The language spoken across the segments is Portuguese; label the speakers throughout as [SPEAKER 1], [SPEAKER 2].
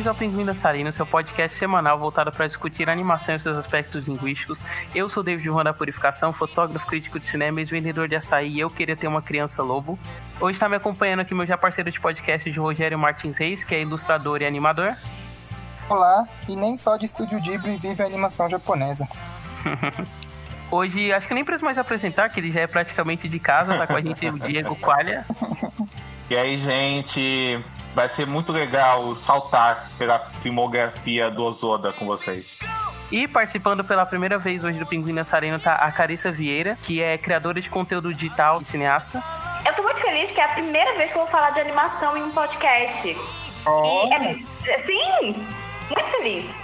[SPEAKER 1] bem-vindos ao Pinguim Dançarino, seu podcast semanal voltado para discutir animação e seus aspectos linguísticos. Eu sou David Juan da Purificação, fotógrafo, crítico de cinema, ex-vendedor de açaí e eu queria ter uma criança lobo. Hoje está me acompanhando aqui meu já parceiro de podcast de Rogério Martins Reis, que é ilustrador e animador.
[SPEAKER 2] Olá, e nem só de estúdio Ghibli vive a animação japonesa.
[SPEAKER 1] Hoje, acho que nem preciso mais apresentar, que ele já é praticamente de casa, tá com a gente o Diego Qualha.
[SPEAKER 3] E aí, gente, vai ser muito legal saltar pela filmografia do Ozoda com vocês.
[SPEAKER 1] E participando pela primeira vez hoje do Pinguim Dançarino tá a Carissa Vieira, que é criadora de conteúdo digital e cineasta.
[SPEAKER 4] Eu tô muito feliz que é a primeira vez que eu vou falar de animação em um podcast.
[SPEAKER 2] Oh.
[SPEAKER 4] E é, sim, feliz.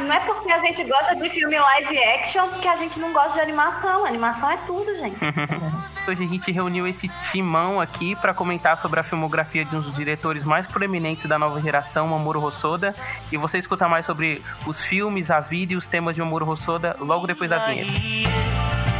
[SPEAKER 4] Não é porque a gente gosta de filme live action que a gente não gosta de animação. Animação é tudo, gente.
[SPEAKER 1] Hoje a gente reuniu esse timão aqui para comentar sobre a filmografia de um dos diretores mais proeminentes da nova geração, Mamoru Hosoda. E você escuta mais sobre os filmes, a vida e os temas de Mamoru Hosoda logo depois da vinheta.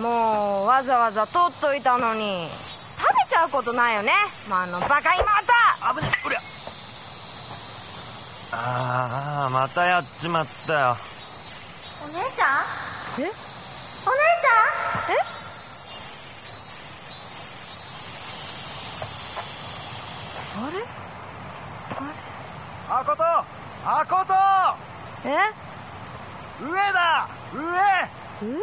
[SPEAKER 5] もうわざわざ取っといたのに。食べちゃうことないよね。まああのバカ今あ危ねおりゃ。
[SPEAKER 6] ああまたやっちまったよ。
[SPEAKER 5] お姉ちゃん？え？お姉ちゃん？え？あ
[SPEAKER 7] れ？あれ？
[SPEAKER 6] あことあことえ？上だ！上！上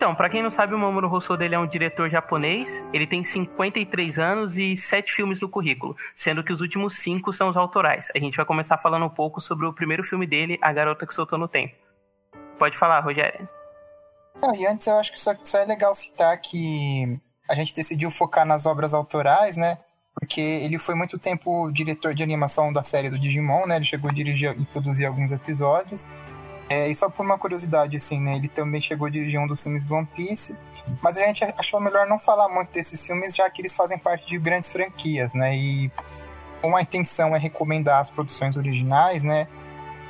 [SPEAKER 1] Então, para quem não sabe, o Mamoru Hosoda ele é um diretor japonês. Ele tem 53 anos e 7 filmes no currículo, sendo que os últimos 5 são os autorais. A gente vai começar falando um pouco sobre o primeiro filme dele, A Garota que Soltou no Tempo. Pode falar, Rogério.
[SPEAKER 2] Ah, e antes eu acho que só, só é legal citar que a gente decidiu focar nas obras autorais, né? Porque ele foi muito tempo diretor de animação da série do Digimon, né? Ele chegou a dirigir e produzir alguns episódios. É, e só por uma curiosidade, assim, né? Ele também chegou a dirigir um dos filmes do One Piece. Mas a gente achou melhor não falar muito desses filmes, já que eles fazem parte de grandes franquias, né? E como a intenção é recomendar as produções originais, né?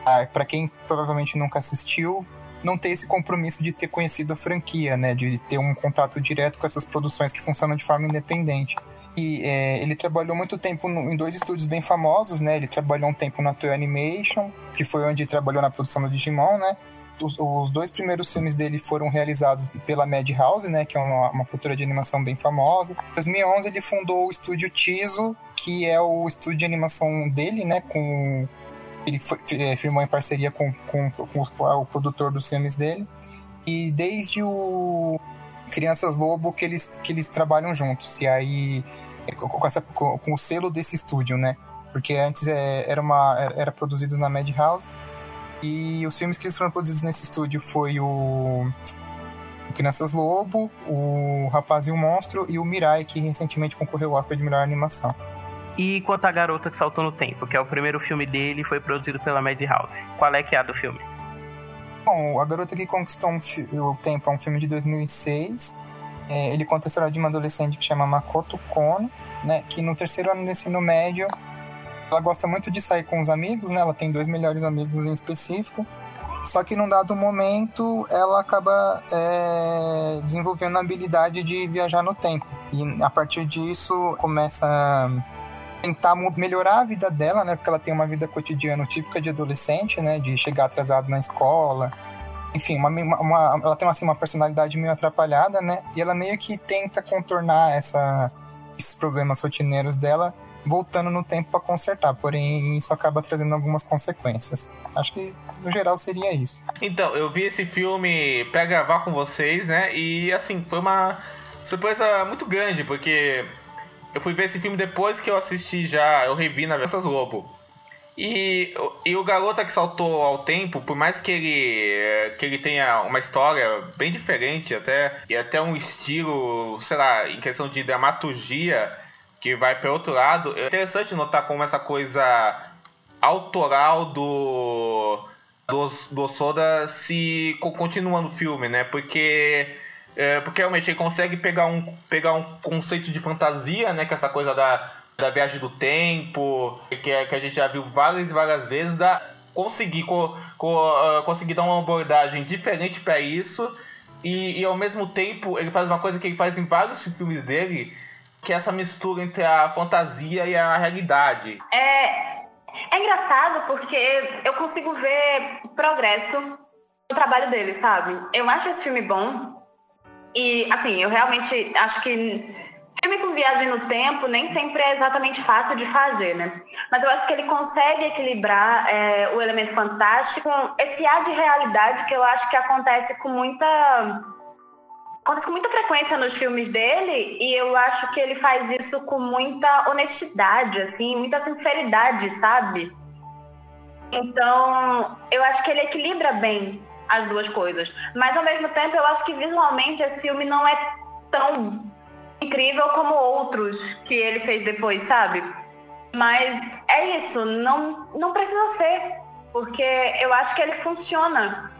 [SPEAKER 2] Ah, para quem provavelmente nunca assistiu, não ter esse compromisso de ter conhecido a franquia, né? De ter um contato direto com essas produções que funcionam de forma independente. E é, ele trabalhou muito tempo no, em dois estúdios bem famosos, né? Ele trabalhou um tempo na Toei Animation, que foi onde trabalhou na produção do Digimon, né? Os, os, dois primeiros filmes dele foram realizados pela Madhouse, né? Que é uma, uma produtora de animação bem famosa. Em 2011 ele fundou o estúdio Tizo, que é o estúdio de animação dele, né? Com ele foi, é, firmou em parceria com, com, com, o produtor dos filmes dele. E desde o Crianças Lobo que eles, que eles trabalham juntos. E aí, com, essa, com, com o selo desse estúdio, né? Porque antes é, era, uma, era produzidos na Madhouse. E os filmes que foram produzidos nesse estúdio foi o, o Crianças Lobo, o Rapaz e o Monstro e o Mirai, que recentemente concorreu ao Oscar de melhor animação.
[SPEAKER 1] E quanto à Garota que Saltou no Tempo, que é o primeiro filme dele e foi produzido pela Madhouse. Qual é que é a do filme?
[SPEAKER 2] Bom, A Garota que Conquistou o Tempo é um filme de 2006. É, ele conta a história de uma adolescente que chama Makoto Kono, né, que no terceiro ano do ensino médio ela gosta muito de sair com os amigos, né? Ela tem dois melhores amigos em específico. Só que num dado momento ela acaba é, desenvolvendo a habilidade de viajar no tempo. E a partir disso começa a tentar melhorar a vida dela, né? Porque ela tem uma vida cotidiana típica de adolescente, né? De chegar atrasado na escola, enfim, uma, uma, ela tem assim, uma personalidade meio atrapalhada, né? E ela meio que tenta contornar essa, esses problemas rotineiros dela voltando no tempo para consertar, porém isso acaba trazendo algumas consequências. Acho que no geral seria isso.
[SPEAKER 3] Então, eu vi esse filme para gravar com vocês, né? E assim, foi uma surpresa muito grande, porque eu fui ver esse filme depois que eu assisti já, eu revi na Versas Lobo. E, e o Garota que Saltou ao Tempo, por mais que ele, que ele tenha uma história bem diferente, até, e até um estilo, sei lá, em questão de dramaturgia, que vai para outro lado, é interessante notar como essa coisa autoral do, do, do Soda se continua no filme, né? Porque é, porque realmente ele consegue pegar um, pegar um conceito de fantasia, né? Que é essa coisa da, da viagem do tempo, que, é, que a gente já viu várias e várias vezes, da, conseguir, co, co, uh, conseguir dar uma abordagem diferente para isso. E, e ao mesmo tempo ele faz uma coisa que ele faz em vários filmes dele, que é essa mistura entre a fantasia e a realidade.
[SPEAKER 4] É, é engraçado porque eu consigo ver progresso no trabalho dele, sabe? Eu acho esse filme bom, e, assim, eu realmente acho que filme com viagem no tempo nem sempre é exatamente fácil de fazer, né? Mas eu acho que ele consegue equilibrar é, o elemento fantástico esse ar de realidade que eu acho que acontece com muita acontece com muita frequência nos filmes dele e eu acho que ele faz isso com muita honestidade, assim, muita sinceridade, sabe? Então, eu acho que ele equilibra bem as duas coisas. Mas ao mesmo tempo, eu acho que visualmente esse filme não é tão incrível como outros que ele fez depois, sabe? Mas é isso, não, não precisa ser, porque eu acho que ele funciona.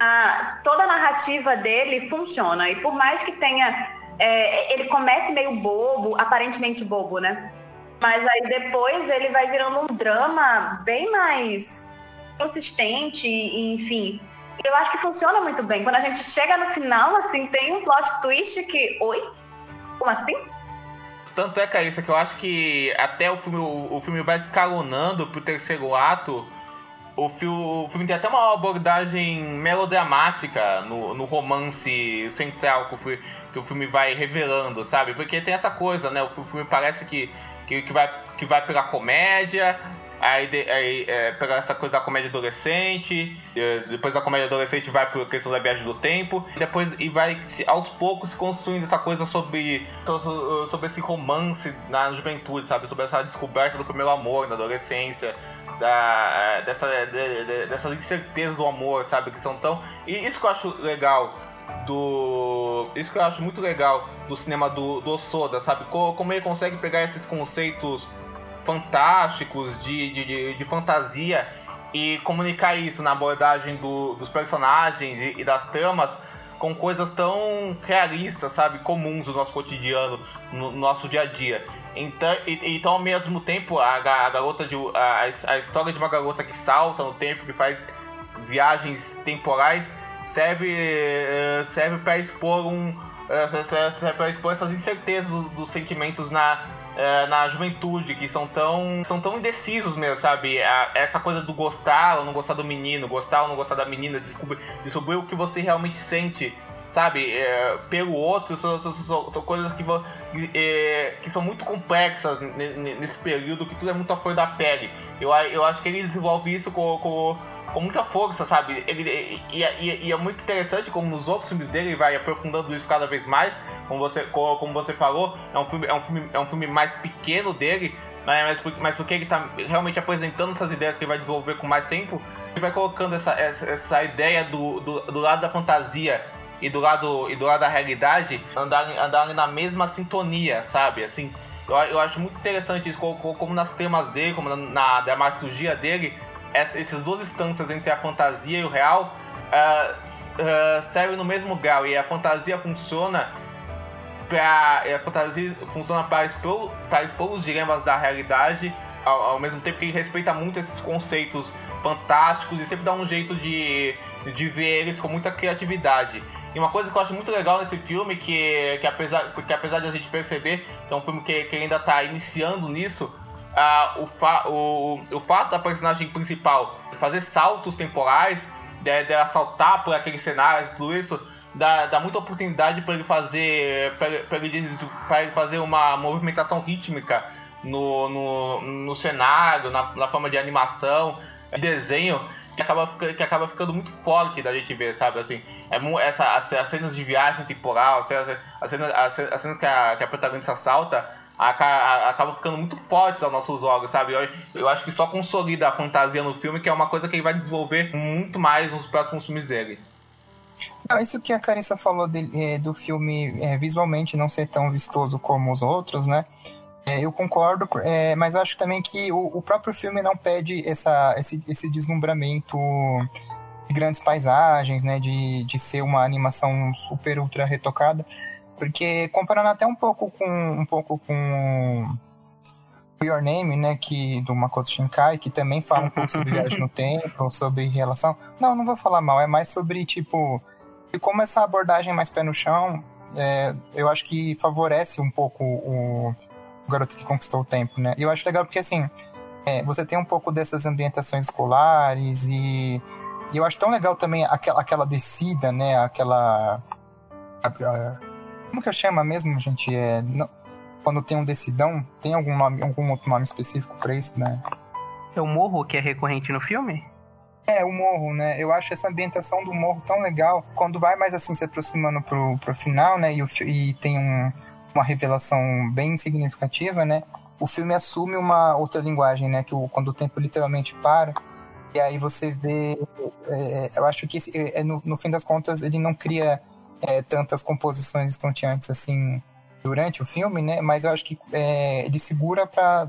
[SPEAKER 4] A, toda a narrativa dele funciona, e por mais que tenha. É, ele comece meio bobo, aparentemente bobo, né? Mas aí depois ele vai virando um drama bem mais consistente, e, enfim eu acho que funciona muito bem. Quando a gente chega no final, assim, tem um plot twist que. Oi? Como assim?
[SPEAKER 3] Tanto é, Carissa, que eu acho que até o filme, o, o filme vai escalonando pro terceiro ato. O filme, o filme tem até uma abordagem melodramática no, no romance central que o, filme, que o filme vai revelando, sabe? Porque tem essa coisa, né? O filme parece que, que, que, vai, que vai pela comédia, Aí, aí é, pegar essa coisa da comédia adolescente, depois da comédia adolescente vai para a questão da viagem do tempo, e depois e vai aos poucos se construindo essa coisa sobre, sobre esse romance na juventude, sabe? Sobre essa descoberta do primeiro amor na adolescência, da, dessa, de, de, dessas incertezas do amor, sabe? Que são tão. E isso que eu acho legal do. Isso que eu acho muito legal do cinema do, do Soda, sabe? Como ele consegue pegar esses conceitos fantásticos, de, de, de, fantasia e comunicar isso na abordagem do, dos personagens e, e, das tramas com coisas tão realistas, sabe, comuns do nosso cotidiano, no, no nosso dia a dia. Então, e, então ao mesmo tempo, a, a garota de a, a história de uma garota que salta no tempo, que faz viagens temporais, serve eh, serve para expor um eh, serve para expor essas incertezas dos sentimentos na é, na juventude, que são tão, são tão indecisos mesmo, sabe? A, essa coisa do gostar ou não gostar do menino, gostar ou não gostar da menina, descobrir, descobrir o que você realmente sente, sabe? É, pelo outro, são, são, são, são coisas que, é, que são muito complexas nesse período, que tudo é muito a flor da pele. Eu, eu acho que ele desenvolve isso com, com com muita força, sabe? Ele, e, e, e, é muito interessante como nos outros filmes dele ele vai aprofundando isso cada vez mais. Como você, como você falou, é um filme, é um filme, é um filme mais pequeno dele, né? mas, mas porque ele está realmente apresentando essas ideias que ele vai desenvolver com mais tempo, ele vai colocando essa, essa, essa ideia do, do, do, lado da fantasia e do lado, e do lado da realidade andarem, andarem na mesma sintonia, sabe? Assim, eu, eu acho muito interessante isso, como, como nas temas dele, como na, na dramaturgia dele, essa, essas duas instâncias entre a fantasia e o real uh, uh, servem no mesmo grau e a fantasia funciona para a fantasia funciona para expor, expor os dilemas da realidade ao, ao, mesmo tempo que ele respeita muito esses conceitos fantásticos e sempre dá um jeito de, de ver eles com muita criatividade. E uma coisa que eu acho muito legal nesse filme, que, que, apesar, que apesar de a gente perceber que é um filme que, que ainda está iniciando nisso, uh, o, fa o, o fato da personagem principal fazer saltos temporais dela saltar por aquele cenário tudo isso, dá, dá muita oportunidade para ele fazer para ele, ele, fazer uma movimentação rítmica no, no, no cenário, na, na forma de animação, de desenho, que acaba, que acaba ficando muito forte da gente ver, sabe? Assim, é, essa, as, as cenas de viagem temporal, as, as, cenas, as, as cenas que a, que a protagonista salta, acaba ficando muito fortes aos nossos olhos, sabe? Eu, eu acho que só consolida a fantasia no filme, que é uma coisa que ele vai desenvolver muito mais nos próximos filmes dele.
[SPEAKER 2] Não, isso que a Carissa falou de, é, do filme é, visualmente não ser tão vistoso como os outros, né? É, eu concordo, é, mas acho também que o, o, próprio filme não pede essa, esse, esse deslumbramento de grandes paisagens, né? De, de ser uma animação super ultra retocada. Porque comparando até um pouco com um pouco com Your Name, né, que do Makoto Shinkai, que também fala um pouco sobre viagem no tempo, sobre relação. Não, não vou falar mal, é mais sobre tipo e como essa abordagem mais pé no chão, é, eu acho que favorece um pouco o, o, garoto que conquistou o tempo, né? E eu acho legal porque assim, é, você tem um pouco dessas ambientações escolares e, e eu acho tão legal também aquela, aquela descida, né? Aquela a, a, como que eu chamo mesmo, gente? É, não, quando tem um decidão, tem algum nome, algum outro nome específico para isso, né?
[SPEAKER 1] É o morro que é recorrente no filme?
[SPEAKER 2] É, o morro, né? Eu acho essa ambientação do morro tão legal. Quando vai mais assim se aproximando pro, pro final, né? E, o, e tem um, uma revelação bem significativa, né? O filme assume uma outra linguagem, né? Que o, quando o tempo literalmente para. E aí você vê. É, eu acho que esse, é, no, no, fim das contas ele não cria é, tantas composições estonteantes assim durante o filme, né? Mas eu acho que é, ele segura para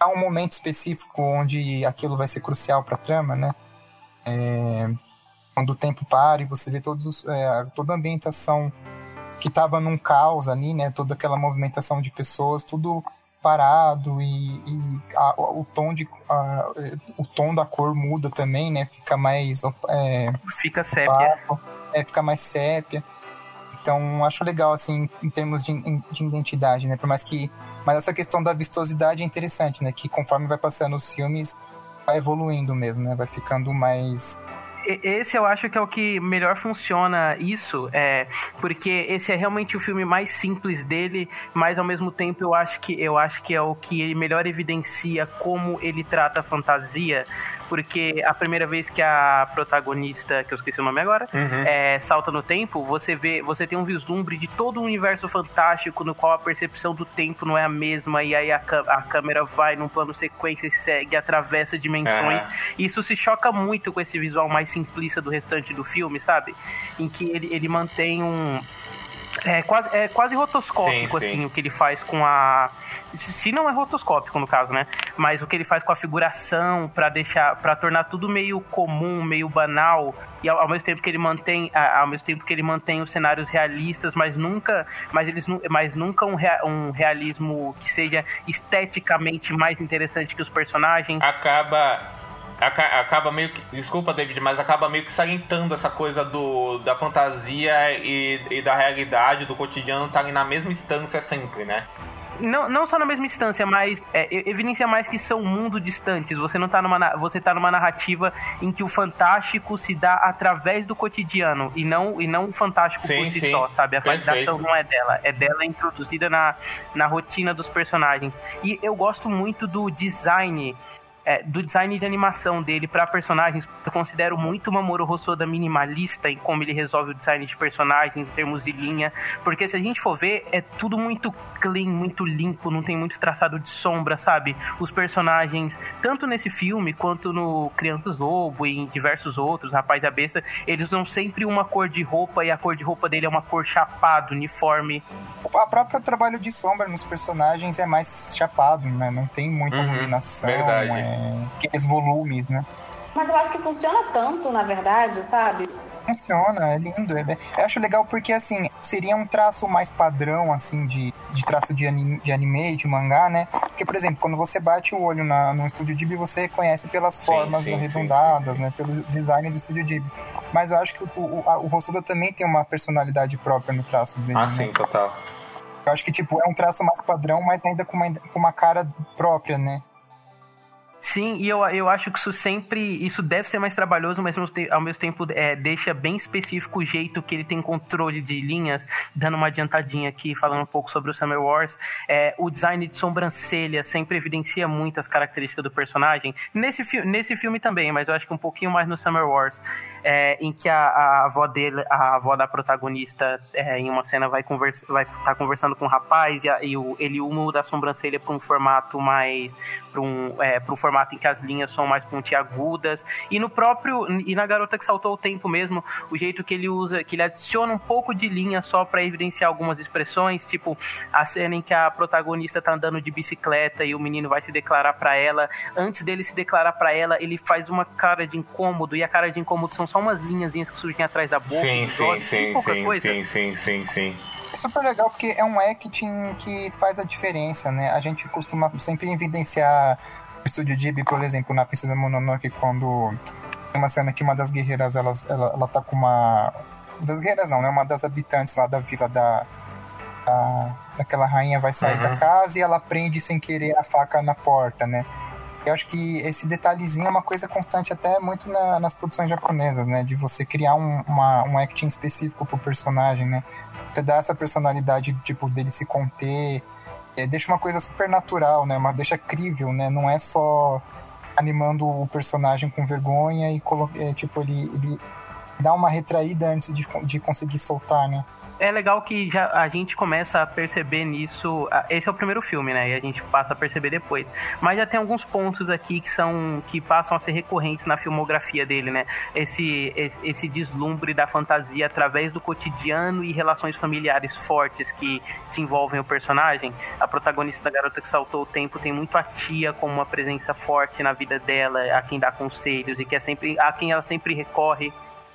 [SPEAKER 2] dar um momento específico onde aquilo vai ser crucial para a trama, né? É, quando o tempo para e você vê todos os, é, toda a ambientação que estava num caos ali, né? Toda aquela movimentação de pessoas, tudo parado e, e a, o tom de a, o tom da cor muda também, né? Fica mais é,
[SPEAKER 1] fica sépia,
[SPEAKER 2] é, fica mais sépia. Então, acho legal, assim, em termos de, de identidade, né? Por mais que... Mas essa questão da vistosidade é interessante, né? Que conforme vai passando os filmes, vai evoluindo mesmo, né? Vai ficando mais
[SPEAKER 1] esse eu acho que é o que melhor funciona isso, é, porque esse é realmente o filme mais simples dele, mas ao mesmo tempo eu acho que eu acho que é o que melhor evidencia como ele trata a fantasia, porque a primeira vez que a protagonista, que eu esqueci o nome agora, uhum. é, salta no tempo, você vê, você tem um vislumbre de todo o universo fantástico no qual a percepção do tempo não é a mesma e aí a, a câmera vai num plano sequência e segue, atravessa dimensões. Uhum. Isso se choca muito com esse visual mais simplista do restante do filme, sabe? Em que ele, ele mantém um. É quase, é quase rotoscópico, sim, assim, sim. o que ele faz com a. Se não é rotoscópico, no caso, né? Mas o que ele faz com a figuração para deixar. para tornar tudo meio comum, meio banal. E ao, ao, mesmo tempo que ele mantém. Ao mesmo tempo que ele mantém os cenários realistas, mas nunca. Mas eles mas nunca um, rea, um realismo que seja esteticamente mais interessante que os personagens.
[SPEAKER 3] Acaba acaba meio que. Desculpa, David, mas acaba meio que salientando essa coisa do, da fantasia e, e da realidade, do cotidiano estarem na mesma instância sempre, né?
[SPEAKER 1] Não, não só na mesma instância, mas é, evidencia mais que são mundos distantes. Você não tá numa, você tá numa narrativa em que o fantástico se dá através do cotidiano e não e não o fantástico sim, por si sim. só, sabe? A validação não é dela, é dela introduzida na, na rotina dos personagens. E eu gosto muito do design é, do design de animação dele para personagens, eu considero muito Mamoru Hosoda minimalista em como ele resolve o design de personagens em termos de linha, porque se a gente for ver, é tudo muito clean, muito limpo, não tem muito traçado de sombra, sabe? Os personagens, tanto nesse filme quanto no Crianças Lobo e em diversos outros, Rapaz e a Besta, eles usam sempre uma cor de roupa e a cor de roupa dele é uma cor chapado, uniforme.
[SPEAKER 2] A própria trabalho de sombra nos personagens é mais chapado, né? Não tem muita uhum, iluminação. Verdade. É aqueles volumes, né?
[SPEAKER 4] Mas eu acho que funciona tanto, na verdade, sabe?
[SPEAKER 2] Funciona, é lindo. É, eu acho legal porque, assim, seria um traço mais padrão, assim, de, de traço de anime, de anime, de mangá, né? Porque, por exemplo, quando você bate o olho na, no estúdio Ghibli, você reconhece pelas sim, formas sim, arredondadas, sim, né? Pelo design do estúdio Ghibli. Mas eu acho que o, o, o Hosoda também tem uma personalidade própria no traço dele.
[SPEAKER 3] Ah,
[SPEAKER 2] né?
[SPEAKER 3] sim, total.
[SPEAKER 2] Eu acho que, tipo, é um traço mais padrão, mas ainda com uma, com uma cara própria, né?
[SPEAKER 1] Sim, e eu, eu acho que isso sempre. Isso deve ser mais trabalhoso, mas ao mesmo tempo é, deixa bem específico o jeito que ele tem controle de linhas. Dando uma adiantadinha aqui, falando um pouco sobre o Summer Wars. É, o design de sobrancelha sempre evidencia muito as características do personagem. Nesse, nesse filme também, mas eu acho que um pouquinho mais no Summer Wars. É, em que a, a, avó dele, a avó da protagonista, é, em uma cena vai estar vai tá conversando com um rapaz e, a, e o, ele muda a sobrancelha para um formato mais. para um, é, um formato em que as linhas são mais pontiagudas. E no próprio. E na Garota que Saltou o Tempo mesmo, o jeito que ele usa, que ele adiciona um pouco de linha só para evidenciar algumas expressões, tipo a cena em que a protagonista tá andando de bicicleta e o menino vai se declarar para ela. Antes dele se declarar para ela, ele faz uma cara de incômodo, e a cara de incômodo são só umas linhas que surgem atrás da boca.
[SPEAKER 3] Sim, sim, olhos, sim, sim, coisa. sim, sim, sim, sim.
[SPEAKER 2] É super legal porque é um acting que faz a diferença, né? A gente costuma sempre evidenciar o estúdio Ghibli, por exemplo, na Princesa Mononoke, quando tem uma cena que uma das guerreiras, ela, ela, ela tá com uma... Das guerreiras não, né? Uma das habitantes lá da vila da... da daquela rainha vai sair uhum. da casa e ela prende sem querer a faca na porta, né? Eu acho que esse detalhezinho é uma coisa constante até muito na, nas produções japonesas, né? De você criar um, uma, um acting específico pro personagem, né? Você dá essa personalidade, tipo, dele se conter, é, deixa uma coisa super natural, né? Uma, deixa crível, né? Não é só animando o personagem com vergonha e é, tipo, ele, ele dá uma retraída antes de, de conseguir soltar, né?
[SPEAKER 1] É legal que já a gente começa a perceber nisso. Esse é o primeiro filme, né? E a gente passa a perceber depois. Mas já tem alguns pontos aqui que são que passam a ser recorrentes na filmografia dele, né? Esse, esse, deslumbre da fantasia através do cotidiano e relações familiares fortes que desenvolvem o personagem. A protagonista da Garota que Saltou o Tempo tem muito a tia como uma presença forte na vida dela, a quem dá conselhos e que é sempre a quem ela sempre recorre.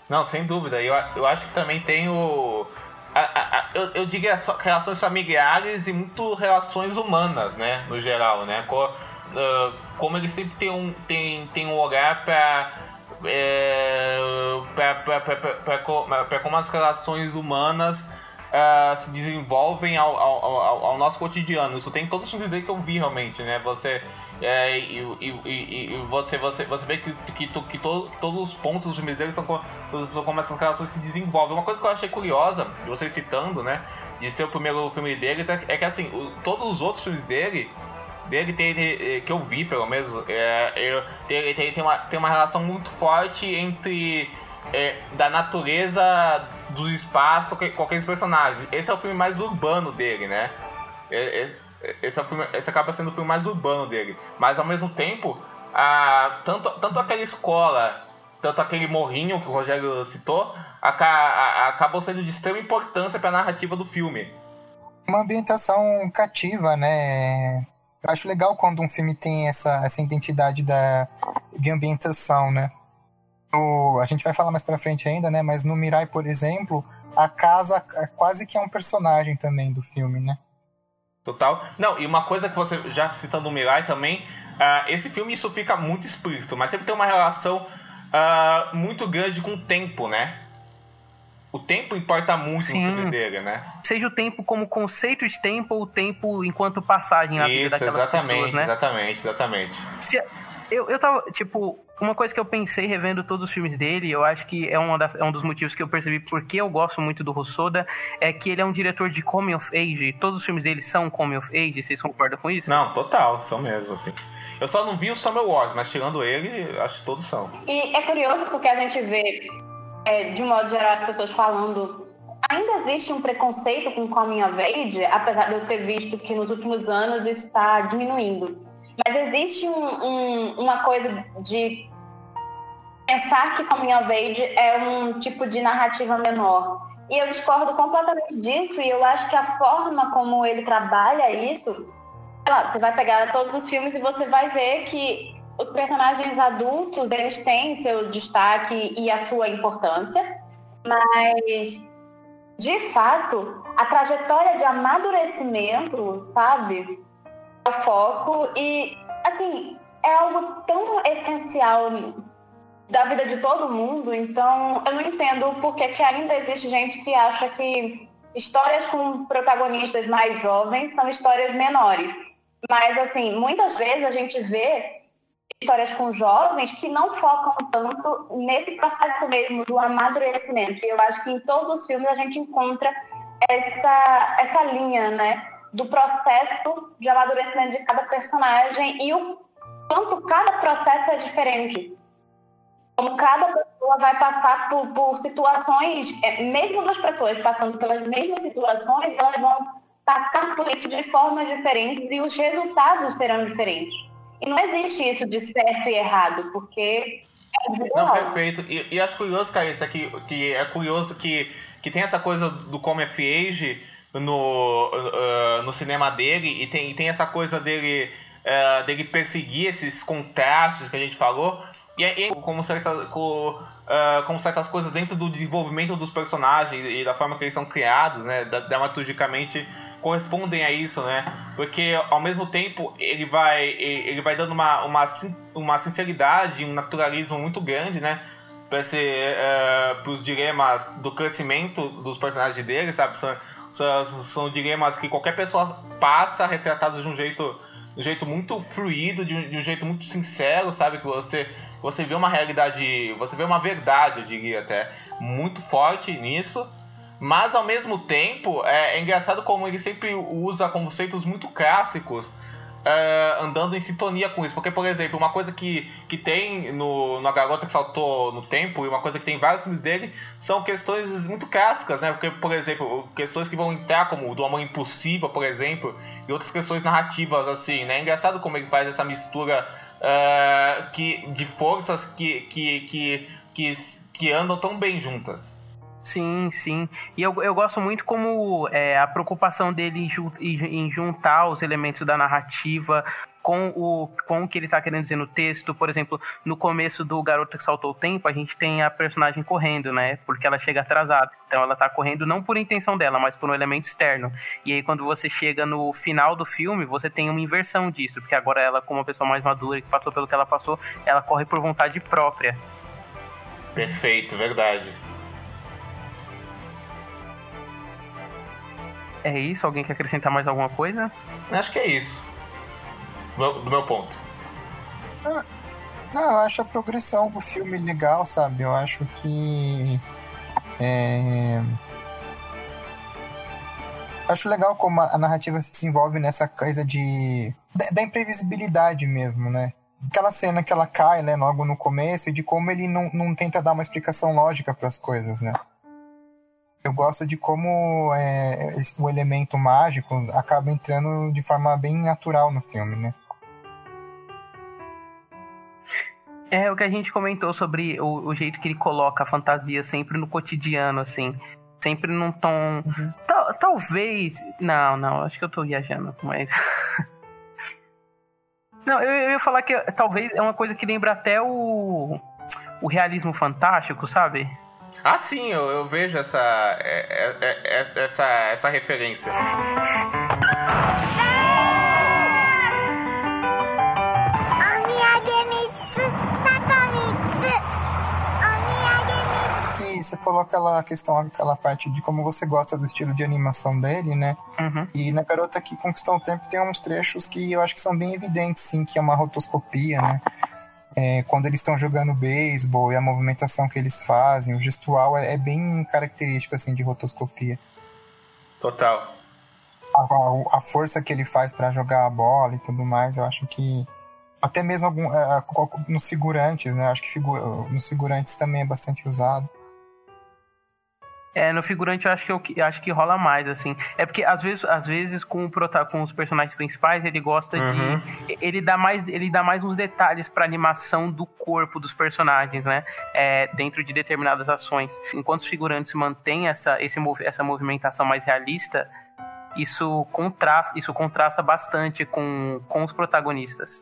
[SPEAKER 3] Não, sem dúvida. Eu, eu acho que também tem o a, a, eu, eu diria relações familiares e muito relações humanas, né? No geral, né? Co, uh, como ele sempre tem um, tem, tem um olhar para é, para como as relações humanas uh, se desenvolvem ao, ao, ao, nosso cotidiano. Isso tem todos os filmes que eu vi realmente, né? Você é, e, e, e, você, você, você vê que, que, que to, todos os pontos dos filmes dele são, são como essas relações se desenvolvem. Uma coisa que eu achei curiosa, você citando, né? De ser o primeiro filme dele, é que assim, todos os outros filmes dele dele tem, que eu vi pelo menos é, eu, tem, tem, uma, tem uma relação muito forte entre é, da natureza do espaço com aqueles personagens. Esse é o filme mais urbano dele, né? Esse, é o filme, esse acaba sendo o filme mais urbano dele. Mas ao mesmo tempo, a, tanto, tanto aquela escola, tanto aquele morrinho que o Rogério citou, acabou sendo de extrema importância para a narrativa do filme.
[SPEAKER 2] Uma ambientação cativa, né? Eu acho legal quando um filme tem essa, essa identidade da, de ambientação, né? No, a gente vai falar mais pra frente ainda, né? Mas no Mirai, por exemplo, a casa é quase que é um personagem também do filme, né?
[SPEAKER 3] Total. Não, e uma coisa que você, já citando o Mirai também, uh, esse filme isso fica muito explícito, mas sempre tem uma relação uh, muito grande com o tempo, né? O tempo importa muito Sim. no filme dele, né?
[SPEAKER 1] Seja o tempo como conceito de tempo ou o tempo enquanto passagem na vida daquelas
[SPEAKER 3] exatamente,
[SPEAKER 1] pessoas, né?
[SPEAKER 3] Exatamente, exatamente,
[SPEAKER 1] exatamente. Eu, eu tava, tipo, uma coisa que eu pensei revendo todos os filmes dele, eu acho que é, uma das, é um dos motivos que eu percebi porque eu gosto muito do Hosoda, é que ele é um diretor de coming of age. Todos os filmes dele são coming of age, vocês concordam com isso?
[SPEAKER 3] Não, total, são mesmo, assim. Eu só não vi o Summer Wars, mas tirando ele, acho que todos são.
[SPEAKER 4] E é curioso porque a gente vê, é, de modo geral, as pessoas falando ainda existe um preconceito com coming of age, apesar de eu ter visto que nos últimos anos isso está diminuindo. Mas existe um, um, uma coisa de pensar que Coming of Age é um tipo de narrativa menor. E eu discordo completamente disso, e eu acho que a forma como ele trabalha isso. Lá, você vai pegar todos os filmes e você vai ver que os personagens adultos eles têm seu destaque e a sua importância, mas de fato a trajetória de amadurecimento, sabe, é o foco e assim é algo tão essencial da vida de todo mundo, então eu não entendo por que, ainda existe gente que acha que histórias com protagonistas mais jovens são histórias menores. Mas, assim, muitas vezes a gente vê histórias com jovens que não focam tanto nesse processo mesmo do amadurecimento. E eu acho que em todos os filmes a gente encontra essa, essa linha, né? Do processo de amadurecimento de cada personagem e o quanto cada processo é diferente. Como cada pessoa vai passar por, por situações, é, mesmo duas pessoas passando pelas mesmas situações, elas vão passar por isso de formas diferentes e os resultados serão diferentes. E não existe isso de certo e errado, porque
[SPEAKER 3] é Não, perfeito. E, e acho curioso, cara, isso aqui, que é curioso que, que tem essa coisa do Come of Age no, uh, no cinema dele, e tem, e tem essa coisa dele, uh, dele perseguir esses contrastes que a gente falou, e, é, como, certa, com, uh, como certas coisas dentro do desenvolvimento dos personagens e da forma que eles são criados, né, dramaturgicamente correspondem a isso, né? Porque ao mesmo tempo ele vai ele vai dando uma, uma, uma sinceridade, um naturalismo muito grande, né? Para uh, para os dilemas do crescimento dos personagens dele, sabe? São, dilemas que qualquer pessoa passa retratados de um jeito de um jeito muito fluido, de um, de um, jeito muito sincero, sabe? Que você, você vê uma realidade, você vê uma verdade, eu diria até, muito forte nisso. Mas ao mesmo tempo, é, é engraçado como ele sempre usa conceitos muito clássicos é, andando em sintonia com isso. Porque, por exemplo, uma coisa que, que tem no, na Garota que Saltou no Tempo, e uma coisa que tem em vários filmes dele, são questões muito clássicas, né? Porque, por exemplo, questões que vão entrar como do amor impossível, por exemplo, e outras questões narrativas, assim, né? É engraçado como ele faz essa mistura é, que, de forças que, que, que, que, que andam tão bem juntas.
[SPEAKER 1] Sim, sim. E eu, eu gosto muito como é, a preocupação dele em, juntar os elementos da narrativa com o, com o que ele está querendo dizer no texto. Por exemplo, no começo do Garoto que Saltou o Tempo, a gente tem a personagem correndo, né? Porque ela chega atrasada. Então ela está correndo não por intenção dela, mas por um elemento externo. E aí quando você chega no final do filme, você tem uma inversão disso. Porque agora ela, como uma pessoa mais madura que passou pelo que ela passou, ela corre por vontade própria.
[SPEAKER 3] Perfeito, verdade.
[SPEAKER 1] É isso? Alguém quer acrescentar mais alguma coisa?
[SPEAKER 3] Acho que é isso. Do meu, ponto.
[SPEAKER 2] Ah, não, eu acho a progressão do filme legal, sabe? Eu acho que. É... Acho legal como a narrativa se desenvolve nessa coisa de. da imprevisibilidade mesmo, né? Aquela cena que ela cai, né, logo no começo, e de como ele não, não tenta dar uma explicação lógica para as coisas, né? Eu gosto de como é, o elemento mágico acaba entrando de forma bem natural no filme, né?
[SPEAKER 1] É o que a gente comentou sobre o, o jeito que ele coloca a fantasia sempre no cotidiano, assim. Sempre num tom. Uhum. Tal, talvez. Não, não, acho que eu tô viajando, mas. não, eu, eu ia falar que talvez é uma coisa que lembra até o. O realismo fantástico, sabe?
[SPEAKER 3] Ah, sim, eu, eu vejo essa, é, é, é, essa, essa referência.
[SPEAKER 2] E você falou aquela questão, aquela parte de como você gosta do estilo de animação dele, né?
[SPEAKER 1] Uhum.
[SPEAKER 2] E na Garota que Conquistou o Tempo tem uns trechos que eu acho que são bem evidentes, sim, que é uma rotoscopia, né? É, quando eles estão jogando beisebol e a movimentação que eles fazem, o gestual é, é bem característico assim de rotoscopia.
[SPEAKER 3] Total.
[SPEAKER 2] A, a, a força que ele faz para jogar a bola e tudo mais, eu acho que até mesmo algum, é, nos figurantes, né? Acho que nos figurantes também é bastante usado.
[SPEAKER 1] É, no figurante eu acho que eu acho que rola mais, assim. É porque às vezes, às vezes com, o prota, com os personagens principais, ele gosta uhum. de. Ele dá mais, ele dá mais uns detalhes pra animação do corpo dos personagens, né? É, dentro de determinadas ações. Enquanto os figurantes mantêm essa, esse, essa movimentação mais realista, isso contrasta, isso contrasta bastante com, com os protagonistas.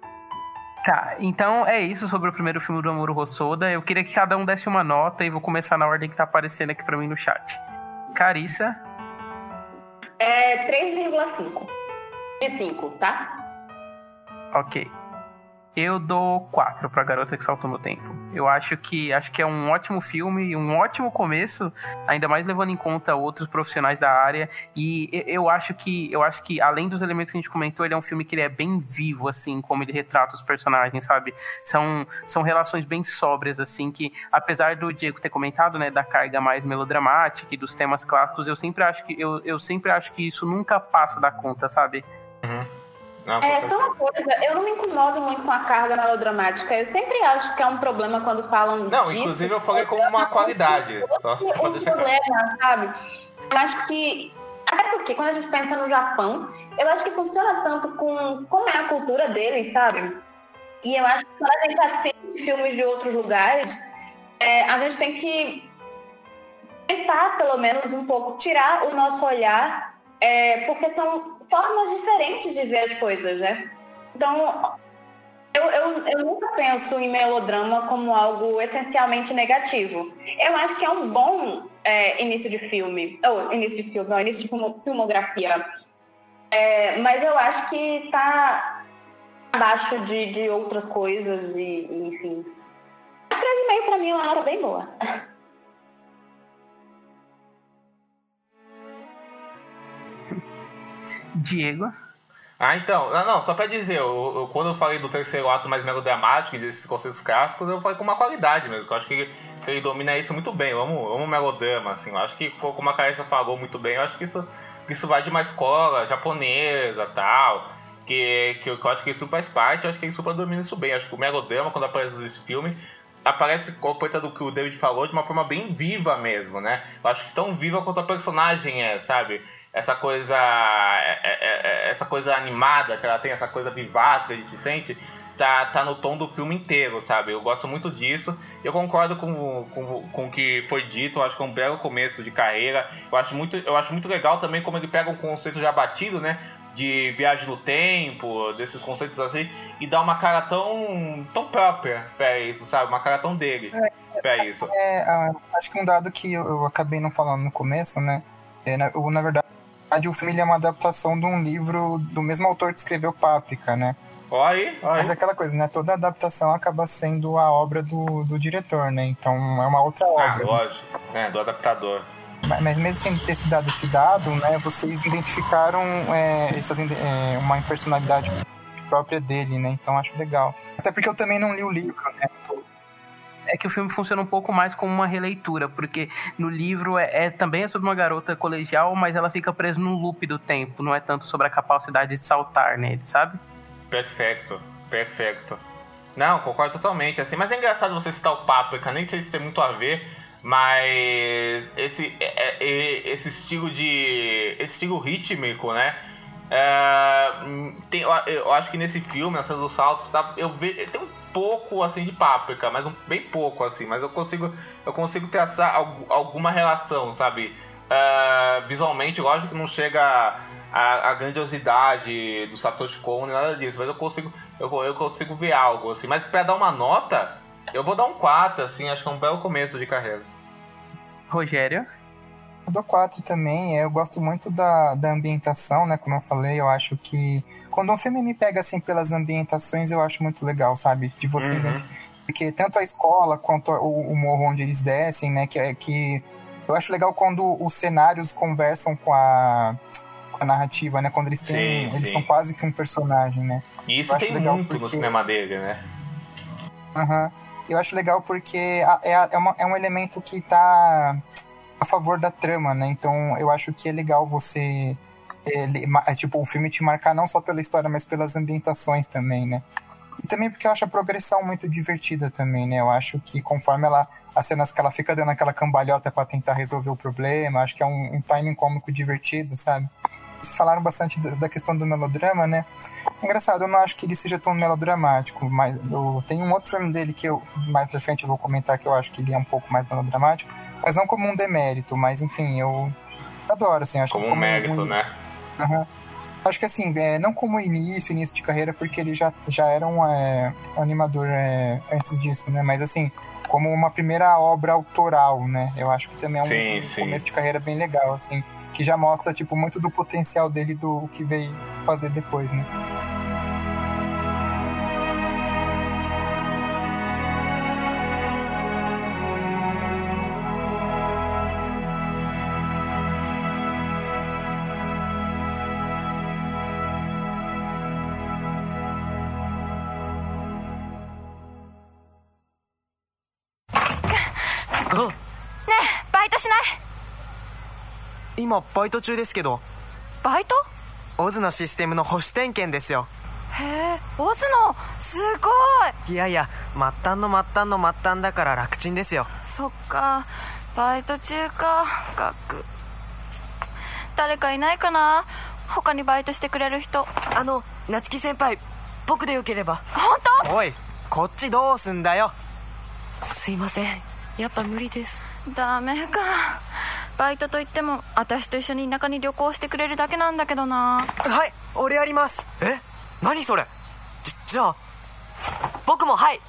[SPEAKER 1] Tá, então é isso sobre o primeiro filme do Amuro Rossoda. Eu queria que cada um desse uma nota e vou começar na ordem que tá aparecendo aqui pra mim no chat. Carissa?
[SPEAKER 4] É 3,5. De 5, tá?
[SPEAKER 1] Ok. Eu dou quatro pra Garota que Saltou no Tempo. Eu acho que acho que é um ótimo filme, um ótimo começo, ainda mais levando em conta outros profissionais da área. E eu acho que eu acho que além dos elementos que a gente comentou, ele é um filme que ele é bem vivo, assim, como ele retrata os personagens, sabe? São, são relações bem sóbrias, assim, que apesar do Diego ter comentado, né, da carga mais melodramática e dos temas clássicos, eu sempre acho que eu, eu sempre acho que isso nunca passa da conta, sabe?
[SPEAKER 4] Uhum. Não, é, só uma coisa, eu não me incomodo muito com a carga melodramática. Eu sempre acho que é um problema quando falam
[SPEAKER 3] Não, disso, inclusive eu falei como uma qualidade. Só
[SPEAKER 4] um problema, sabe? Eu acho que. Até porque quando a gente pensa no Japão, eu acho que funciona tanto com como é a cultura deles, sabe? E eu acho que quando a gente assiste filmes de outros lugares, é, a gente tem que tentar, pelo menos, um pouco, tirar o nosso olhar, é, porque são formas diferentes de ver as coisas, né? Então, eu, eu, eu nunca penso em melodrama como algo essencialmente negativo. Eu acho que é um bom é, início de filme, ou início de filme, não, início de filmografia. É, mas eu acho que está abaixo de, de outras coisas e, enfim. Mas 3,5 para mim é uma nota bem boa.
[SPEAKER 1] Diego.
[SPEAKER 3] Ah, então, não, não só pra dizer, eu, eu, quando eu falei do terceiro ato mais melodramático e desses conceitos clássicos, eu falei com uma qualidade mesmo, eu acho que ele, que ele domina isso muito bem, eu amo, amo melodrama, assim, eu acho que, como a Carissa falou muito bem, eu acho que isso, isso vai de uma escola japonesa tal, que, que, eu, que eu acho que isso faz parte, eu acho que ele super domina isso bem, eu acho que o melodrama, quando aparece nesse filme, aparece, completa do que o David falou, de uma forma bem viva mesmo, né, eu acho que tão viva quanto a personagem é, sabe, essa coisa é, é, é, essa coisa animada que ela tem, essa coisa vivaz que a gente sente, tá, tá no tom do filme inteiro, sabe? Eu gosto muito disso. Eu concordo com, com, com o que foi dito, eu acho que é um belo começo de carreira. Eu acho muito, eu acho muito legal também como ele pega um conceito já batido, né? De viagem no tempo, desses conceitos assim, e dá uma cara tão, tão própria pra isso, sabe? Uma cara tão dele é, pra isso.
[SPEAKER 2] É, acho que um dado que eu, eu acabei não falando no começo, né? É, na, eu, na verdade, o filme é uma adaptação de um livro do mesmo autor que escreveu Páprica, né?
[SPEAKER 3] Olha aí, olha aí.
[SPEAKER 2] Mas é aquela coisa, né? Toda adaptação acaba sendo a obra do, do diretor, né? Então é uma outra ah, obra.
[SPEAKER 3] Ah, lógico. É, do adaptador.
[SPEAKER 2] Mas, mas mesmo sem ter se dado esse dado, né? Vocês identificaram é, essas, é, uma personalidade própria dele, né? Então acho legal. Até porque eu também não li o livro, né?
[SPEAKER 1] É que o filme funciona um pouco mais como uma releitura, porque no livro é, é, também é sobre uma garota colegial, mas ela fica presa no loop do tempo, não é tanto sobre a capacidade de saltar nele, sabe?
[SPEAKER 3] Perfeito, perfeito. Não, concordo totalmente, assim, mas é engraçado você citar o Páprica, nem sei se tem muito a ver, mas esse, é, é, esse estilo de. esse estilo rítmico, né? É, tem, eu, eu, acho que nesse filme, na cena dos saltos, tá, eu vejo. Tem um pouco assim de páprica, mas um, bem pouco assim, mas eu consigo eu consigo traçar alguma relação, sabe? Uh, visualmente, lógico que não chega a, a, grandiosidade do Satoshi Kon nada disso, mas eu consigo eu, eu consigo ver algo assim, mas para dar uma nota, eu vou dar um 4 assim, acho que é um belo começo de carreira.
[SPEAKER 1] Rogério
[SPEAKER 2] eu dou 4 também, é, eu gosto muito da, da ambientação, né? Como eu falei, eu acho que quando um filme me pega assim pelas ambientações, eu acho muito legal, sabe? De você uhum. porque tanto a escola quanto o, o, morro onde eles descem, né? Que é que eu acho legal quando os cenários conversam com a, com a narrativa, né? Quando eles têm, sim, eles sim. são quase que um personagem, né?
[SPEAKER 3] E isso tem muito porque... no cinema dele, né?
[SPEAKER 2] Aham. Uhum. Eu acho legal porque é, é, uma, é um elemento que tá a favor da trama, né? Então eu acho que é legal você. É, é, tipo, o filme te marcar não só pela história, mas pelas ambientações também, né? E também porque eu acho a progressão muito divertida também, né? Eu acho que conforme ela. As cenas que ela fica dando aquela cambalhota para tentar resolver o problema, acho que é um, um timing cômico divertido, sabe? Vocês falaram bastante da questão do melodrama, né? É engraçado, eu não acho que ele seja tão melodramático, mas eu tenho um outro filme dele que eu mais pra frente eu vou comentar que eu acho que ele é um pouco mais melodramático, mas não como um demérito, mas enfim, eu adoro, assim, acho
[SPEAKER 3] como,
[SPEAKER 2] como
[SPEAKER 3] um mérito, um... né?
[SPEAKER 2] Uhum. Acho que assim, é, não como início, início de carreira, porque ele já, já era um, é, um animador é, antes disso, né? Mas assim, como uma primeira obra autoral, né? Eu acho que também é um, sim, sim. começo de carreira bem legal, assim, que já mostra, tipo, muito do potencial dele do que veio fazer depois, né?
[SPEAKER 8] 今バイト中ですけど。
[SPEAKER 9] バイト？
[SPEAKER 8] オズのシステムの保守点検ですよ。
[SPEAKER 9] へえオズのすごい！
[SPEAKER 8] いやいや末端の末端の末端だから楽ちんですよ。
[SPEAKER 9] そっかバイト中か学。誰かいないかな？他にバイトしてくれる人。
[SPEAKER 8] あの夏希先輩僕でよければ。
[SPEAKER 9] 本
[SPEAKER 8] おいこっちどうすんだよ。
[SPEAKER 7] すいませんやっぱ無理です。
[SPEAKER 9] 当ダメかバイトといっても私と一緒に田舎に旅行してくれるだけなんだけどな。
[SPEAKER 8] はい俺やります。え？何それ？じじゃあ僕もはい。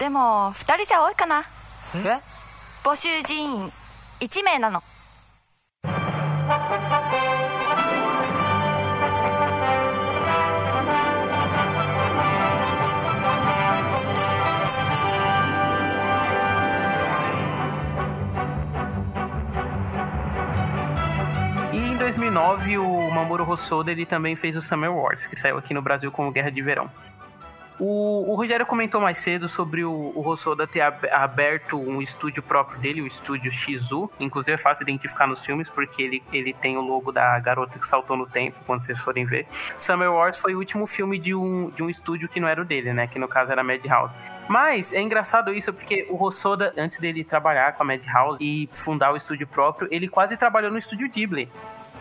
[SPEAKER 9] でも2人じゃ多いかな。
[SPEAKER 8] え？
[SPEAKER 9] 募集人員1名なの
[SPEAKER 1] 2009, o Mamoru Hosoda ele também fez o Summer Wars, que saiu aqui no Brasil como Guerra de Verão. O, o Rogério comentou mais cedo sobre o, o Hosoda ter ab- aberto um estúdio próprio dele, o estúdio Shizu. Inclusive é fácil identificar nos filmes, porque ele, ele tem o logo da garota que saltou no tempo, quando vocês forem ver. Summer Wars foi o último filme de um, de um estúdio que não era o dele, né? Que no caso era Madhouse. Mas é engraçado isso, porque o Hosoda, antes dele trabalhar com a Madhouse e fundar o estúdio próprio, ele quase trabalhou no estúdio Ghibli.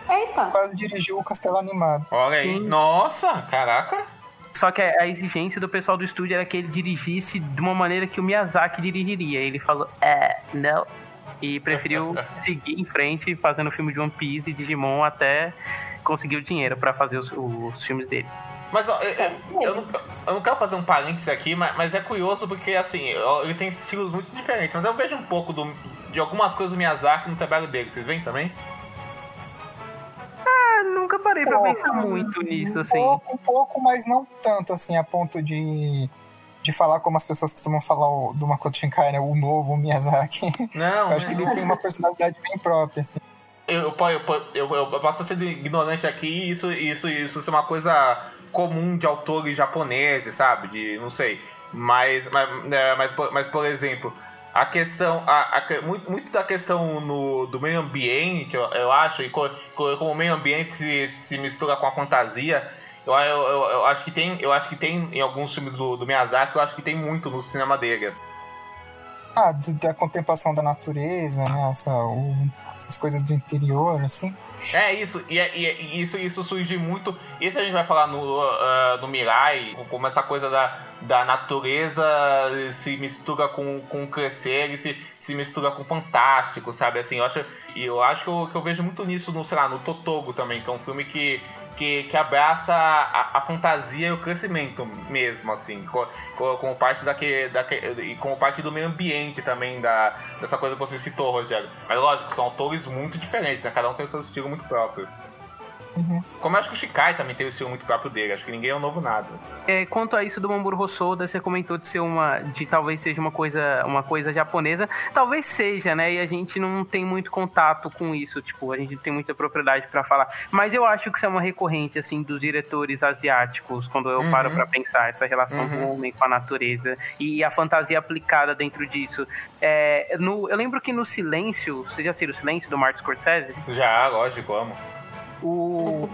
[SPEAKER 4] Eita.
[SPEAKER 2] Quase dirigiu o Castelo Animado.
[SPEAKER 3] Olha aí.
[SPEAKER 1] Sim.
[SPEAKER 3] Nossa, caraca.
[SPEAKER 1] Só que a exigência do pessoal do estúdio era que ele dirigisse de uma maneira que o Miyazaki dirigiria. Ele falou, é, não. E preferiu seguir em frente fazendo filme de One Piece e Digimon até conseguir o dinheiro pra fazer os, os filmes dele.
[SPEAKER 3] Mas ó, eu, eu- eu não, eu não quero fazer um parênteses aqui, mas, mas é curioso porque assim, ele tem estilos muito diferentes. Mas eu vejo um pouco do, de algumas coisas do Miyazaki no trabalho dele. Vocês veem também?
[SPEAKER 1] Nunca parei pra
[SPEAKER 2] Pô,
[SPEAKER 1] pensar muito nisso,
[SPEAKER 2] Um
[SPEAKER 1] assim.
[SPEAKER 2] pouco, um pouco, mas não tanto, assim, a ponto de, de falar como as pessoas costumam falar o, do Makoto Shinkai, né? O novo Miyazaki.
[SPEAKER 3] Não,
[SPEAKER 2] Eu acho que ele tem uma personalidade bem própria, assim.
[SPEAKER 3] eu, eu, eu, eu, posso ser ignorante aqui e isso, isso, isso é uma coisa comum de autores japoneses, sabe? De, não sei. Mas, mas, né, mas, por- mas por exemplo, a questão, a, a muito, muito da questão no, do meio ambiente, eu, eu acho, e co- co- como o meio ambiente se, se mistura com a fantasia, eu, eu, eu, eu acho que tem, eu acho que tem em alguns filmes do, do Miyazaki, eu acho que tem muito no cinema dele.
[SPEAKER 2] Ah, da contemplação da natureza, né? Essa, o- essas coisas do interior, assim.
[SPEAKER 3] É isso, e, é- é- e isso, isso surge muito. Isso a gente vai falar no, ah, no Mirai, como essa coisa da, da natureza se mistura com, com crescer e se, se mistura com fantástico, sabe? Assim, eu acho, eu acho que eu, que eu vejo muito nisso no, sei lá, no Totogo também, que é um filme que, que, que abraça a, a fantasia e o crescimento mesmo, assim, co- co- como parte daquele, daquele, e como parte do meio ambiente também, da, dessa coisa que você citou, Rogério. Mas lógico, são autores muito diferentes, né? Cada um tem seu estilo muito próprio. Como eu acho que o Shikai também tem o estilo muito próprio dele, acho que ninguém é um novo nada.
[SPEAKER 1] É, quanto a isso do Mamoru Hosoda, você comentou de ser uma. de talvez seja uma coisa, uma coisa japonesa. Talvez seja, né? E a gente não tem muito contato com isso, tipo, a gente não tem muita propriedade pra falar. Mas eu acho que isso é uma recorrente, assim, dos diretores asiáticos, quando eu paro pra pensar essa relação do homem com a natureza e a fantasia aplicada dentro disso. É, no, eu lembro que no Silêncio, você já assistiu o Silêncio do Martin Scorsese?
[SPEAKER 3] Já, lógico, amo.
[SPEAKER 1] O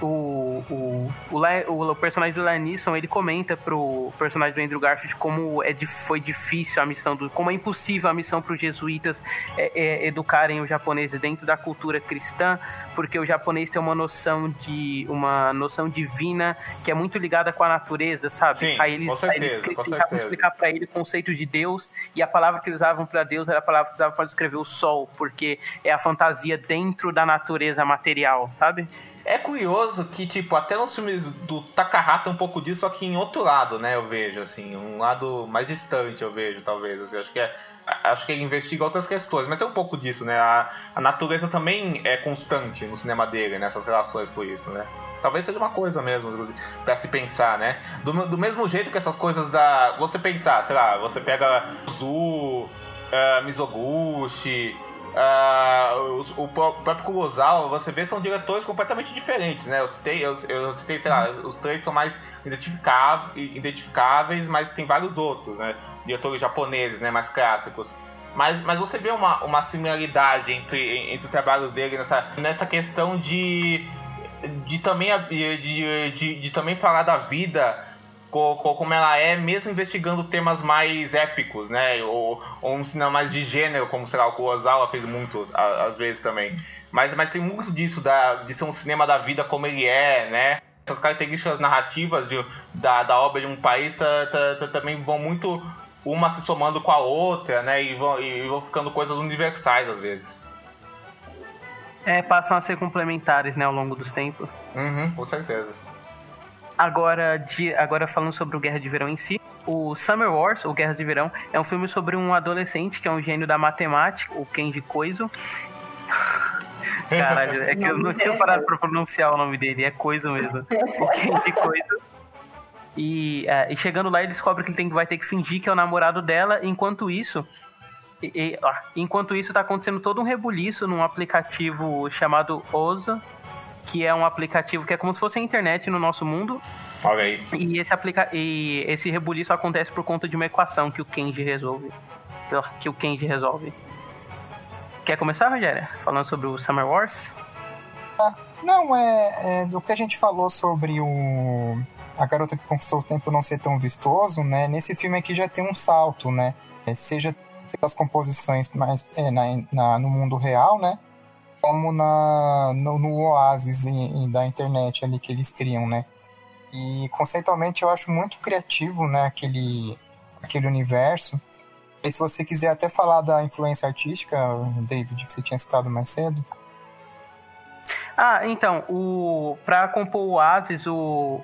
[SPEAKER 1] o, o, o, Le- o personagem do Liam Neeson, ele comenta pro personagem do Andrew Garfield como é, foi difícil a missão, do, como é impossível a missão para os jesuítas é, é, educarem os japoneses dentro da cultura cristã, porque o japonês tem uma noção de uma noção divina que é muito ligada com a natureza, sabe?
[SPEAKER 3] Sim,
[SPEAKER 1] aí eles, eles
[SPEAKER 3] certeza, com
[SPEAKER 1] tentavam explicar para ele o conceito de Deus e a palavra que eles usavam para Deus era a palavra que usavam para descrever o sol, porque é a fantasia dentro da natureza material, sabe?
[SPEAKER 3] É curioso que, tipo, até nos filmes do Takahata um pouco disso, só que em outro lado, né, eu vejo, assim, um lado mais distante, eu vejo, talvez, assim, acho que é, acho que ele investiga outras questões, mas tem um pouco disso, né, a, a natureza também é constante no cinema dele, nessas relações por isso, né. Talvez seja uma coisa mesmo pra se pensar, né? Do, do mesmo jeito que essas coisas da. Você pensar, sei lá, você pega Zu, uh, Mizoguchi, ah, o, o pró- próprio Kurosawa, você vê, são diretores completamente diferentes, né? Eu citei, eu, eu citei sei lá, os três são mais identificáveis, mas tem vários outros, né? Diretores japoneses, né? Mais clássicos. Mas, mas você vê uma, uma similaridade entre, entre o trabalho dele nessa, nessa questão de, de, também, de, de, de também falar da vida como ela é, mesmo investigando temas mais épicos, né? Ou, ou um cinema mais de gênero, como sei lá, o Kurosawa fez muito às vezes também. Mas, mas tem muito disso, da, de ser um cinema da vida como ele é, né? Essas características narrativas de, da, da obra de um país tá, tá, tá, também vão muito uma se somando com a outra, né? E vão, e vão ficando coisas universais às vezes.
[SPEAKER 1] É, passam a ser complementares, né, ao longo dos tempos.
[SPEAKER 3] Uhum, com certeza.
[SPEAKER 1] Agora, de, agora falando sobre o Guerra de Verão em si, o Summer Wars, ou Guerra de Verão, é um filme sobre um adolescente que é um gênio da matemática, o Kenji Koizo. Caralho, é que eu não tinha parado pra pronunciar o nome dele, é Koizo mesmo. O Kenji Koizo. E, é, e, chegando lá, ele descobre que ele tem, vai ter que fingir que é o namorado dela. Enquanto isso, e, e, ó, enquanto isso, tá acontecendo todo um rebuliço num aplicativo chamado Oza, que é um aplicativo que é como se fosse a internet no nosso mundo.
[SPEAKER 3] Olha aí.
[SPEAKER 1] E esse, aplica e esse rebuliço acontece por conta de uma equação que o Kenji resolve. Que o Kenji resolve. Quer começar, Rogério? Falando sobre o Summer Wars?
[SPEAKER 2] Ah, não, é, é do que a gente falou sobre o a garota que conquistou o tempo não ser tão vistoso, né? Nesse filme aqui já tem um salto, né? É, seja pelas composições mais é, na, na, no mundo real, né? Como na, no, no oásis em, em, da internet ali que eles criam, né? E conceitualmente eu acho muito criativo, né, aquele, aquele universo. E se você quiser até falar da influência artística, David, que você tinha citado mais cedo.
[SPEAKER 1] Ah, então, o para compor o Oasis, o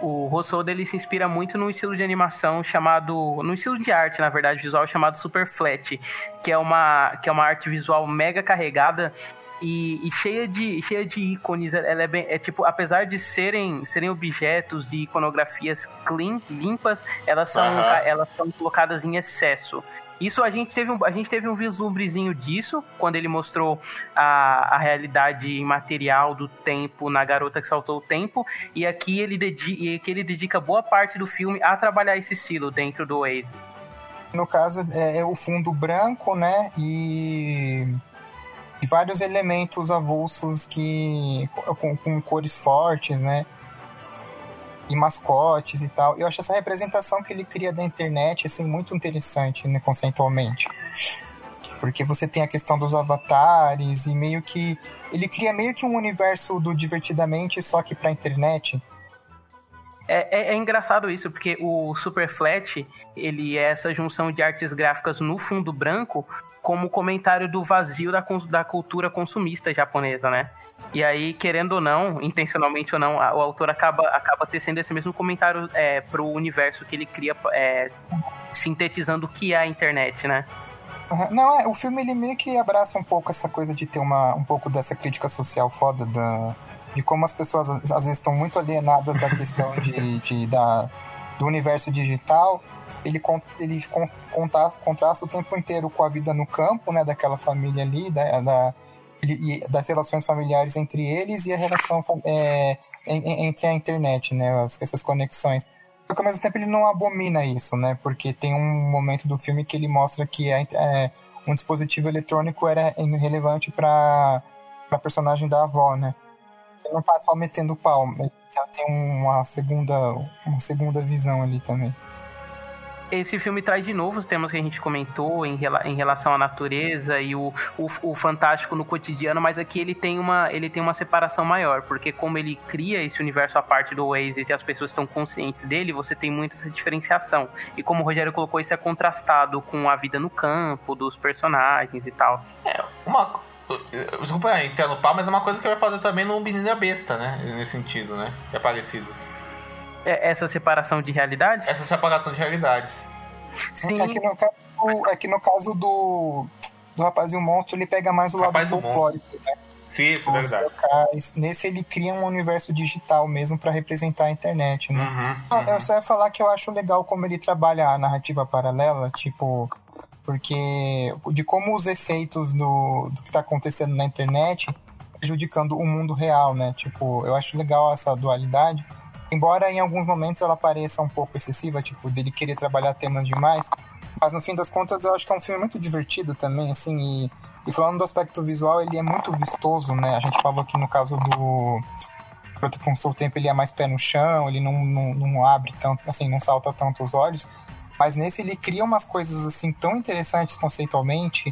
[SPEAKER 1] o Rousseau dele se inspira muito num estilo de animação chamado, no estilo de arte, na verdade, visual chamado Super Flat, que é uma que é uma arte visual mega carregada e, e, cheia de cheia de ícones ela é bem é tipo apesar de serem serem objetos e iconografias clean limpas elas são uhum. elas são colocadas em excesso isso a gente teve um, a gente teve um vislumbrezinho disso quando ele mostrou a, a realidade material do tempo na garota que saltou o tempo e aqui ele dedica, e aqui ele dedica boa parte do filme a trabalhar esse estilo dentro do Oasis
[SPEAKER 2] no caso é, é o fundo branco né e vários elementos avulsos que com, com, cores fortes, né? E mascotes e tal. Eu acho essa representação que ele cria da internet assim muito interessante, né, conceitualmente. Porque você tem a questão dos avatares e meio que ele cria meio que um universo do divertidamente só que para internet.
[SPEAKER 1] É, é, é, engraçado isso, porque o Super Flat, ele é essa junção de artes gráficas no fundo branco como comentário do vazio da, da cultura consumista japonesa, né? E aí, querendo ou não, intencionalmente ou não, a, o autor acaba, acaba tecendo esse mesmo comentário é, pro universo que ele cria, é, sintetizando o que é a internet, né?
[SPEAKER 2] Não, é, o filme ele meio que abraça um pouco essa coisa de ter uma, um pouco dessa crítica social foda da, de como as pessoas às vezes estão muito alienadas à questão de, de da, do universo digital ele, ele conta, contrasta o tempo inteiro com a vida no campo, né, daquela família ali, da, da das relações familiares entre eles e a relação é, entre a internet, né, essas conexões. Só que ao mesmo tempo ele não abomina isso, né, porque tem um momento do filme que ele mostra que é um dispositivo eletrônico era irrelevante para a personagem da avó, né. Ele não tá só metendo pau, ele tem uma segunda, uma segunda visão ali também
[SPEAKER 1] esse filme traz de novo os temas que a gente comentou em, em relação à natureza e o, o, o, fantástico no cotidiano, mas aqui ele tem, uma, ele tem uma separação maior, porque como ele cria esse universo à parte do Oasis e as pessoas estão conscientes dele, você tem muita essa diferenciação. E como o Rogério colocou, isso é contrastado com a vida no campo, dos personagens e tal.
[SPEAKER 3] É, uma. Desculpa entrar no pau, mas é uma coisa que vai fazer também no Menina Besta, né? Nesse sentido, né? É parecido.
[SPEAKER 1] É, essa separação de realidades?
[SPEAKER 3] Essa separação de realidades.
[SPEAKER 2] Sim. É que no caso, é que no caso do, do Rapaz e o Monstro, ele pega mais o lado folclórico, né?
[SPEAKER 3] Sim, isso, é verdade.
[SPEAKER 2] Locais. Nesse ele cria um universo digital mesmo para representar a internet, né?
[SPEAKER 3] Uhum,
[SPEAKER 2] uhum. Eu só ia falar que eu acho legal como ele trabalha a narrativa paralela, tipo, porque de como os efeitos do, do que está acontecendo na internet prejudicando o mundo real, né? Tipo, eu acho legal essa dualidade, Embora em alguns momentos ela pareça um pouco excessiva, tipo, dele querer trabalhar temas demais, Mas no fim das contas, eu acho que é um filme muito divertido também, assim, e, e falando do aspecto visual, ele é muito vistoso, né? A gente falou aqui no caso do com o seu tempo ele é mais pé no chão, ele não, não, não abre tanto, assim, não salta tanto os olhos. Mas nesse ele cria umas coisas assim tão interessantes conceitualmente,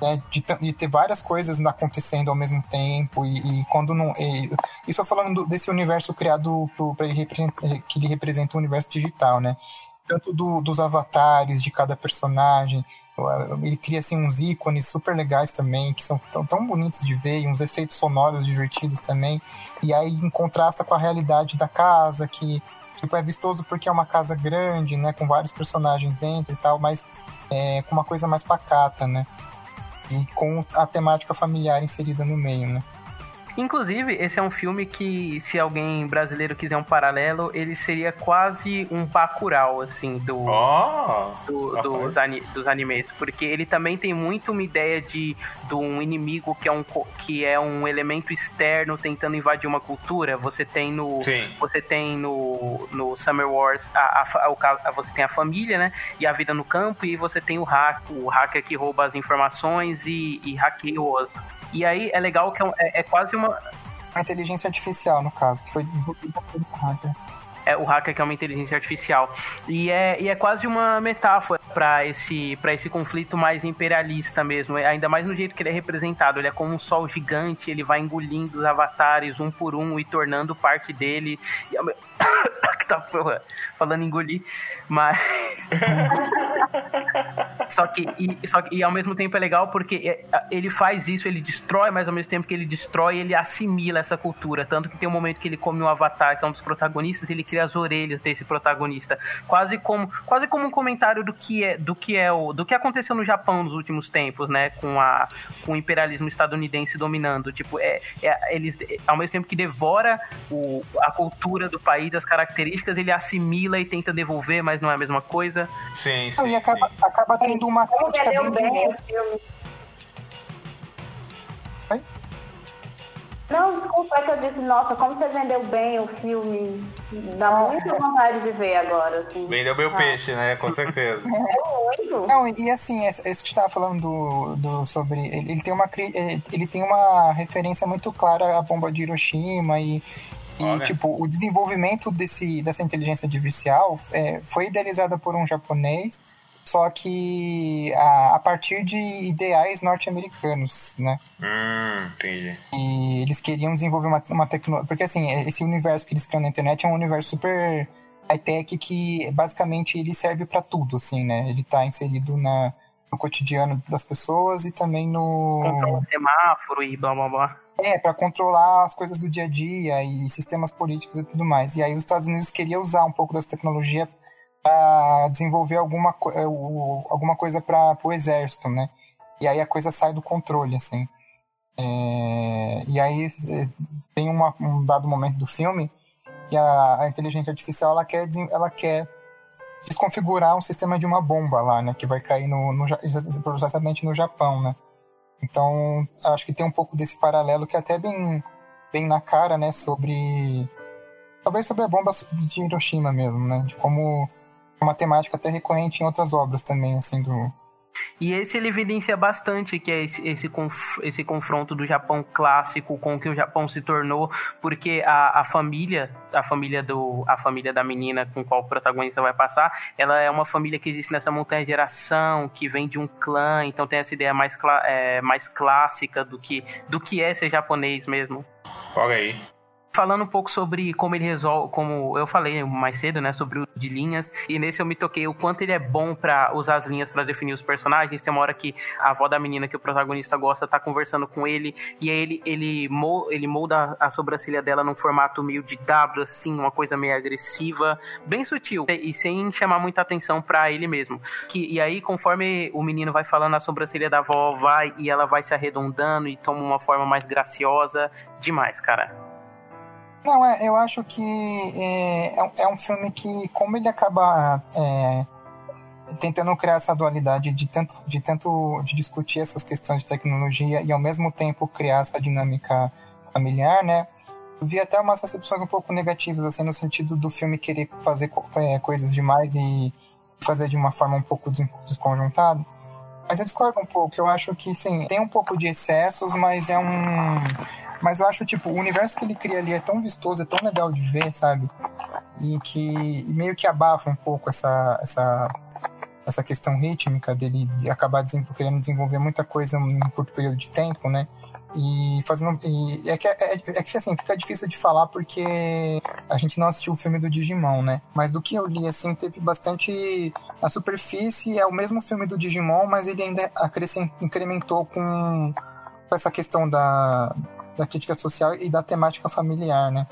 [SPEAKER 2] né, de, de, ter várias coisas acontecendo ao mesmo tempo e, e quando não e, isso falando do, desse universo criado para ele que ele representa o universo digital, né? Tanto do, dos avatares de cada personagem, ele cria assim uns ícones super legais também que são tão, tão bonitos de ver e uns efeitos sonoros divertidos também e aí em contrasta com a realidade da casa que tipo é vistoso porque é uma casa grande né com vários personagens dentro e tal mas é, com uma coisa mais pacata né e com a temática familiar inserida no meio né
[SPEAKER 1] Inclusive, esse é um filme que, se alguém brasileiro quiser um paralelo, ele seria quase um Bacurau, assim, do, oh, do dos, ani, dos animes. Porque ele também tem muito uma ideia de, de um inimigo que é um, que é um elemento externo tentando invadir uma cultura. Você tem no. Sim. Você tem no, no Summer Wars a, a, a, você tem a família, né? E a vida no campo, e você tem o hack, o hacker que rouba as informações e, e hackeia o osso. E aí é legal que é, é, é quase uma.
[SPEAKER 2] Inteligência artificial, no caso, que foi desenvolvida pelo hacker
[SPEAKER 1] é o hacker que é uma inteligência artificial. E é, e é quase uma metáfora para esse, esse conflito mais imperialista mesmo, é, ainda mais no jeito que ele é representado. Ele é como um sol gigante, ele vai engolindo os avatares um por um e tornando parte dele. E, que tá falando engolir, mas. só, que, e, só que, e ao mesmo tempo é legal porque é, ele faz isso, ele destrói, mas ao mesmo tempo que ele destrói, ele assimila essa cultura. Tanto que tem um momento que ele come um avatar, que é um dos protagonistas, ele cria as orelhas desse protagonista. Quase como, quase como um comentário do que é, do que é o, do que aconteceu no Japão nos últimos tempos, né? Com, a, com o imperialismo estadunidense dominando. Tipo, é, é eles, ao mesmo tempo que devora o, a cultura do país, as características, ele assimila e tenta devolver, mas não é a mesma coisa.
[SPEAKER 3] Sim, sim.
[SPEAKER 2] E acaba,
[SPEAKER 3] sim.
[SPEAKER 2] acaba tendo uma crítica bem bem o filme.
[SPEAKER 4] Não, desculpa, é que eu disse, nossa, como você vendeu bem o filme. Dá ah, muita vontade de ver agora, assim.
[SPEAKER 3] Vendeu meu ah. peixe, né? Com certeza.
[SPEAKER 2] É muito. Não, e assim, esse que você tava falando do, do sobre. Ele, ele, tem uma, ele tem uma referência muito clara à bomba de Hiroshima e. E, tipo, o desenvolvimento desse, dessa inteligência artificial é, foi idealizada por um japonês só que a, a partir de ideais norte-americanos, né?
[SPEAKER 3] Hum, entendi.
[SPEAKER 2] E eles queriam desenvolver uma, uma tecnologia. Porque, assim, esse universo que eles criam na internet é um universo super high-tech que basicamente ele serve para tudo, assim, né? Ele tá inserido na, no cotidiano das pessoas e também no.
[SPEAKER 1] Controla semáforo e blá blá blá.
[SPEAKER 2] É, para controlar as coisas do dia a dia e sistemas políticos e tudo mais. E aí os Estados Unidos queriam usar um pouco dessa tecnologia para desenvolver alguma, é, alguma coisa para o exército, né? E aí a coisa sai do controle, assim. É, e aí é, tem uma, um dado momento do filme que a, a, inteligência artificial ela quer, ela quer desconfigurar um sistema de uma bomba lá, né? Que vai cair no, no exatamente no Japão, né? Então acho que tem um pouco desse paralelo que é até bem, bem na cara, né? Sobre talvez sobre a bomba de Hiroshima mesmo, né? De como uma temática até recorrente em outras obras também, assim, do...
[SPEAKER 1] E esse ele evidencia bastante que é esse, esse, conf, esse confronto do Japão clássico com o que o Japão se tornou, porque a, a família, a família do a família da menina com qual o protagonista vai passar, ela é uma família que existe nessa montanha geração, que vem de um clã, então tem essa ideia mais, é, mais clássica do que, do que é ser japonês mesmo.
[SPEAKER 3] Olha aí
[SPEAKER 1] falando um pouco sobre como ele resolve, como eu falei mais cedo, né, sobre o de linhas, e nesse eu me toquei o quanto ele é bom para usar as linhas para definir os personagens. Tem uma hora que a avó da menina que o protagonista gosta tá conversando com ele, e aí ele, ele, ele molda a sobrancelha dela num formato meio de W, assim, uma coisa meio agressiva, bem sutil, e sem chamar muita atenção para ele mesmo. Que, e aí, conforme o menino vai falando, a sobrancelha da avó vai e ela vai se arredondando e toma uma forma mais graciosa. Demais, cara.
[SPEAKER 2] Não, é, eu acho que é, é, é, um filme que, como ele acaba é, tentando criar essa dualidade de tanto, de tanto de discutir essas questões de tecnologia e ao mesmo tempo criar essa dinâmica familiar, né? Eu vi até umas recepções um pouco negativas, assim, no sentido do filme querer fazer é, coisas demais e, fazer de uma forma um pouco des- desconjuntada. Mas eu discordo um pouco. Eu acho que, sim, tem um pouco de excessos, mas é um. Mas eu acho, tipo, o universo que ele cria ali é tão vistoso, é tão legal de ver, sabe? E que meio que abafa um pouco essa, essa, essa questão rítmica dele de acabar querendo desenvolver muita coisa em um curto período de tempo, né? E fazendo. E é, que, é, é que assim, fica difícil de falar porque a gente não assistiu o filme do Digimon, né? Mas do que eu li, assim, teve bastante. A superfície é o mesmo filme do Digimon, mas ele ainda acrescent, incrementou com, com essa questão da, da crítica social e da temática familiar, né?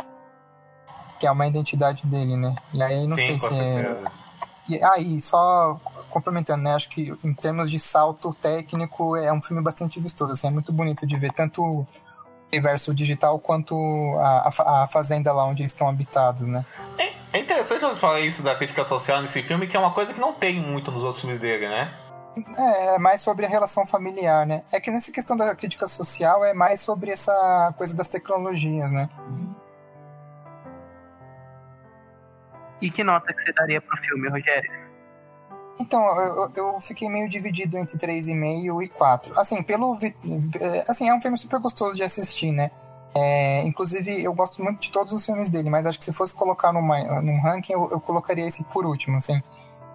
[SPEAKER 2] Que é uma identidade dele, né? E aí não
[SPEAKER 3] Sim,
[SPEAKER 2] sei se é. E aí, só complementando, né? Acho que em termos de salto técnico é um filme bastante vistoso, assim, é muito bonito de ver tanto o universo digital quanto a, a, a fazenda lá onde eles estão habitados, né?
[SPEAKER 3] É- É interessante você falar isso da crítica social nesse filme, que é uma coisa que não tem muito nos outros filmes dele, né?
[SPEAKER 2] É, é mais sobre a relação familiar, né? É que nessa questão da crítica social é mais sobre essa coisa das tecnologias, né?
[SPEAKER 1] E que nota que você daria pro filme, Rogério?
[SPEAKER 2] Então, eu, eu- fiquei meio dividido entre 3,5 e 4. Assim, pelo. é, Assim, é um filme super gostoso de assistir, né? É, inclusive, eu gosto muito de todos os filmes dele, mas acho que se fosse colocar numa, num ranking, eu, eu colocaria esse por último, assim.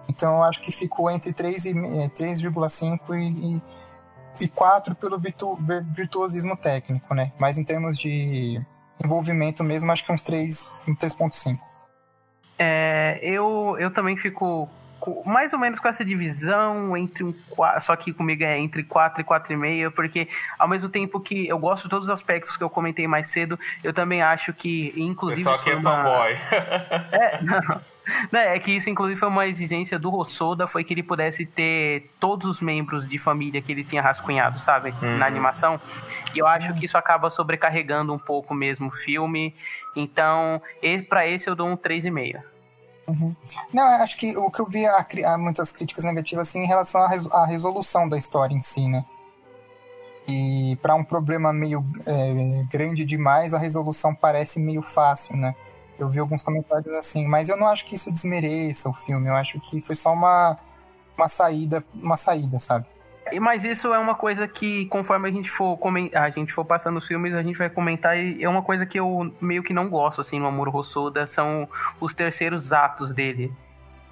[SPEAKER 2] Então, eu acho que ficou entre 3 e, é, 3,5 e, e, e 4 pelo virtu, vir- virtuosismo técnico, né? Mas em termos de envolvimento mesmo, acho que uns 3, um 3,5.
[SPEAKER 1] É, eu, eu também fico co- mais ou menos com essa divisão entre um só que comigo é entre 4 e 4,5, porque ao mesmo tempo que eu gosto de todos os aspectos que eu comentei mais cedo, eu também acho que inclusive
[SPEAKER 3] Pessoal
[SPEAKER 1] isso
[SPEAKER 3] que é
[SPEAKER 1] uma...
[SPEAKER 3] fanboy.
[SPEAKER 1] É, não. Não, é que isso, inclusive, foi uma exigência do Rossoda, foi que ele pudesse ter todos os membros de família que ele tinha rascunhado, sabe? Na animação. E eu acho que isso acaba sobrecarregando um pouco mesmo o filme. Então, e- pra esse eu dou um 3,5.
[SPEAKER 2] Não, eu acho que o que eu vi há, há muitas críticas negativas assim, em relação à, res- à resolução da história em si, né? E para um problema meio é, grande demais, a resolução parece meio fácil, né? Eu vi alguns comentários assim, mas eu não acho que isso desmereça o filme. Eu acho que foi só uma, uma saída, uma saída, sabe?
[SPEAKER 1] E- Mas isso é uma coisa que, conforme a gente for a gente for passando os filmes, a gente vai comentar. E é uma coisa que eu meio que não gosto, assim, no Amor Rossoda, são os terceiros atos dele.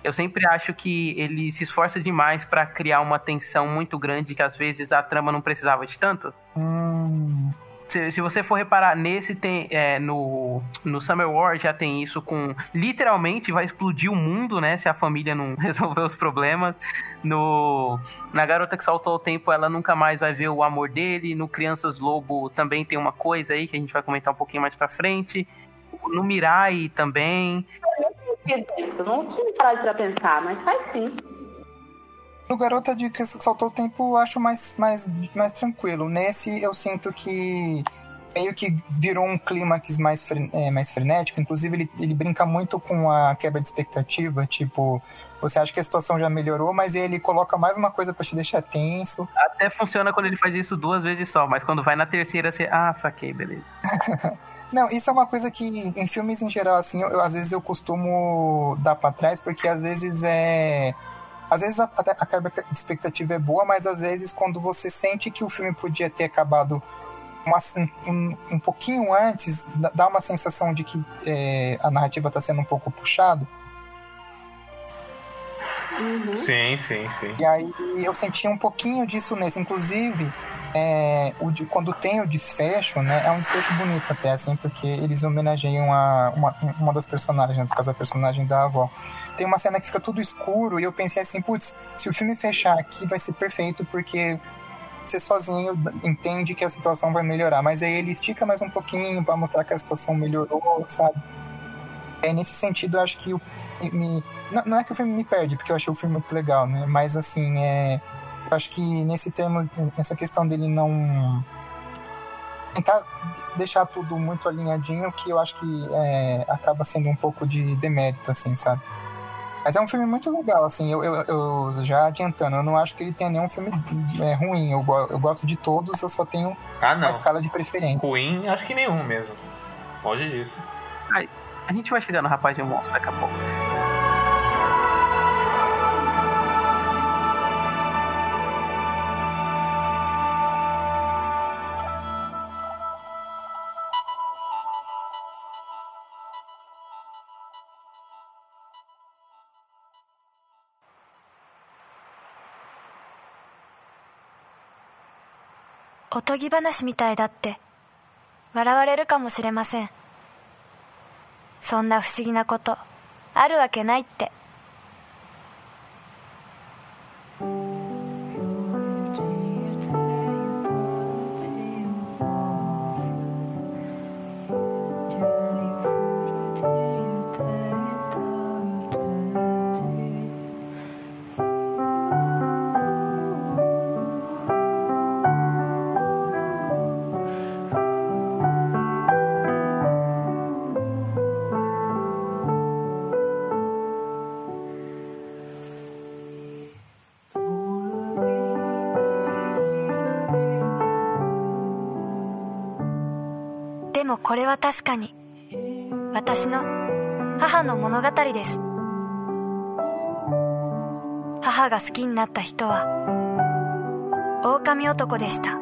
[SPEAKER 1] Eu sempre acho que ele se esforça demais pra criar uma tensão muito grande que às vezes a trama não precisava de tanto.
[SPEAKER 2] Hum,
[SPEAKER 1] Se, se você for reparar, nesse tem. é, no, no Summer War já tem isso com. Literalmente vai explodir o mundo, né? Se a família não resolver os problemas. No, na Garota que Saltou o Tempo, ela nunca mais vai ver o amor dele. No Crianças Lobo também tem uma coisa aí que a gente vai comentar um pouquinho mais pra frente. No Mirai também.
[SPEAKER 4] Isso, não tinha parado pra pensar, mas faz sim.
[SPEAKER 2] No Garota de que Saltou o Tempo, eu acho mais, mais, mais tranquilo. Nesse, eu sinto que meio que virou um clímax mais, é, mais frenético. Inclusive, ele, ele brinca muito com a quebra de expectativa. Tipo, você acha que a situação já melhorou, mas ele coloca mais uma coisa pra te deixar tenso.
[SPEAKER 1] Até funciona quando ele faz isso duas vezes só, mas quando vai na terceira, você. Ah, saquei, beleza.
[SPEAKER 2] Não, isso é uma coisa que em filmes em geral, assim, eu, eu- às vezes eu costumo dar pra trás, porque às vezes é. Às vezes a, a, a quebra de expectativa é boa, mas às vezes quando você sente que o filme podia ter acabado uma- um, um pouquinho antes, dá- uma sensação de que é, a narrativa tá sendo um pouco puxada.
[SPEAKER 3] Sim, sim, sim.
[SPEAKER 2] E aí eu senti um pouquinho disso nesse. Inclusive, é, o de- quando tem o desfecho, né? É um desfecho bonito até, assim, porque eles homenageiam a uma, uma das personagens, no caso a personagem da avó. Tem uma cena que fica tudo escuro e eu pensei assim, putz, se o filme fechar aqui vai ser perfeito, porque você sozinho entende que a situação vai melhorar. Mas aí ele estica mais um pouquinho pra mostrar que a situação melhorou, sabe? É, nesse sentido, eu acho que o, me, não, não é que o filme me perde, porque eu achei o filme muito legal, né? Mas assim, é, acho que nesse termo, nessa questão dele não tentar deixar tudo muito alinhadinho, que eu acho que é, acaba sendo um pouco de demérito, assim, sabe? Mas é um filme muito legal, assim, eu, eu, eu já adiantando, eu não acho que ele tenha nenhum filme é, ruim, eu, eu gosto de todos, eu só tenho
[SPEAKER 3] Ah,
[SPEAKER 2] uma escala de preferência.
[SPEAKER 3] Ruim, acho que nenhum mesmo. Longe disso.
[SPEAKER 1] Ai, a gente vai chegando, rapaz de monstro, daqui a pouco.
[SPEAKER 9] おとぎ話みたいだって。笑われるかもしれません。そんな不思議なことあるわけないって。でもこれは確かに。私の母の物語です。母が好きになった人は狼男でした「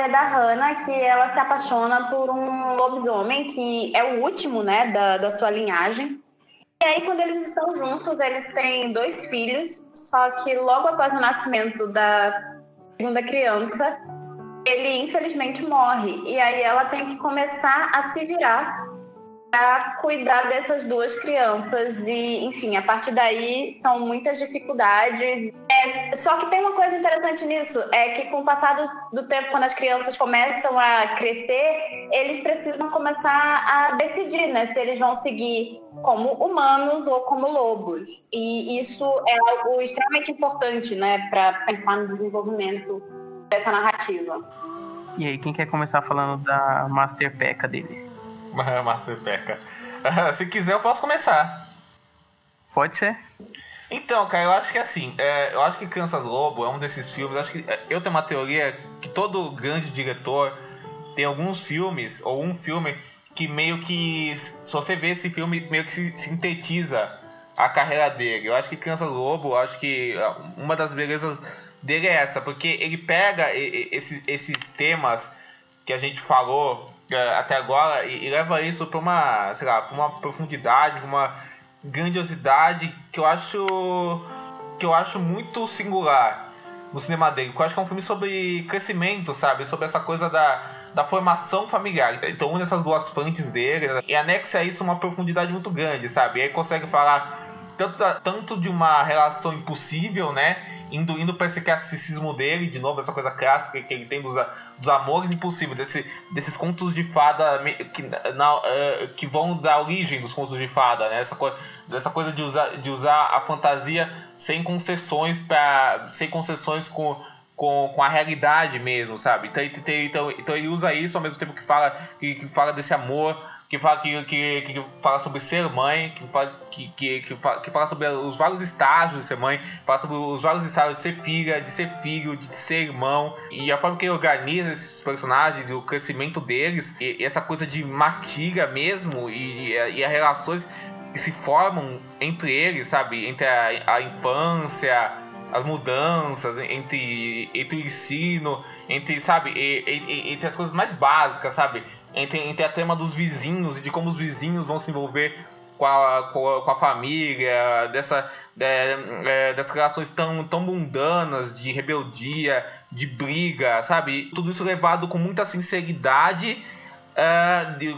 [SPEAKER 4] história da Hannah, que ela se apaixona por um lobisomem, que é o último, né, da, da sua linhagem. E aí, quando eles estão juntos, eles têm dois filhos, só que logo após o nascimento da segunda criança, ele infelizmente morre. E aí ela tem que começar a se virar para cuidar dessas duas crianças e, enfim, a partir daí são muitas dificuldades. É, só que tem uma coisa interessante nisso, é que com o passar do, do tempo, quando as crianças começam a crescer, eles precisam começar a decidir, né, se eles vão seguir como humanos ou como lobos. E isso é algo extremamente importante, né, para pensar no desenvolvimento dessa narrativa.
[SPEAKER 1] E aí, quem quer começar falando da Master Peca dele?
[SPEAKER 3] Master Peca. Ah, Se quiser, eu posso começar.
[SPEAKER 1] Pode ser?
[SPEAKER 3] Então, cara, eu acho que assim, é, eu acho que Crianças Lobo é um desses filmes. Eu acho que é, eu tenho uma teoria que todo grande diretor tem alguns filmes ou um filme que meio que, se você vê esse filme, meio que se- sintetiza a carreira dele. Eu acho que Crianças Lobo, eu acho que ah, uma das belezas dele é essa, porque ele pega esses, esses temas que a gente falou é, até agora e, e leva isso para uma, sei lá, pra uma profundidade, uma grandiosidade que eu acho que eu acho muito singular no cinema dele. Eu acho que é um filme sobre crescimento, sabe? Sobre essa coisa da, da formação familiar. Então une essas duas frentes dele né? e anexa a isso uma profundidade muito grande, sabe? E aí consegue falar tanto, da- tanto de uma relação impossível, né? Indo, indo para esse classicismo dele, de novo, essa coisa clássica que ele tem dos, dos amores impossíveis, desse, desses contos de fada que, na, eh, que vão dar origem dos contos de fada, né? Essa, coi essa coisa de usar, de usar a fantasia sem concessões para sem concessões com, com, com a realidade mesmo, sabe? Então, então, então ele usa isso ao mesmo tempo que fala, que, que fala desse amor, que fala, que, que, que fala sobre ser mãe, que fala, que, que, que, fala, que fala sobre os vários estágios de ser mãe, fala sobre os vários estágios de ser filha, de ser filho, de ser irmão, e a forma que ele organiza esses personagens, o crescimento deles, e, e essa coisa de matilha mesmo, e, e, e as relações que se formam entre eles, sabe? Entre a, a infância, as mudanças entre, entre o ensino, entre, sabe, entre as coisas mais básicas, sabe? Entre, entre a tema dos vizinhos e de como os vizinhos vão se envolver com a, com a, com a família, dessa, é, é, dessas relações tão, tão mundanas de rebeldia, de briga, sabe? Tudo isso levado com muita sinceridade, é, de-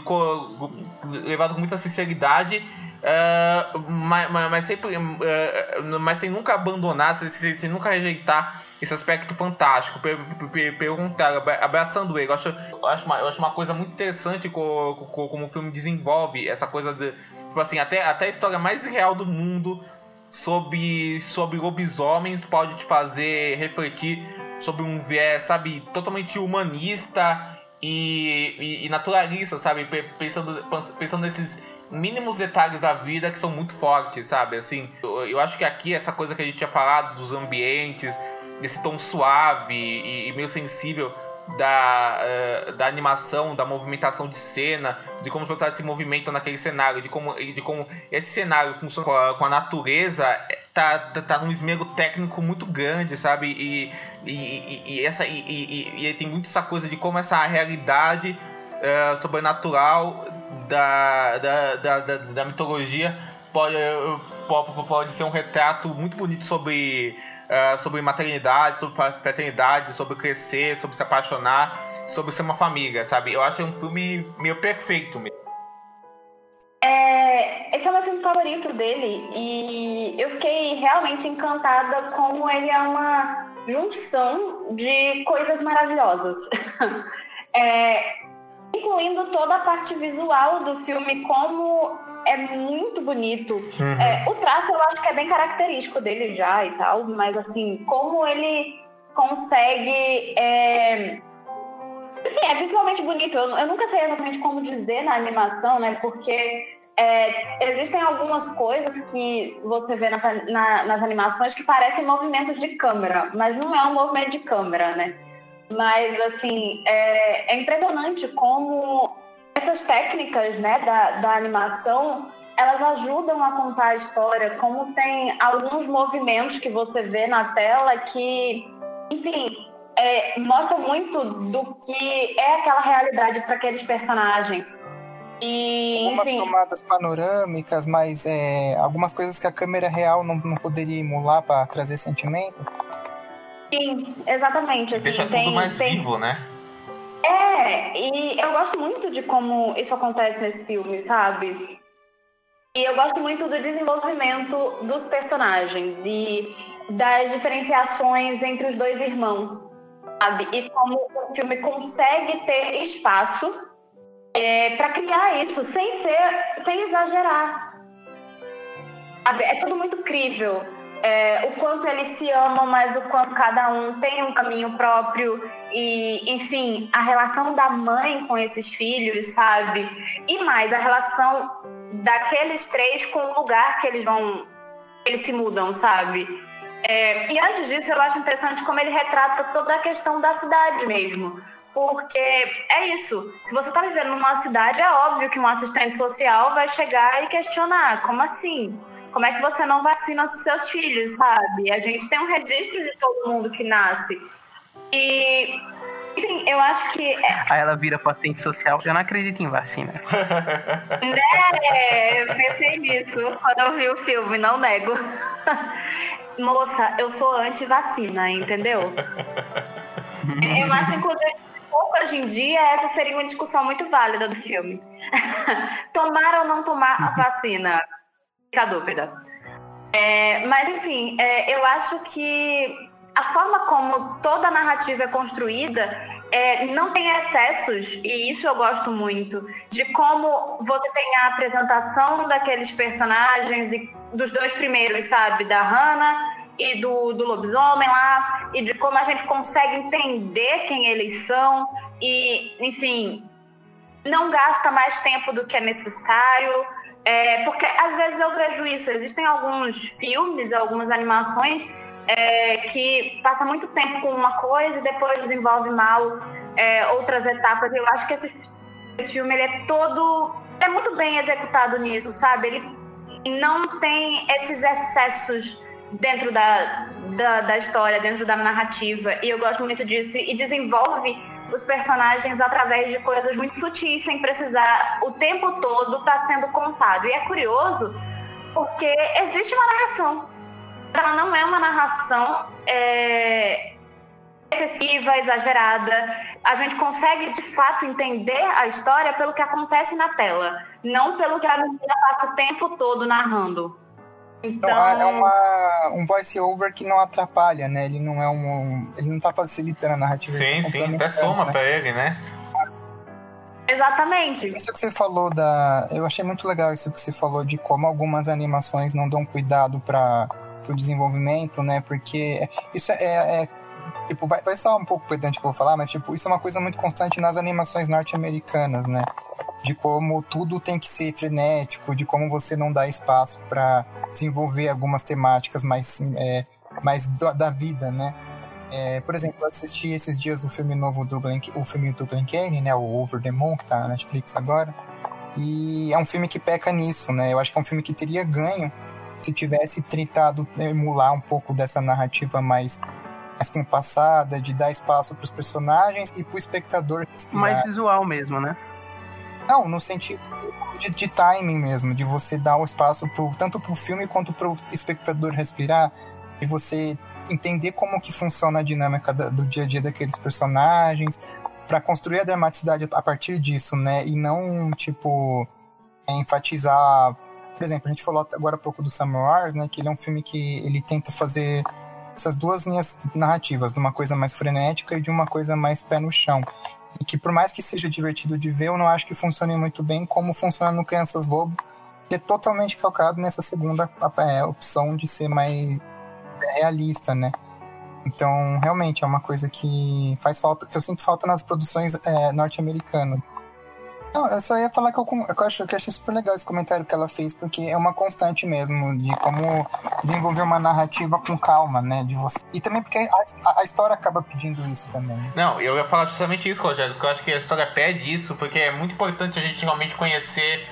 [SPEAKER 3] levado com muita sinceridade é, mas, mas, mas sempre, é, mas sem nunca abandonar, sem, sem- nunca rejeitar esse aspecto fantástico, pe- pe- pe- pelo contrário, abra- abraçando ele. Eu acho, eu acho, uma, eu acho uma coisa muito interessante co- co- como o filme desenvolve essa coisa de. Tipo assim, até, até a história mais real do mundo sobre, sobre lobisomens pode te fazer refletir sobre um viés, sabe, totalmente humanista e, e, e naturalista, sabe? Pe- Pensando, pensando nesses mínimos detalhes da vida que são muito fortes, sabe? Assim, eu, eu acho que aqui essa coisa que a gente tinha falado dos ambientes, desse tom suave e, e meio sensível da, eh, da animação, da movimentação de cena, de como os personagens se movimentam naquele cenário, de como, de como esse cenário funciona com a, com a natureza, tá, tá, tá num esmero técnico muito grande, sabe? E, e, e, essa, e, e, tem muito essa coisa de como essa realidade uh, sobrenatural da, da, da, da, mitologia pode, pode, ser um retrato muito bonito sobre, uh, sobre maternidade, sobre fraternidade, sobre crescer, sobre se apaixonar, sobre ser uma família, sabe? Eu acho um filme meio perfeito mesmo.
[SPEAKER 4] É, esse é o meu filme favorito dele e eu fiquei realmente encantada como ele é uma junção de coisas maravilhosas. é, incluindo toda a parte visual do filme, como é muito bonito. Uhum. É, o traço eu acho que é bem característico dele já e tal, mas assim, como ele consegue. É, é visualmente bonito. Eu, eu, nunca sei exatamente como dizer na animação, né? Porque é, existem algumas coisas que você vê na, na, nas animações que parecem movimento de câmera, mas não é um movimento de câmera, né? Mas, assim, é, é impressionante como essas técnicas né, da, da animação elas ajudam a contar a história, como tem alguns movimentos que você vê na tela que, enfim, é, mostram muito do que é aquela realidade para aqueles personagens.
[SPEAKER 2] E, algumas enfim, tomadas panorâmicas, mas é, algumas coisas que a câmera real não, não poderia emular para trazer sentimento.
[SPEAKER 4] Sim, exatamente. Assim,
[SPEAKER 3] Deixa tem, tudo mais tem... vivo, né?
[SPEAKER 4] É, e eu gosto muito de como isso acontece nesse filme, sabe? E eu gosto muito do desenvolvimento dos personagens, de, das diferenciações entre os dois irmãos, sabe? E como o filme consegue ter espaço é, para criar isso, sem ser, sem exagerar. Sabe? É tudo muito crível é, o quanto eles se amam, mas o quanto cada um tem um caminho próprio e, enfim, a relação da mãe com esses filhos, sabe? E mais a relação daqueles três com o lugar que eles vão, eles se mudam, sabe? É, e antes disso, eu acho interessante como ele retrata toda a questão da cidade mesmo. Porque é isso. Se você está vivendo numa cidade, é óbvio que um assistente social vai chegar e questionar: como assim? Como é que você não vacina os seus filhos, sabe? A gente tem um registro de todo mundo que nasce. E, enfim, eu acho que.
[SPEAKER 1] É Aí ela vira paciente social. Eu não acredito em vacina.
[SPEAKER 4] né? Eu pensei nisso quando eu vi o filme, não nego. Moça, eu sou anti-vacina, entendeu? Eu acho, inclusive, hoje em dia, essa seria uma discussão muito válida do filme. tomar ou não tomar a vacina? A dúvida. É, mas, enfim, é, eu acho que a forma como toda a narrativa é construída é, não tem excessos, e isso eu gosto muito, de como você tem a apresentação daqueles personagens, e dos dois primeiros, sabe? Da Hannah e do, do lobisomem lá, e de como a gente consegue entender quem eles são, e, enfim, não gasta mais tempo do que é necessário. É, porque às vezes eu vejo isso, existem alguns filmes, algumas animações é, que passa muito tempo com uma coisa e depois desenvolve mal é, outras etapas. Eu acho que esse, esse filme ele é todo. é muito bem executado nisso, sabe? Ele não tem esses excessos dentro da, da, da história, dentro da narrativa. E eu gosto muito disso. E desenvolve os personagens através de coisas muito sutis, sem precisar o tempo todo estar tá sendo contado. E é curioso porque existe uma narração. Ela não é uma narração é, excessiva, exagerada. A gente consegue de fato entender a história pelo que acontece na tela, não pelo que a menina passa o tempo todo narrando.
[SPEAKER 2] Então, então é uma, um voice-over que não atrapalha, né? Ele não é um. Ele não tá facilitando a narrativa.
[SPEAKER 3] Sim,
[SPEAKER 2] tá
[SPEAKER 3] sim, até soma né? pra ele, né?
[SPEAKER 4] Exatamente.
[SPEAKER 2] Isso que você falou da. Eu achei muito legal isso que você falou de como algumas animações não dão cuidado para o desenvolvimento, né? Porque isso é, é, é tipo, vai, vai ser um pouco pedante que eu vou falar, mas tipo, isso é uma coisa muito constante nas animações norte-americanas, né? De como tudo tem que ser frenético, de como você não dá espaço para desenvolver algumas temáticas mais, é, mais do, da vida, né? É, por exemplo, eu assisti esses dias o filme novo do Glenn, o filme do Glenn Kane, né? O Over the Moon, que tá na Netflix agora. E é um filme que peca nisso, né? Eu acho que é um filme que teria ganho se tivesse tentado emular um pouco dessa narrativa mais mais passada, de dar espaço para os personagens e para o espectador. Respirar.
[SPEAKER 1] Mais visual mesmo, né?
[SPEAKER 2] Não, no sentido de, de timing mesmo, de você dar o espaço pro, tanto para o filme quanto para o espectador respirar e você entender como que funciona a dinâmica do, dia a dia daqueles personagens para construir a dramaticidade a partir disso, né? E não tipo enfatizar, por exemplo, a gente falou agora há pouco do Wars, né? Que ele é um filme que ele tenta fazer essas duas linhas narrativas, de uma coisa mais frenética e de uma coisa mais pé no chão. E que por mais que seja divertido de ver, eu não acho que funcione muito bem como funciona no Crianças Lobo, que é totalmente calcado nessa segunda é, opção de ser mais realista, né? Então, realmente é uma coisa que faz falta, que eu sinto falta nas produções é, norte-americanas. Não, eu só ia falar que eu, eu, acho, que eu achei super legal esse comentário que ela fez, porque é uma constante mesmo de como desenvolver uma narrativa com calma, né? De você. E também porque a, a história acaba pedindo isso também.
[SPEAKER 3] Não, eu ia falar justamente isso, Rogério, que eu acho que a história pede isso, porque é muito importante a gente realmente conhecer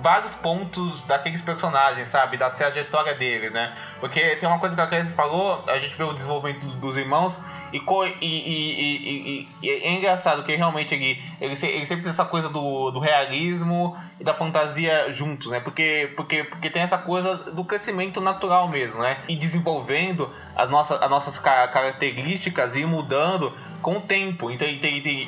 [SPEAKER 3] vários pontos daqueles personagens, sabe? Da trajetória deles, né? Porque tem uma coisa que a gente falou, a gente vê o desenvolvimento dos irmãos e, e, e, e é engraçado que realmente ele, ele, ele, sempre tem essa coisa do, do realismo e da fantasia juntos, né? Porque, porque, porque tem essa coisa do crescimento natural mesmo, né? E desenvolvendo as nossas, as nossas características e mudando com o tempo. Então,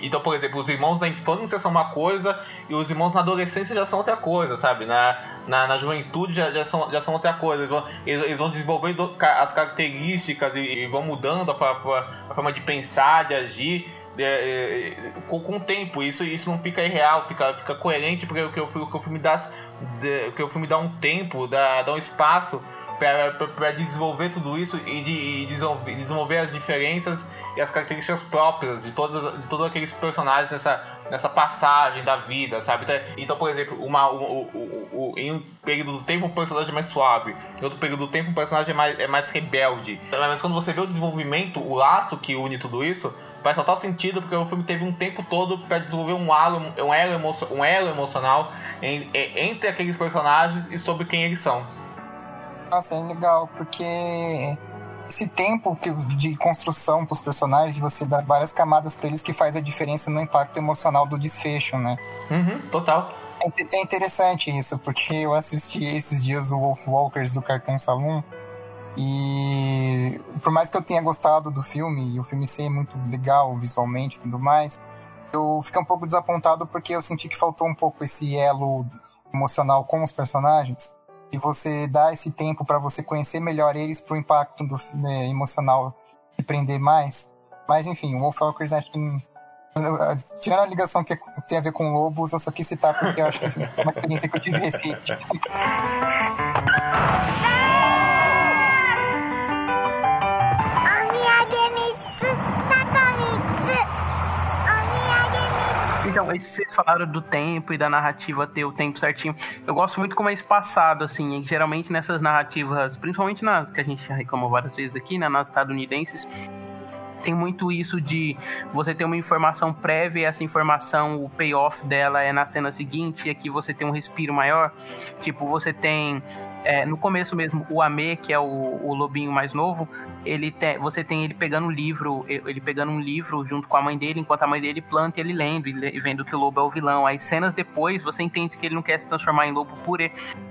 [SPEAKER 3] então, por exemplo, os irmãos da infância são uma coisa e os irmãos na adolescência já são outra coisa, sabe? Na, na, na juventude já, já, são, já são outra coisa. Eles vão, eles vão desenvolvendo as características e, e vão mudando a, a, a, forma de pensar, de agir. De, de, com, com o tempo, isso, isso não fica irreal, fica, fica coerente porque o que o, que filme dá, que o filme dá um tempo, dá, dá um espaço para desenvolver tudo isso e de, desenvolver, desenvolver, as diferenças e as características próprias de todos, de todos aqueles personagens nessa, nessa passagem da vida, sabe? Então, então por exemplo, uma, em um período do tempo um personagem é mais suave, em outro período do tempo um personagem é mais, é mais rebelde. Mas quando você vê o desenvolvimento, o laço que une tudo isso, faz total sentido porque o filme teve um tempo todo para desenvolver um elo, um elo, emocional em, entre aqueles personagens e sobre quem eles são.
[SPEAKER 2] Nossa, é legal, porque esse tempo de construção para os personagens, você dá várias camadas para eles que faz a diferença no impacto emocional do desfecho, né?
[SPEAKER 3] Uhum, total.
[SPEAKER 2] É, é interessante isso, porque eu assisti esses dias o Wolf Walkers do Cartoon Saloon e por mais que eu tenha gostado do filme e o filme ser muito legal visualmente e tudo mais, eu fiquei um pouco desapontado porque eu senti que faltou um pouco esse elo emocional com os personagens e você dá esse tempo para você conhecer melhor eles pro impacto do, né, emocional e prender mais. Mas enfim, o Wolfwalkers acho que tirando a ligação que tem a ver com lobos, eu só quis citar porque eu acho que é uma experiência que eu tive recente.
[SPEAKER 1] Então, vocês falaram do tempo e da narrativa ter o tempo certinho. Eu gosto muito como é espaçado, assim. geralmente nessas narrativas, principalmente nas que a gente já reclamou várias vezes aqui, né, nas estadunidenses, tem muito isso de você ter uma informação prévia e essa informação, o payoff dela é na cena seguinte, e aqui você tem um respiro maior. Tipo, você tem é, no começo mesmo, o Ame, que é o, o lobinho mais novo, ele você tem ele pegando um livro, ele pegando um livro junto com a mãe dele, enquanto a mãe dele planta ele lendo, e vendo que o lobo é o vilão. Aí cenas depois, você entende que ele não quer se transformar em lobo por,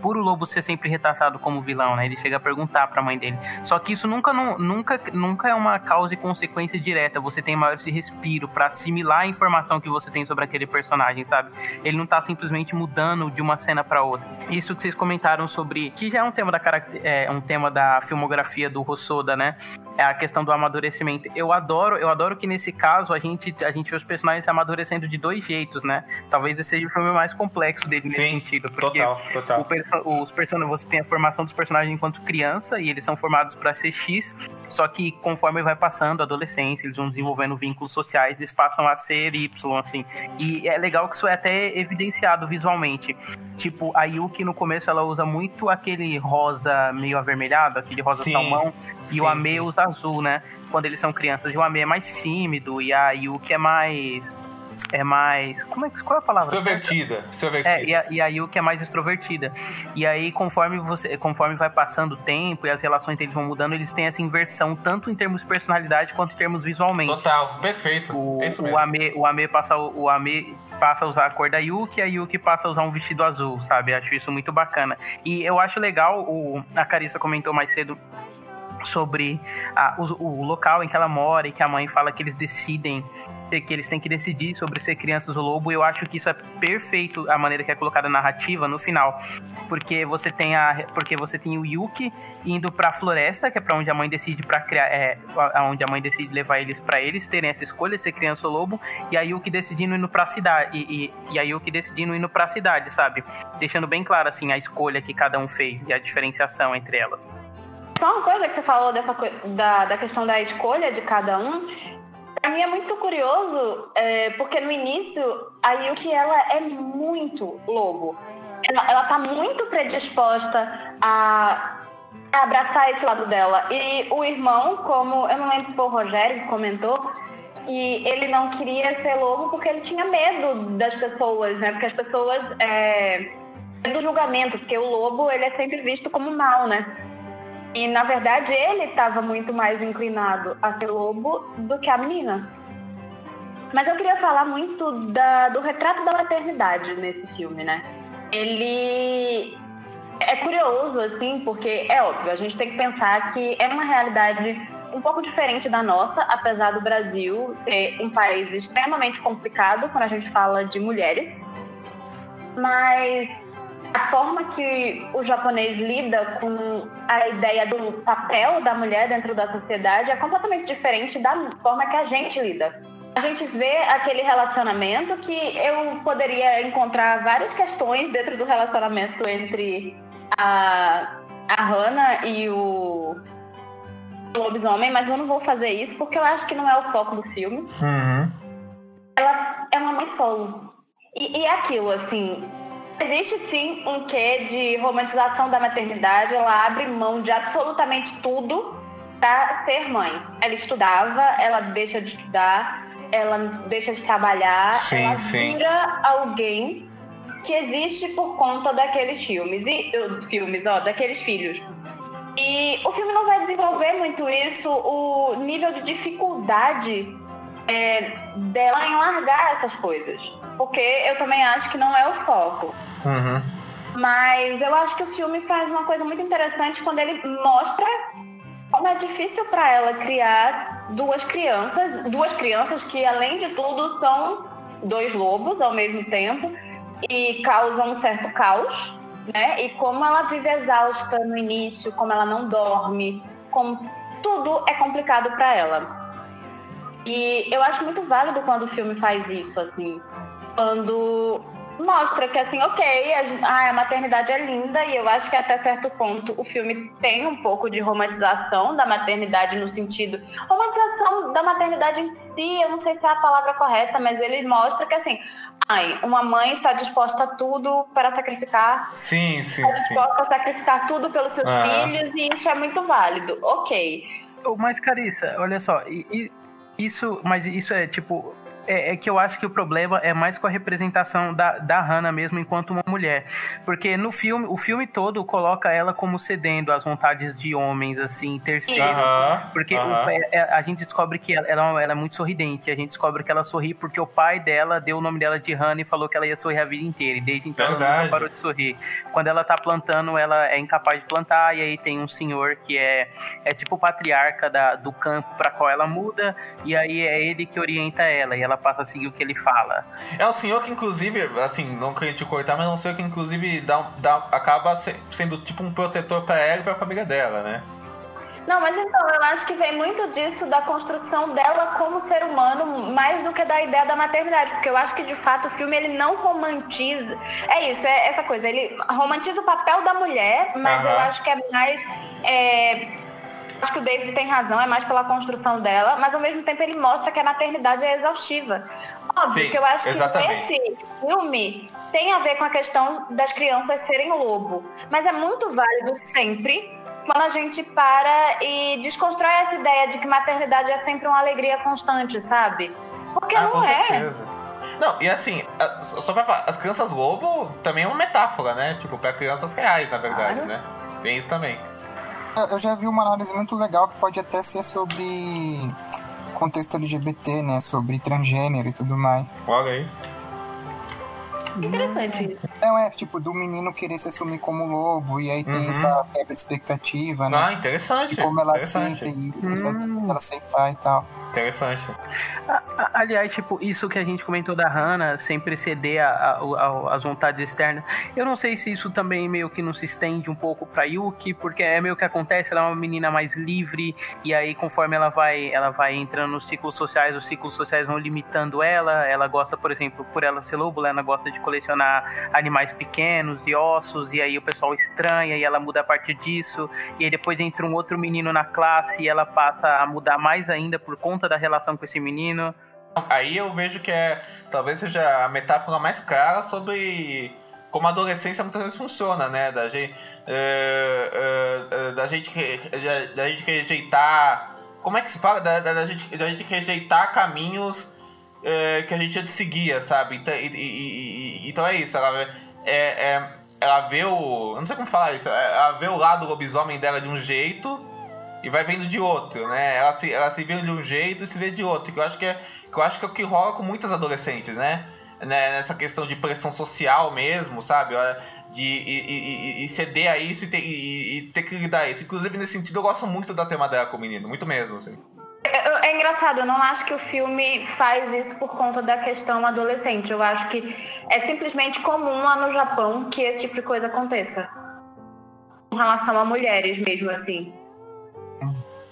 [SPEAKER 1] por o lobo ser sempre retraçado como vilão, né? Ele chega a perguntar pra mãe dele. Só que isso nunca, nunca, nunca é uma causa e consequência direta. Você tem maior esse respiro para assimilar a informação que você tem sobre aquele personagem, sabe? Ele não tá simplesmente mudando de uma cena para outra. Isso que vocês comentaram sobre que já é um tema da é, um tema da filmografia do Rossoda, né? É a questão do amadurecimento. Eu adoro, eu adoro que nesse caso a gente a gente vê os personagens se amadurecendo de dois jeitos, né? Talvez esse seja o filme mais complexo dele Sim, nesse sentido, porque
[SPEAKER 3] total, total.
[SPEAKER 1] Os personagens você tem a formação dos personagens enquanto criança e eles são formados para ser X, só que conforme vai passando a adolescência, eles vão desenvolvendo vínculos sociais, eles passam a ser Y, assim. E é legal que isso é até evidenciado visualmente. Tipo, a Yuki no começo ela usa muito aquele rosa meio avermelhado, aquele rosa sim, salmão, e sim, o Ame sim. usa azul, né? Quando eles são crianças. E o Ame é mais tímido e a Yuki é mais é mais. Como é, qual é a palavra?
[SPEAKER 3] Extrovertida. extrovertida.
[SPEAKER 1] É, e a, e a Yuki é mais extrovertida. E aí, conforme você conforme vai passando o tempo e as relações deles vão mudando, eles têm essa inversão, tanto em termos de personalidade quanto em termos visualmente.
[SPEAKER 3] Total, perfeito.
[SPEAKER 1] O,
[SPEAKER 3] é isso
[SPEAKER 1] o
[SPEAKER 3] mesmo.
[SPEAKER 1] Ame, o Ame passa o Ame passa a usar a cor da Yuki, a Yuki passa a usar um vestido azul, sabe? Acho isso muito bacana. E eu acho legal, o, a Carissa comentou mais cedo sobre a, o, o, local em que ela mora e que a mãe fala que eles decidem que eles têm que decidir sobre ser crianças ou lobo. Eu acho que isso é perfeito a maneira que é colocada a narrativa no final, porque você tem a porque você tem o Yuki indo para a floresta, que é para onde a mãe decide para criar é onde a mãe decide levar eles para eles terem essa escolha ser criança ou lobo, e a Yuki decidindo indo para a cidade e, e, e a Yuki decidindo indo para a cidade, sabe? Deixando bem claro assim a escolha que cada um fez e a diferenciação entre elas.
[SPEAKER 4] Só uma coisa que você falou dessa da, da questão da escolha de cada um. Pra mim é muito curioso, é, porque no início a Yuki ela é muito lobo. Ela, ela tá muito predisposta a, a abraçar esse lado dela. E o irmão, como eu não lembro se foi o Rogério que comentou, que ele não queria ser lobo porque ele tinha medo das pessoas, né? Porque as pessoas. É, do julgamento, porque o lobo ele é sempre visto como mal, né? E na verdade ele estava muito mais inclinado a ser lobo do que a menina. Mas eu queria falar muito da, do retrato da maternidade nesse filme, né? Ele é curioso, assim, porque é óbvio, a gente tem que pensar que é uma realidade um pouco diferente da nossa, apesar do Brasil ser um país extremamente complicado quando a gente fala de mulheres. Mas a forma que o japonês lida com a ideia do papel da mulher dentro da sociedade é completamente diferente da forma que a gente lida. A gente vê aquele relacionamento que eu poderia encontrar várias questões dentro do relacionamento entre a, a Hannah e o lobisomem, mas eu não vou fazer isso porque eu acho que não é o foco do filme.
[SPEAKER 3] Uhum.
[SPEAKER 4] Ela é uma mãe solo. E, e é aquilo, assim, Existe sim um quê de romantização da maternidade, ela abre mão de absolutamente tudo para ser mãe. Ela estudava, ela deixa de estudar, ela deixa de trabalhar,
[SPEAKER 3] sim,
[SPEAKER 4] ela
[SPEAKER 3] sim.
[SPEAKER 4] vira alguém que existe por conta daqueles filmes e uh, filmes, ó, daqueles filhos. E o filme não vai desenvolver muito isso, o nível de dificuldade é, dela em largar essas coisas. Porque eu também acho que não é o foco.
[SPEAKER 3] Uhum.
[SPEAKER 4] Mas eu acho que o filme faz uma coisa muito interessante quando ele mostra como é difícil para ela criar duas crianças, duas crianças que além de tudo são dois lobos ao mesmo tempo e causam um certo caos, né? E como ela vive exausta no início, como ela não dorme, como tudo é complicado para ela. E eu acho muito válido quando o filme faz isso, assim, quando mostra que assim, ok, a, a, maternidade é linda e eu acho que até certo ponto o filme tem um pouco de romantização da maternidade no sentido romantização da maternidade em si, eu não sei se é a palavra correta, mas ele mostra que assim, ai, uma mãe está disposta a tudo para sacrificar,
[SPEAKER 3] sim, sim,
[SPEAKER 4] está disposta sim. a sacrificar tudo pelos seus ah. filhos e isso é muito válido, ok.
[SPEAKER 1] Mas Carissa, olha só, isso, mas isso é tipo é, é, que eu acho que o problema é mais com a representação da, da Hannah mesmo enquanto uma mulher. Porque no filme, o filme todo coloca ela como cedendo às vontades de homens, assim, terceiros. Porque
[SPEAKER 3] uh -huh.
[SPEAKER 1] o, é, a gente descobre que ela, ela, ela, é muito sorridente. A gente descobre que ela sorri porque o pai dela deu o nome dela de Hannah e falou que ela ia sorrir a vida inteira. E desde então
[SPEAKER 3] Verdade.
[SPEAKER 1] ela não parou de sorrir. Quando ela tá plantando, ela é incapaz de plantar. E aí tem um senhor que é, é tipo o patriarca da, do campo para qual ela muda. E aí é ele que orienta ela. E ela passa a seguir o que ele fala.
[SPEAKER 3] É o senhor que, inclusive, assim, não queria te cortar, mas é um senhor que, inclusive, dá, dá, acaba sendo tipo um protetor para ela e para a família dela, né?
[SPEAKER 4] Não, mas então, eu acho que vem muito disso da construção dela como ser humano, mais do que da ideia da maternidade, porque eu acho que de fato o filme ele não romantiza. É isso, é essa coisa, ele romantiza o papel da mulher, mas eu acho que é mais. É, acho que o David tem razão, é mais pela construção dela, mas ao mesmo tempo ele mostra que a maternidade é exaustiva. Óbvio
[SPEAKER 3] Sim,
[SPEAKER 4] que eu acho
[SPEAKER 3] exatamente.
[SPEAKER 4] que esse filme tem a ver com a questão das crianças serem lobo, mas é muito válido sempre quando a gente para e desconstrói essa ideia de que maternidade é sempre uma alegria constante, sabe? Porque
[SPEAKER 3] ah,
[SPEAKER 4] não
[SPEAKER 3] com
[SPEAKER 4] é.
[SPEAKER 3] Certeza. Não, e assim, só pra falar, as crianças lobo também é uma metáfora, né? Tipo, pra crianças reais, na verdade, claro. né? Tem isso também.
[SPEAKER 2] Eu já vi uma análise muito legal que pode até ser sobre contexto LGBT, né? Sobre transgênero e tudo mais.
[SPEAKER 3] Olha aí.
[SPEAKER 4] Interessante isso.
[SPEAKER 2] Não, é tipo, do menino querer se assumir como lobo, e aí tem uhum. essa quebra de expectativa, né?
[SPEAKER 3] Ah, interessante.
[SPEAKER 2] De como ela aceita e hum. ela aceitar e tal.
[SPEAKER 3] Interessante.
[SPEAKER 1] Aliás, tipo, isso que a gente comentou da Hannah, sempre ceder às vontades externas. Eu não sei se isso também meio que não se estende um pouco pra Yuki, porque é meio que acontece, ela é uma menina mais livre, e aí conforme ela vai, ela vai entrando nos ciclos sociais, os ciclos sociais vão limitando ela. Ela gosta, por exemplo, por ela ser lobo, ela gosta de colecionar animais pequenos e ossos, e aí o pessoal estranha e ela muda a partir disso. E aí depois entra um outro menino na classe e ela passa a mudar mais ainda por conta da relação com esse menino.
[SPEAKER 3] Aí eu vejo que é talvez seja a metáfora mais clara sobre como a adolescência muitas vezes funciona, né? Da gente, uh, uh, uh, da gente, da, gente rejeitar. Como é que se fala? Da, da, gente, da gente rejeitar caminhos que a gente antes seguia, sabe? Então, e, e, e, então é isso. Ela, é, é, ela vê o. Eu não sei como falar isso. Ela vê o lado lobisomem dela de um jeito e vai vendo de outro, né? Ela se, ela se vê de um jeito e se vê de outro, que eu acho que é, que eu acho que é o que rola com muitas adolescentes, né? né? Nessa questão de pressão social mesmo, sabe? De e, e, e ceder a isso e ter, e, ter que lidar isso. Inclusive, nesse sentido, eu gosto muito da tema dela com o menino, muito mesmo, assim.
[SPEAKER 4] É, é engraçado, eu não acho que o filme faz isso por conta da questão adolescente. Eu acho que é simplesmente comum lá no Japão que esse tipo de coisa aconteça. Com relação a mulheres mesmo, assim.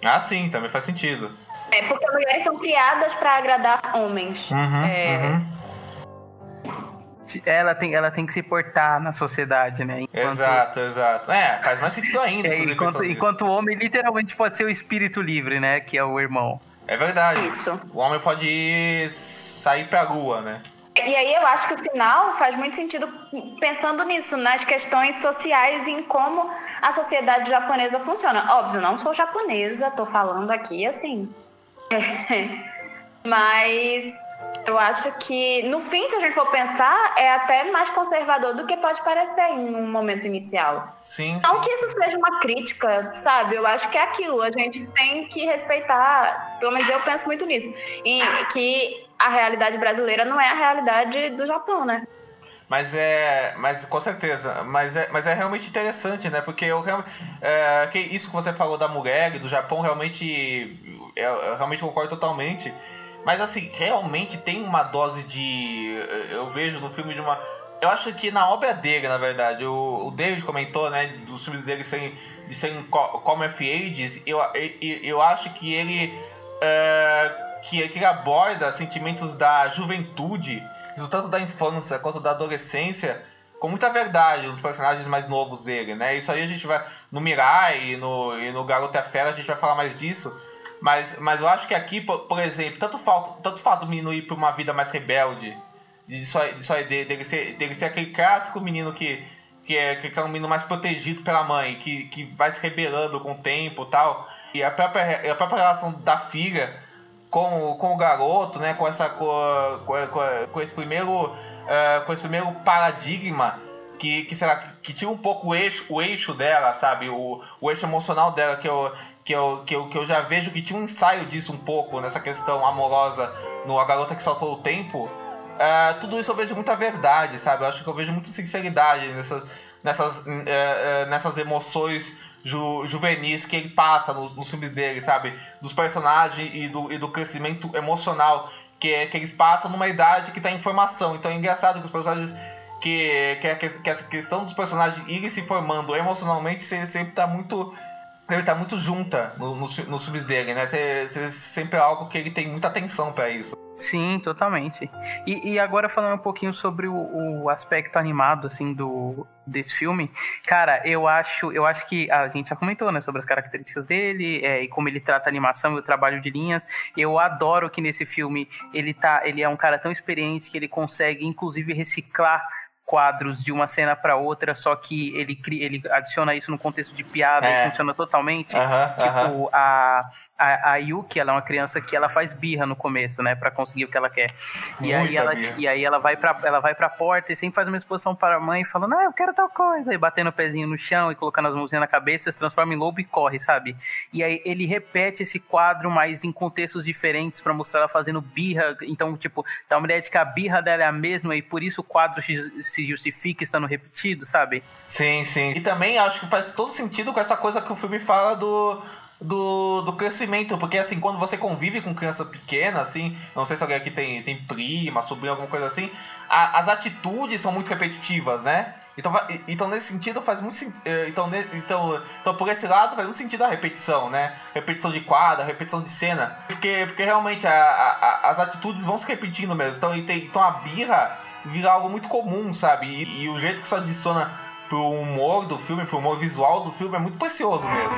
[SPEAKER 3] Ah, sim, também faz sentido.
[SPEAKER 4] É, porque mulheres são criadas para agradar homens.
[SPEAKER 3] Uhum, é... uhum.
[SPEAKER 1] Ela tem, ela tem que se portar na sociedade, né?
[SPEAKER 3] Enquanto... Exato, exato. É, faz mais sentido ainda.
[SPEAKER 1] É, enquanto, enquanto o homem literalmente pode ser o espírito livre, né? Que é o irmão.
[SPEAKER 3] É verdade.
[SPEAKER 4] Isso.
[SPEAKER 3] O homem pode sair pra lua, né?
[SPEAKER 4] E aí eu acho que o final faz muito sentido pensando nisso, nas questões sociais e em como a sociedade japonesa funciona. Óbvio, não sou japonesa, tô falando aqui assim. Mas eu acho que, no fim, se a gente for pensar, é até mais conservador do que pode parecer em um momento inicial.
[SPEAKER 3] Sim.
[SPEAKER 4] Não sim. que isso seja uma crítica, sabe? Eu acho que é aquilo. A gente tem que respeitar, pelo menos eu penso muito nisso. E que a realidade brasileira não é a realidade do Japão, né?
[SPEAKER 3] Mas é. Mas com certeza. Mas é, mas é realmente interessante, né? Porque eu é, que isso que você falou da mulher do Japão realmente. Eu, eu, realmente concordo totalmente. Mas assim, realmente tem uma dose de. Eu vejo no filme de uma. Eu acho que na obra dele, na verdade, o, o David comentou, né, dos filmes dele serem, de serem Come of Ages, eu, eu, eu acho que ele. É, que, que aborda sentimentos da juventude, tanto da infância quanto da adolescência, com muita verdade nos personagens mais novos dele, né? Isso aí a gente vai. No Mirai e no, e no Garota Fera a gente vai falar mais disso. Mas, mas eu acho que aqui, por, por exemplo, tanto, falta, tanto fato menino ir para uma vida mais rebelde, de só, de só dele, ser, dele ser aquele clássico menino que, que, é, que é um menino mais protegido pela mãe, que, que vai se rebelando com o tempo e tal. E a própria, a própria relação da filha com, com o garoto, né? Com essa com, com, com esse primeiro uh, com esse primeiro paradigma que, que será que, que tinha um pouco o eixo, o eixo dela, sabe? O, o eixo emocional dela que eu, que, eu, que, eu, que eu já vejo que tinha um ensaio disso um pouco nessa questão amorosa no A Garota que Saltou o Tempo. Uh, tudo isso eu vejo muita verdade, sabe? Eu acho que eu vejo muita sinceridade nessas, nessas, uh, uh, nessas emoções ju, juvenis que ele passa nos, nos, filmes dele, sabe? Dos personagens e do, e do crescimento emocional que, que eles passam numa idade que tá em formação. Então é engraçado que os personagens. Que, que, que essa questão dos personagens irem se formando emocionalmente sempre tá muito ele tá muito junta no, no, no dele, né? Cê, cê, sempre é algo que ele tem muita atenção para isso.
[SPEAKER 1] Sim, totalmente. E, e, agora falando um pouquinho sobre o, o, aspecto animado, assim, do, desse filme, cara, eu acho, eu acho que a gente já comentou, né, sobre as características dele é, e como ele trata a animação e o trabalho de linhas. Eu adoro que nesse filme ele tá, ele é um cara tão experiente que ele consegue, inclusive, reciclar quadros de uma cena para outra, só que ele ele adiciona isso no contexto de piada é. e funciona totalmente.
[SPEAKER 3] Uh -huh,
[SPEAKER 1] tipo,
[SPEAKER 3] uh -huh.
[SPEAKER 1] a a, a Yuki, ela é uma criança que ela faz birra no começo, né, para conseguir o que ela quer. E aí ela, e aí ela vai para ela vai para porta e sempre faz uma exposição para a mãe falando: "Ah, eu quero tal coisa", e batendo o pezinho no chão e colocando as mãozinhas na cabeça, se transforma em lobo e corre, sabe? E aí ele repete esse quadro, mas em contextos diferentes para mostrar ela fazendo birra, então tipo, dá uma ideia de que a birra dela é a mesma e por isso o quadro se justifica estando repetido, sabe?
[SPEAKER 3] Sim, sim. E também acho que faz todo sentido com essa coisa que o filme fala do do, do crescimento, porque assim, quando você convive com criança pequena, assim, não sei se alguém aqui tem, tem prima, sobrinha, alguma coisa assim, a, as atitudes são muito repetitivas, né? Então, então nesse sentido faz muito eh, então, então, então por esse lado faz muito sentido a repetição, né? Repetição de quadra, repetição de cena, porque, porque realmente a, a, as atitudes vão se repetindo mesmo. Então, então a birra vira algo muito comum, sabe? E, e o jeito que isso adiciona pro humor do filme, pro humor visual do filme é muito precioso mesmo.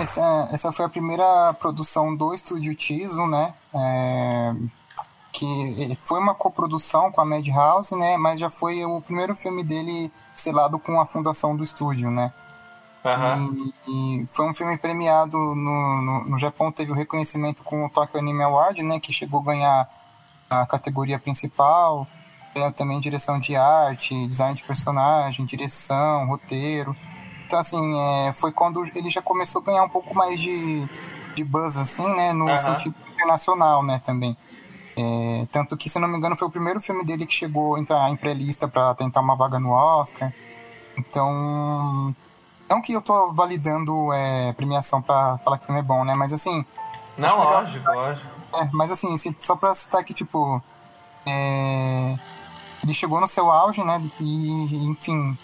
[SPEAKER 2] Essa, essa foi a primeira produção do estúdio Tiso, né? É, que foi uma coprodução com a Madhouse, né? Mas já foi o primeiro filme dele selado com a fundação do estúdio, né? Uhum. E, e, foi um filme premiado no, no, no, Japão, teve o reconhecimento com o Tokyo Anime Award, né, que chegou a ganhar a categoria principal, ganhou também direção de arte, design de personagem, direção, roteiro. Então, assim, é, foi quando ele já começou a ganhar um pouco mais de, de buzz, assim, né, no uhum. sentido internacional, né, também. É, tanto que, se não me engano, foi o primeiro filme dele que chegou a entrar em pré-lista para tentar uma vaga no Oscar. Então, não que eu tô validando é, premiação pra falar que o filme é bom, né? Mas assim.
[SPEAKER 3] Não, lógico, lógico.
[SPEAKER 2] É, mas assim, só pra citar que, tipo. É, ele chegou no seu auge, né? E, enfim.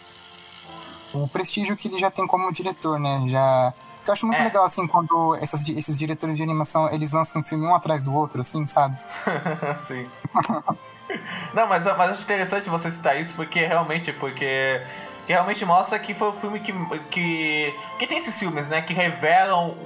[SPEAKER 2] O prestígio que ele já tem como diretor, né? Já. Eu acho muito é. legal, assim, quando essas, esses diretores de animação, eles lançam um filme um atrás do outro, assim, sabe?
[SPEAKER 3] Sim. Não, mas, mas acho interessante você citar isso, porque realmente, porque que realmente mostra que foi um filme que, que, que tem esses filmes, né? Que revelam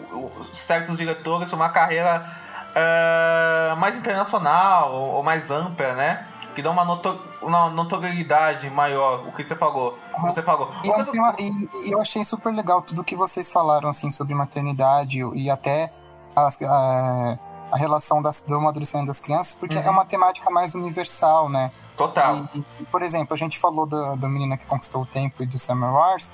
[SPEAKER 3] certos diretores uma carreira uh, mais internacional ou, mais ampla, né? Que dá uma, notor uma notoriedade maior, o que você falou. Uhum. Você falou.
[SPEAKER 2] E, coisa... e, eu achei super legal tudo que vocês falaram assim sobre maternidade e até as, a, a relação das, do amadurecimento das crianças, porque uhum. é uma temática mais universal, né?
[SPEAKER 3] Total.
[SPEAKER 2] E, por exemplo, a gente falou da, da menina que conquistou o tempo e do Summer Wars,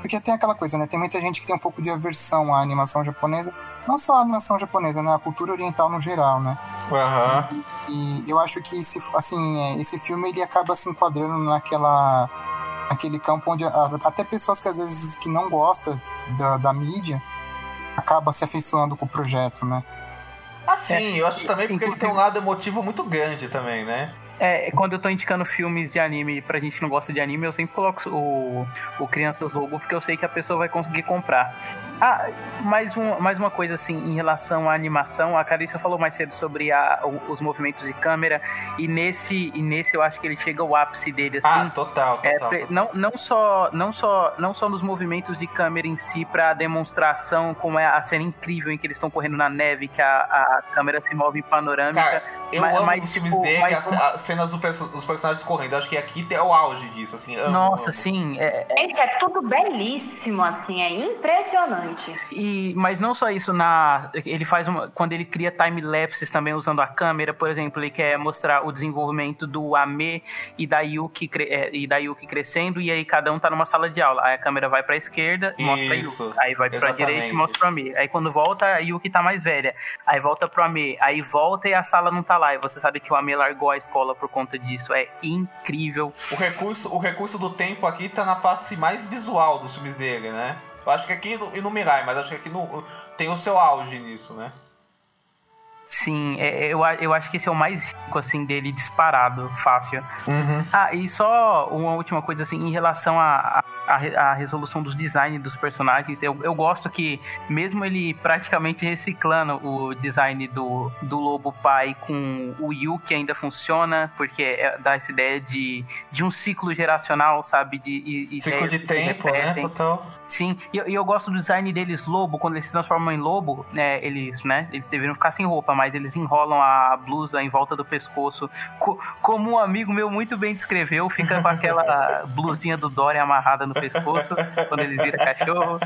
[SPEAKER 2] porque tem aquela coisa, né? Tem muita gente que tem um pouco de aversão à animação japonesa, não só a animação japonesa, né? A cultura oriental no geral, né?
[SPEAKER 3] Uhum.
[SPEAKER 2] E, e eu acho que esse, assim, é, esse filme ele acaba se enquadrando naquela naquele campo onde até pessoas que às vezes que não gostam da, da mídia acaba se afeiçoando com o projeto, né?
[SPEAKER 3] Assim, é, eu acho também porque ele tem um lado emotivo muito grande também, né?
[SPEAKER 1] É, quando eu tô indicando filmes de anime pra gente que não gosta de anime, eu sempre coloco o, o Crianças Lobo, porque eu sei que a pessoa vai conseguir comprar. Ah, mais, um, mais uma coisa assim, em relação à animação, a Carissa falou mais cedo sobre a, os movimentos de câmera, e nesse, e nesse eu acho que ele chega ao ápice dele, assim.
[SPEAKER 3] Ah, total, total.
[SPEAKER 1] É, não, não, só, não, só, não só nos movimentos de câmera em si, pra demonstração, como é a cena incrível em que eles estão correndo na neve, que a, a câmera se move em panorâmica.
[SPEAKER 3] Cara, eu mas, amo mas, os filmes tipo, dele, as, uma... as cenas dos personagens correndo, acho que aqui é o auge disso, assim. Amo,
[SPEAKER 1] Nossa,
[SPEAKER 3] amo.
[SPEAKER 1] sim. É,
[SPEAKER 4] é... Gente, é tudo belíssimo, assim, é impressionante.
[SPEAKER 1] E, mas não só isso, na, ele faz uma, quando ele cria time lapses também usando a câmera, por exemplo, ele quer mostrar o desenvolvimento do Ame e da Yuki, é, e da Yuki crescendo, e aí cada um tá numa sala de aula. Aí a câmera vai pra esquerda e mostra isso, a Yuki. Aí vai pra direita e mostra o Ame. Aí quando volta, a Yuki tá mais velha. Aí volta pro Ame. Aí volta e a sala não tá lá. E você sabe que o Ame largou a escola por conta disso. É incrível.
[SPEAKER 3] O recurso, o recurso do tempo aqui tá na face mais visual dos filmes dele, né? Eu acho que aqui e no Mirai, mas acho que aqui no, tem o seu auge nisso, né?
[SPEAKER 1] Sim, é, é, eu, eu acho que esse é o mais rico, assim, dele disparado, fácil.
[SPEAKER 3] Uhum.
[SPEAKER 1] Ah, e só uma última coisa, assim, em relação à a, a, a, resolução dos designs dos personagens, eu, eu gosto que, mesmo ele praticamente reciclando o design do, do Lobo Pai com o Yu, que ainda funciona, porque é, dá essa ideia de, de um ciclo geracional, sabe? De,
[SPEAKER 3] ciclo de tempo, né? Total.
[SPEAKER 1] Sim, e eu, eu gosto do design deles lobo, quando eles se transformam em lobo, né, eles, né, eles deveriam ficar sem roupa, mais, eles enrolam a blusa em volta do pescoço. Co como um amigo meu muito bem descreveu, fica com aquela blusinha do Dory amarrada no pescoço quando eles viram cachorro.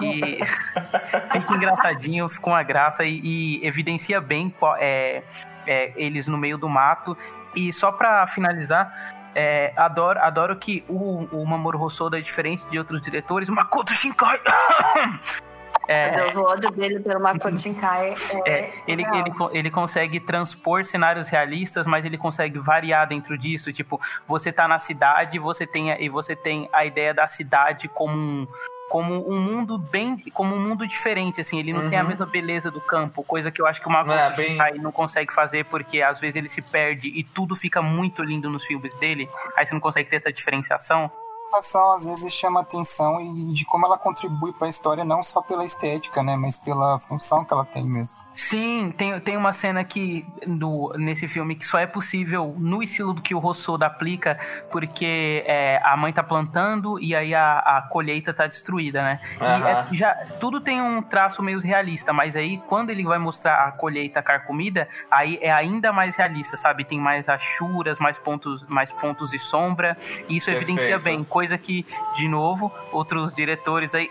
[SPEAKER 1] E fica engraçadinho, fica uma graça e, e evidencia bem é, é, eles no meio do mato. E só para finalizar, é, adoro, adoro que o, o Mamoru Hosoda é diferente de outros diretores. Makoto Shinkai!
[SPEAKER 4] É, Deus, o ódio dele pelo Makoto Shinkai é, é
[SPEAKER 1] ele, ele, ele consegue transpor cenários realistas, mas ele consegue variar dentro disso. Tipo, você tá na cidade você tem, e você tem a ideia da cidade como um, como um mundo bem, como um mundo diferente, assim, ele não uhum. tem a uhum. mesma beleza do campo, coisa que eu acho que o Makoto é, bem... não consegue fazer porque às vezes ele se perde e tudo fica muito lindo nos filmes dele, aí você não consegue ter essa diferenciação.
[SPEAKER 2] Ação às vezes chama atenção e de como ela contribui para a história não só pela estética, né, mas pela função que ela tem mesmo.
[SPEAKER 1] Sim, tem, tem uma cena que no, nesse filme que só é possível no estilo do que o Rossoda aplica, porque é, a mãe tá plantando e aí a, a colheita tá destruída, né? Uhum. E é, já, tudo tem um traço meio realista, mas aí quando ele vai mostrar a colheita carcomida, aí é ainda mais realista, sabe? Tem mais achuras, mais pontos, mais pontos de sombra, e isso Perfeito. evidencia bem, coisa que, de novo, outros diretores aí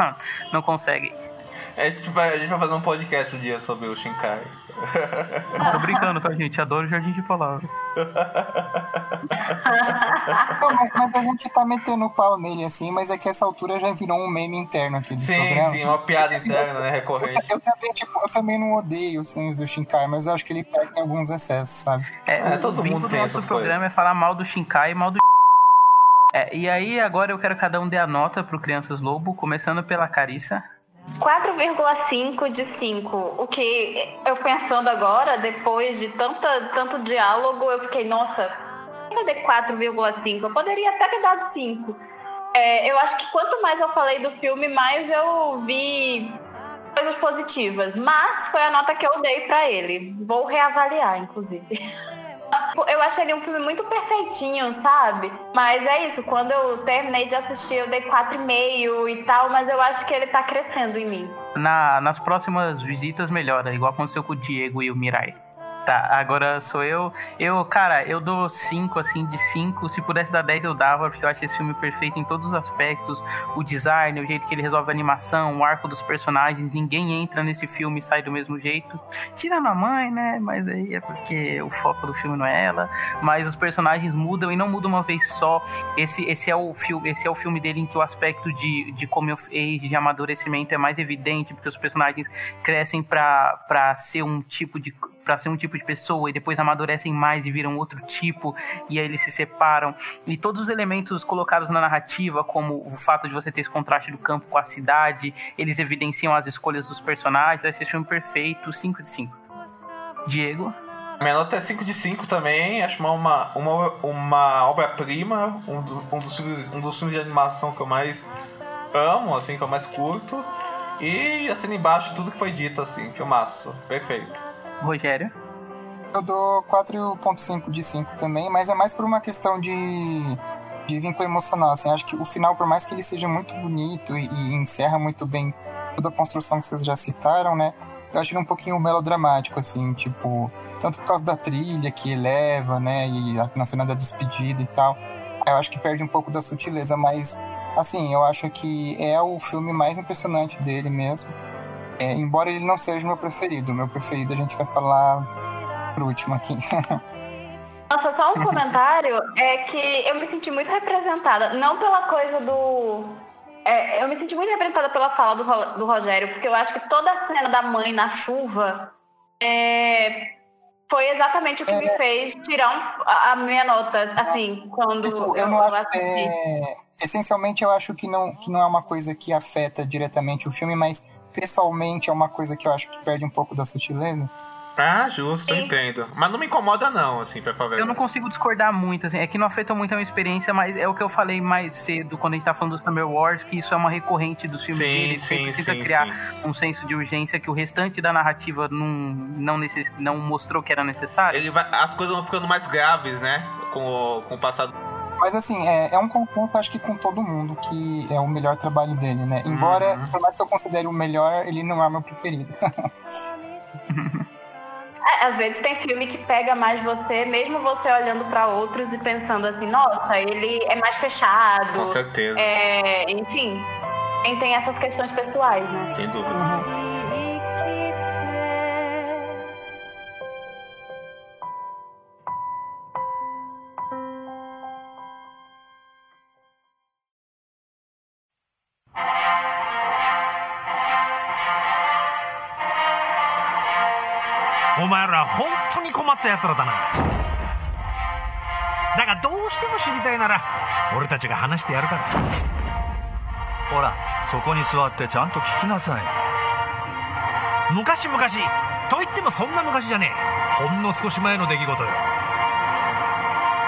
[SPEAKER 1] não conseguem.
[SPEAKER 3] A gente, vai, a gente vai fazer um podcast um dia sobre o Shinkai.
[SPEAKER 1] Tô brincando, tá, gente? Adoro Jardim de Palavras.
[SPEAKER 2] Não, mas, mas, a gente tá metendo pau nele assim, mas é que essa altura já virou um meme interno aqui do
[SPEAKER 3] sim,
[SPEAKER 2] programa.
[SPEAKER 3] Sim, uma piada interna, né? Recorrente.
[SPEAKER 2] Eu, eu, também, tipo, eu também não odeio os filmes do Shinkai, mas eu acho que ele perde alguns excessos, sabe?
[SPEAKER 1] É, é todo mundo tem do nosso programa coisas. é falar mal do Shinkai e mal do é, e aí agora eu quero que cada um dê a nota pro Crianças Lobo, começando pela Carissa.
[SPEAKER 4] 4,5 de 5. O que eu pensando agora, depois de tanta, tanto diálogo, eu fiquei, nossa, cadê 4,5? Eu poderia até ter dado 5. É, eu acho que quanto mais eu falei do filme, mais eu vi coisas positivas. Mas foi a nota que eu dei para ele. Vou reavaliar, inclusive. Eu achei ele um filme muito perfeitinho, sabe? Mas é isso, quando eu terminei de assistir, eu dei 4,5 e tal, mas eu acho que ele tá crescendo em mim.
[SPEAKER 1] Na, nas próximas visitas melhora, igual aconteceu com o Diego e o Mirai. Tá, agora sou eu. Eu, cara, eu dou 5, assim, de 5. Se pudesse dar 10, eu dava, porque eu acho esse filme perfeito em todos os aspectos. O design, o jeito que ele resolve a animação, o arco dos personagens. Ninguém entra nesse filme e sai do mesmo jeito. Tirando a mãe, né? Mas aí é porque o foco do filme não é ela. Mas os personagens mudam e não mudam uma vez só. Esse, esse, é, o filme, esse é o filme dele em que o aspecto de, de come of age, de amadurecimento é mais evidente, porque os personagens crescem para ser um tipo de para ser um tipo de pessoa e depois amadurecem mais e viram outro tipo e aí eles se separam. E todos os elementos colocados na narrativa como o fato de você ter esse contraste do campo com a cidade eles evidenciam as escolhas dos personagens. Esse filme perfeito 5 de 5 Diego?
[SPEAKER 3] Minha nota é 5 de 5 também, acho uma, uma, uma obra-prima, um, do, um, dos, um dos filmes de animação que eu mais amo, assim, que eu mais curto. E assim embaixo tudo que foi dito, assim, filmaço, perfeito.
[SPEAKER 1] Rogério?
[SPEAKER 2] Eu dou 4.5 de 5 também, mas é mais por uma questão de, de vínculo emocional. Assim, acho que o final, por mais que ele seja muito bonito e, e encerra muito bem toda a construção que vocês já citaram, né? Eu acho ele um pouquinho melodramático, assim, tipo, tanto por causa da trilha que eleva, né? E na cena da despedida e tal. Eu acho que perde um pouco da sutileza, mas assim, eu acho que é o filme mais impressionante dele mesmo. É, embora ele não seja o meu preferido. O meu preferido a gente vai falar pro último aqui.
[SPEAKER 4] Nossa, só um comentário é que eu me senti muito representada, não pela coisa do. É, eu me senti muito representada pela fala do, do Rogério, porque eu acho que toda a cena da mãe na chuva é, foi exatamente o que é, me fez tirar um, a, a, minha nota, assim, quando tipo, eu, eu, eu assisti.
[SPEAKER 2] É, essencialmente, eu acho que não, que não é uma coisa que afeta diretamente o filme, mas pessoalmente é uma coisa que eu acho que perde um pouco da sutileza.
[SPEAKER 3] Ah, justo, Sim. entendo. Mas não me incomoda não, assim, pra falar.
[SPEAKER 1] Eu não consigo discordar muito, assim, é que não afeta muito a minha experiência, mas é o que eu falei mais cedo quando a gente tá falando do Summer Wars, que isso é uma recorrente dos filmes sim, dele, sim, precisa sim, criar sim. um senso de urgência que o restante da narrativa não, não, necess, não mostrou que era necessário.
[SPEAKER 3] Ele vai, as coisas vão ficando mais graves, né, com o, com o passado
[SPEAKER 2] mas assim, é, é um consenso, acho que com todo mundo, que é o melhor trabalho dele, né? Embora, uhum. por mais que eu considere o melhor, ele não é o meu preferido.
[SPEAKER 4] às vezes tem filme que pega mais você, mesmo você olhando para outros e pensando assim, nossa, ele é mais fechado.
[SPEAKER 3] Com certeza.
[SPEAKER 4] É, enfim, tem, tem essas questões pessoais, né?
[SPEAKER 3] Sem dúvida.
[SPEAKER 2] Uhum.
[SPEAKER 10] った奴らだな。だがどうしても知りたいなら俺たちが話してやるから。
[SPEAKER 11] ほらそこに座ってちゃんと聞きなさい。
[SPEAKER 10] 昔々と言ってもそんな昔じゃねえ。ほんの少し前の出来事よ。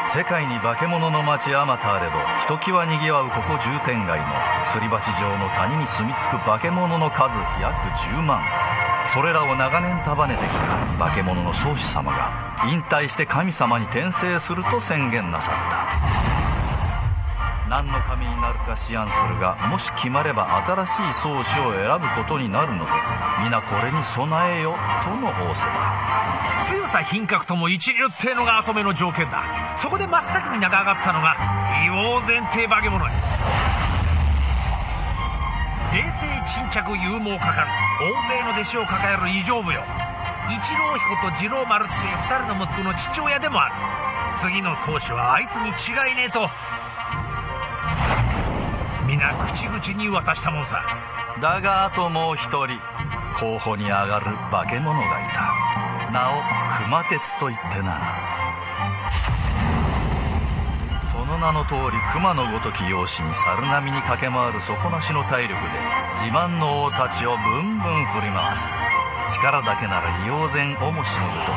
[SPEAKER 11] 世界に化け物の街あまたあれどひときわにぎわうここ重点街のすり鉢状の谷に住み着く化け物の数約10万。それらを長年束ねてきた化け物の宗師様が引退して神様に転生すると宣言なさった。何の神になるか思案するがもし決まれば新しい宗師を選ぶことになるので皆これに備えよとの仰せだ。
[SPEAKER 10] 強さ品格とも一流ってのが後目の条件だ。そこで真っ先に名が上がったのが硫黄前提化け物や冷静沈着勇猛かかる大勢の弟子を抱える異常部よ。一郎彦と次郎丸っていう二人の息子の父親でもある。次の宗師はあいつに違いねえと。皆口々に噂したもんさ。
[SPEAKER 11] だがあともう一人候補に上がる化け物がいた。名を熊鉄と言ってな。その名の通り熊のごとき容姿に猿並みに駆け回る底なしの体力で自慢の王たちをブンブン振り回す。力だけなら妖然おもしのこと。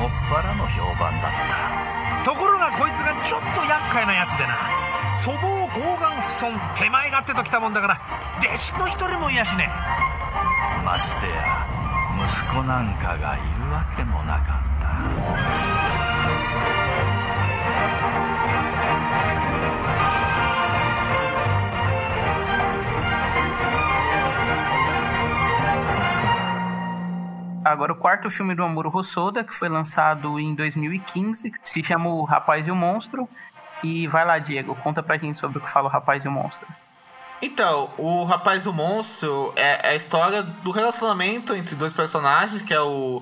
[SPEAKER 11] もっぱらの評判だった。
[SPEAKER 10] ところがこいつがちょっと厄介なやつでな。粗暴強眼不損手前勝手ときたもんだから弟子の一人もいやしね
[SPEAKER 11] ましてや息子なんかがいるわけもなかった
[SPEAKER 1] Agora, o quarto filme do Amuro Rossoda, que foi lançado em 2015, se chama O Rapaz e o Monstro. E vai lá, Diego, conta pra gente sobre o que fala o Rapaz e o Monstro.
[SPEAKER 3] Então, o Rapaz e o Monstro é, é a história do relacionamento entre dois personagens, que é o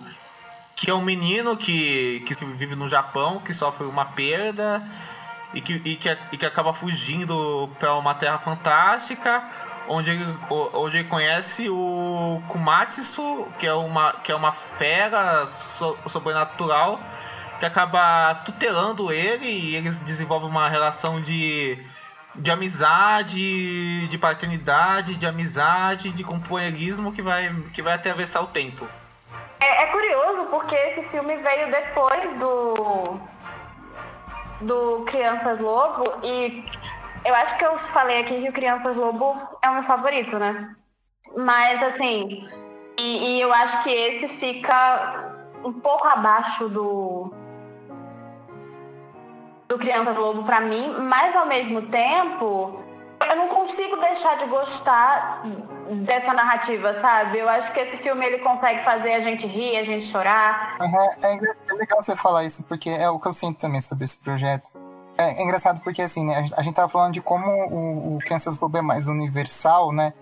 [SPEAKER 3] que é um menino que, que vive no Japão, que sofre uma perda e que, e que, e que acaba fugindo para uma terra fantástica onde ele, onde ele conhece o Kumatsu, que é uma, que é uma fera so, sobrenatural que acaba tutelando ele e eles desenvolvem uma relação de, de amizade, de paternidade, de amizade, de companheirismo que vai, que vai atravessar o tempo.
[SPEAKER 4] É, é curioso porque esse filme veio depois do do Crianças Lobo e eu acho que eu falei aqui que o Crianças Lobo é o meu favorito, né? Mas, assim, e, e eu acho que esse fica um pouco abaixo do. do Crianças Lobo para mim, mas ao mesmo tempo, eu não consigo deixar de gostar dessa narrativa, sabe? Eu acho que esse filme ele consegue fazer a gente rir, a gente chorar.
[SPEAKER 2] Uhum, é, é legal você falar isso, porque é o que eu sinto também sobre esse projeto é, é, engraçado porque, assim, né, a, gente, a gente tava falando de como o, o Crianças Lobo é mais universal, né?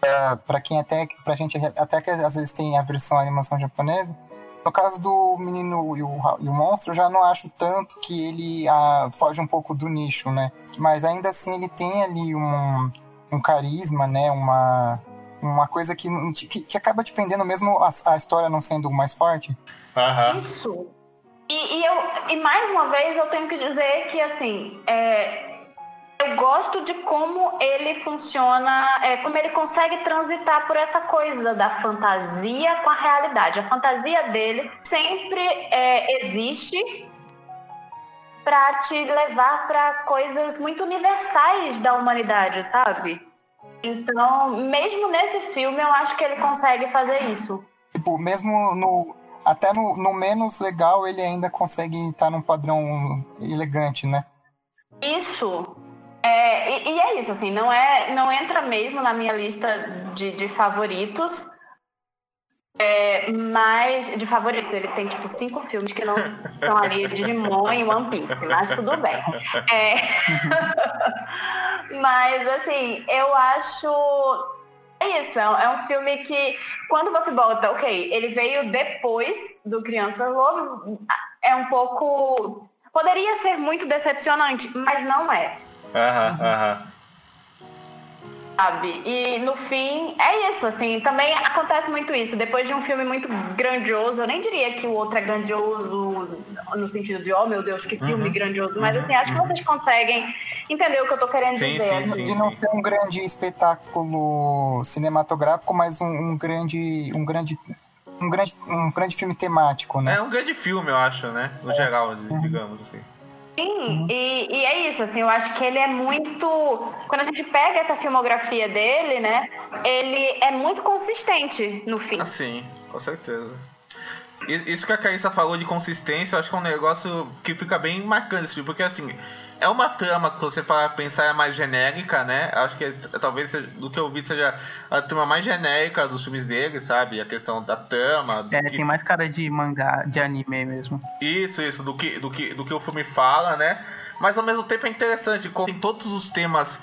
[SPEAKER 2] Pra, pra quem até, pra gente até que às vezes tem a versão animação japonesa. No caso do Menino e o, e o Monstro, eu já não acho tanto que ele ah, foge um pouco do nicho, né? Mas ainda assim ele tem ali um, um carisma, né? Uma, uma coisa que, que, que acaba dependendo mesmo a, a história não sendo mais forte.
[SPEAKER 3] Uhum.
[SPEAKER 4] Isso. E, e, eu, e mais uma vez eu tenho que dizer que assim é, eu gosto de como ele funciona, é, como ele consegue transitar por essa coisa da fantasia com a realidade. A fantasia dele sempre é, existe para te levar para coisas muito universais da humanidade, sabe? Então, mesmo nesse filme, eu acho que ele consegue fazer isso.
[SPEAKER 2] Tipo, mesmo no, até no, no menos legal ele ainda consegue estar num padrão elegante, né?
[SPEAKER 4] Isso. É, e, e, é isso, assim, não é, não entra mesmo na minha lista de, de favoritos, É, mas de favoritos, ele tem tipo cinco filmes que não são ali Digimon e One Piece, mas tudo bem. É... mas assim, eu acho. É isso, é um, é um filme que, quando você bota, ok, ele veio depois do Criança Lobo, é um pouco. Poderia ser muito decepcionante, mas não é.
[SPEAKER 3] Aham, aham.
[SPEAKER 4] Sabe? E no fim, é isso, assim, também acontece muito isso. Depois de um filme muito grandioso, eu nem diria que o outro é grandioso no sentido de, oh meu Deus, que filme
[SPEAKER 3] Uhum.
[SPEAKER 4] grandioso, mas assim, acho que vocês conseguem entender o que eu tô querendo
[SPEAKER 3] Sim,
[SPEAKER 4] dizer.
[SPEAKER 3] sim,
[SPEAKER 4] assim.
[SPEAKER 3] sim.
[SPEAKER 2] De não ser um grande espetáculo cinematográfico, mas um, um grande. um grande. um grande. um grande filme temático, né?
[SPEAKER 3] É um grande filme, eu acho, né? No geral, digamos assim.
[SPEAKER 4] Sim, e, e é isso, assim, eu acho que ele é muito. Quando a gente pega essa filmografia dele, né, ele é muito consistente no fim.
[SPEAKER 3] Assim, com certeza. Isso que a Carissa falou de consistência, eu acho que é um negócio que fica bem marcante, filme, porque assim, é uma trama que você para pensar é mais genérica, né? Acho que talvez do que eu vi seja a trama mais genérica dos filmes dele, sabe? A questão da trama.
[SPEAKER 1] É,
[SPEAKER 3] que-
[SPEAKER 1] tem mais cara de mangá, de anime mesmo.
[SPEAKER 3] Isso, isso, do que, do, que, do que o filme fala, né? Mas ao mesmo tempo é interessante, como tem todos os temas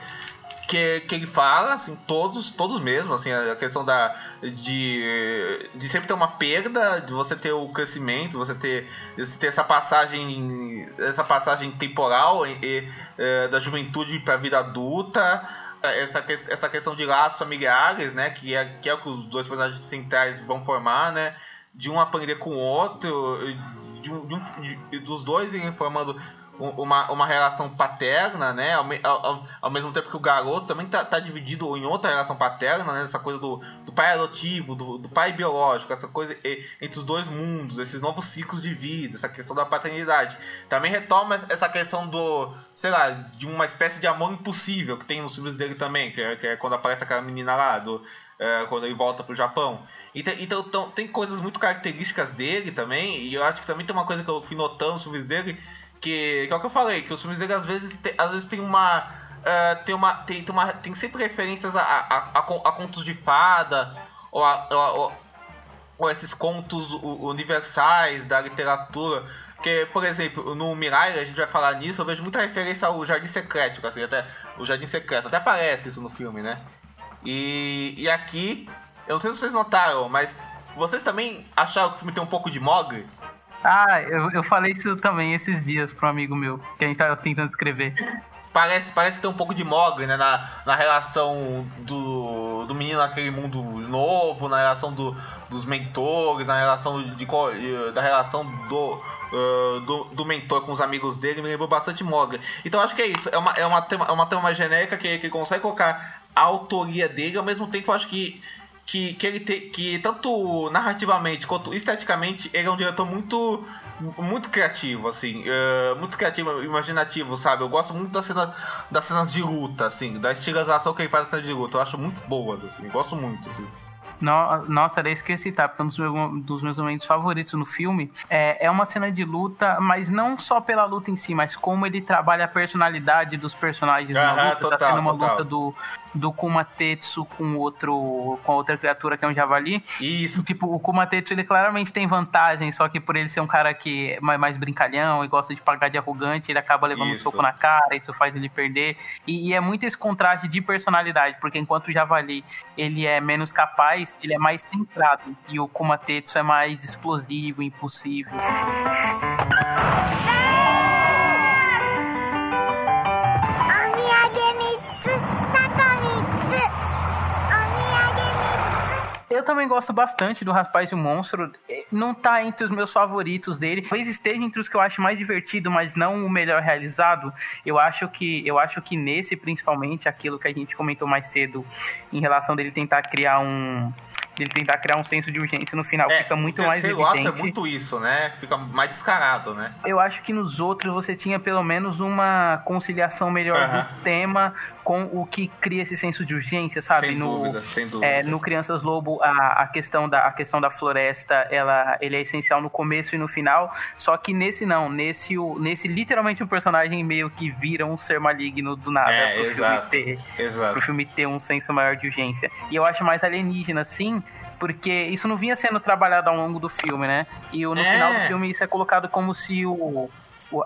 [SPEAKER 3] que, que ele fala, assim, todos, todos mesmo, assim, a questão da, de, de sempre ter uma perda, de você ter o crescimento, você ter, você ter essa passagem, essa passagem temporal e, e, eh, da juventude para a vida adulta, essa, que- essa questão de laços familiares, né, que é, que é o que os dois personagens centrais vão formar, né, de um aprender com o outro, de um, de um- de- dos dois irem formando uma, uma relação paterna, né? Ao, ao- ao- mesmo tempo que o garoto também tá, tá dividido em outra relação paterna, né? Essa coisa do, do pai adotivo, do, do pai biológico, essa coisa entre os dois mundos, esses novos ciclos de vida, essa questão da paternidade. Também retoma essa questão do, sei lá, de uma espécie de amor impossível que tem nos filmes dele também, que é, que é quando aparece aquela menina lá, do, é, quando ele volta pro Japão. Então, então, então, tem coisas muito características dele também, e eu acho que também tem uma coisa que eu fui notando nos filmes dele, que, que é o que eu falei, que os filmes dele às vezes tem, às vezes tem uma. é, tem, uma tem, tem uma tem sempre referências a, a, a, a con- a contos de fada, ou a, ou, ou- esses contos universais da literatura. Porque, por exemplo, no Mirai, a gente vai falar nisso, eu vejo muita referência ao Jardim Secreto, assim, até o Jardim Secreto, até aparece isso no filme, né? E, e aqui, eu não sei se vocês notaram, mas vocês também acharam que o filme tem um pouco de Mogli?
[SPEAKER 1] Ah, eu, eu falei isso também esses dias pra um amigo meu, que a gente tava tentando escrever.
[SPEAKER 3] Parece, parece ter um pouco de Mogli, né? Na, na relação do, do menino naquele mundo novo, na relação do, dos mentores, na relação de, eh, da relação do, eh, do, do mentor com os amigos dele, me lembrou bastante Mogli. Então acho que é isso. É uma, é uma, tema, é uma mais genérica que, que consegue colocar a autoria dele, ao mesmo tempo acho que que, que ele tem que tanto narrativamente quanto esteticamente ele é um diretor muito muito criativo assim é, muito criativo imaginativo sabe eu gosto muito das cenas das cenas de luta assim da estilização que ele faz nas cenas de luta eu acho muito boas assim gosto muito assim.
[SPEAKER 1] No- Nossa, era isso que eu ia citar, porque um dos meus, dos meus momentos favoritos no filme é, é uma cena de luta, mas não só pela luta em si, mas como ele trabalha a personalidade dos personagens na
[SPEAKER 3] Aham,
[SPEAKER 1] luta.
[SPEAKER 3] total,
[SPEAKER 1] tá tendo uma
[SPEAKER 3] total.
[SPEAKER 1] luta do, do Kumatetsu com outro com outra criatura que é um javali.
[SPEAKER 3] Isso.
[SPEAKER 1] Tipo, o Kumatetsu ele claramente tem vantagem, só que por ele ser um cara que é mais, brincalhão e gosta de pagar de arrogante, ele acaba levando um
[SPEAKER 3] Isso.
[SPEAKER 1] soco na cara, isso faz ele perder. E, e é muito esse contraste de personalidade, porque enquanto o javali ele é menos capaz, ele é mais centrado. E o Kumatetsu é mais explosivo, impulsivo. Eu também gosto bastante do Rapaz e o Monstro. Não tá entre os meus favoritos dele. Talvez esteja entre os que eu acho mais divertido, mas não o melhor realizado. Eu acho que eu acho que nesse, principalmente, aquilo que a gente comentou mais cedo em relação dele tentar criar um. Ele tentar criar um senso de urgência no final fica muito
[SPEAKER 3] o
[SPEAKER 1] mais
[SPEAKER 3] terceiro ato
[SPEAKER 1] evidente.
[SPEAKER 3] é muito isso né fica mais descarado né
[SPEAKER 1] Eu acho que nos outros você tinha pelo menos uma conciliação melhor
[SPEAKER 3] Aham.
[SPEAKER 1] do tema com o que cria esse senso de urgência, sabe?
[SPEAKER 3] Sem
[SPEAKER 1] no,
[SPEAKER 3] dúvida, sem dúvida.
[SPEAKER 1] é, no Crianças Lobo, a, a, questão da, a questão da floresta, ela, ele é essencial no começo e no final, só que nesse não, nesse, o, nesse literalmente o personagem meio que vira um ser maligno do nada
[SPEAKER 3] É,
[SPEAKER 1] pro,
[SPEAKER 3] exato,
[SPEAKER 1] filme ter,
[SPEAKER 3] exato.
[SPEAKER 1] pro filme ter um senso maior de urgência. E eu acho mais alienígena, sim, porque isso não vinha sendo trabalhado ao longo do filme, né? E no
[SPEAKER 3] É.
[SPEAKER 1] final do filme isso é colocado como se o-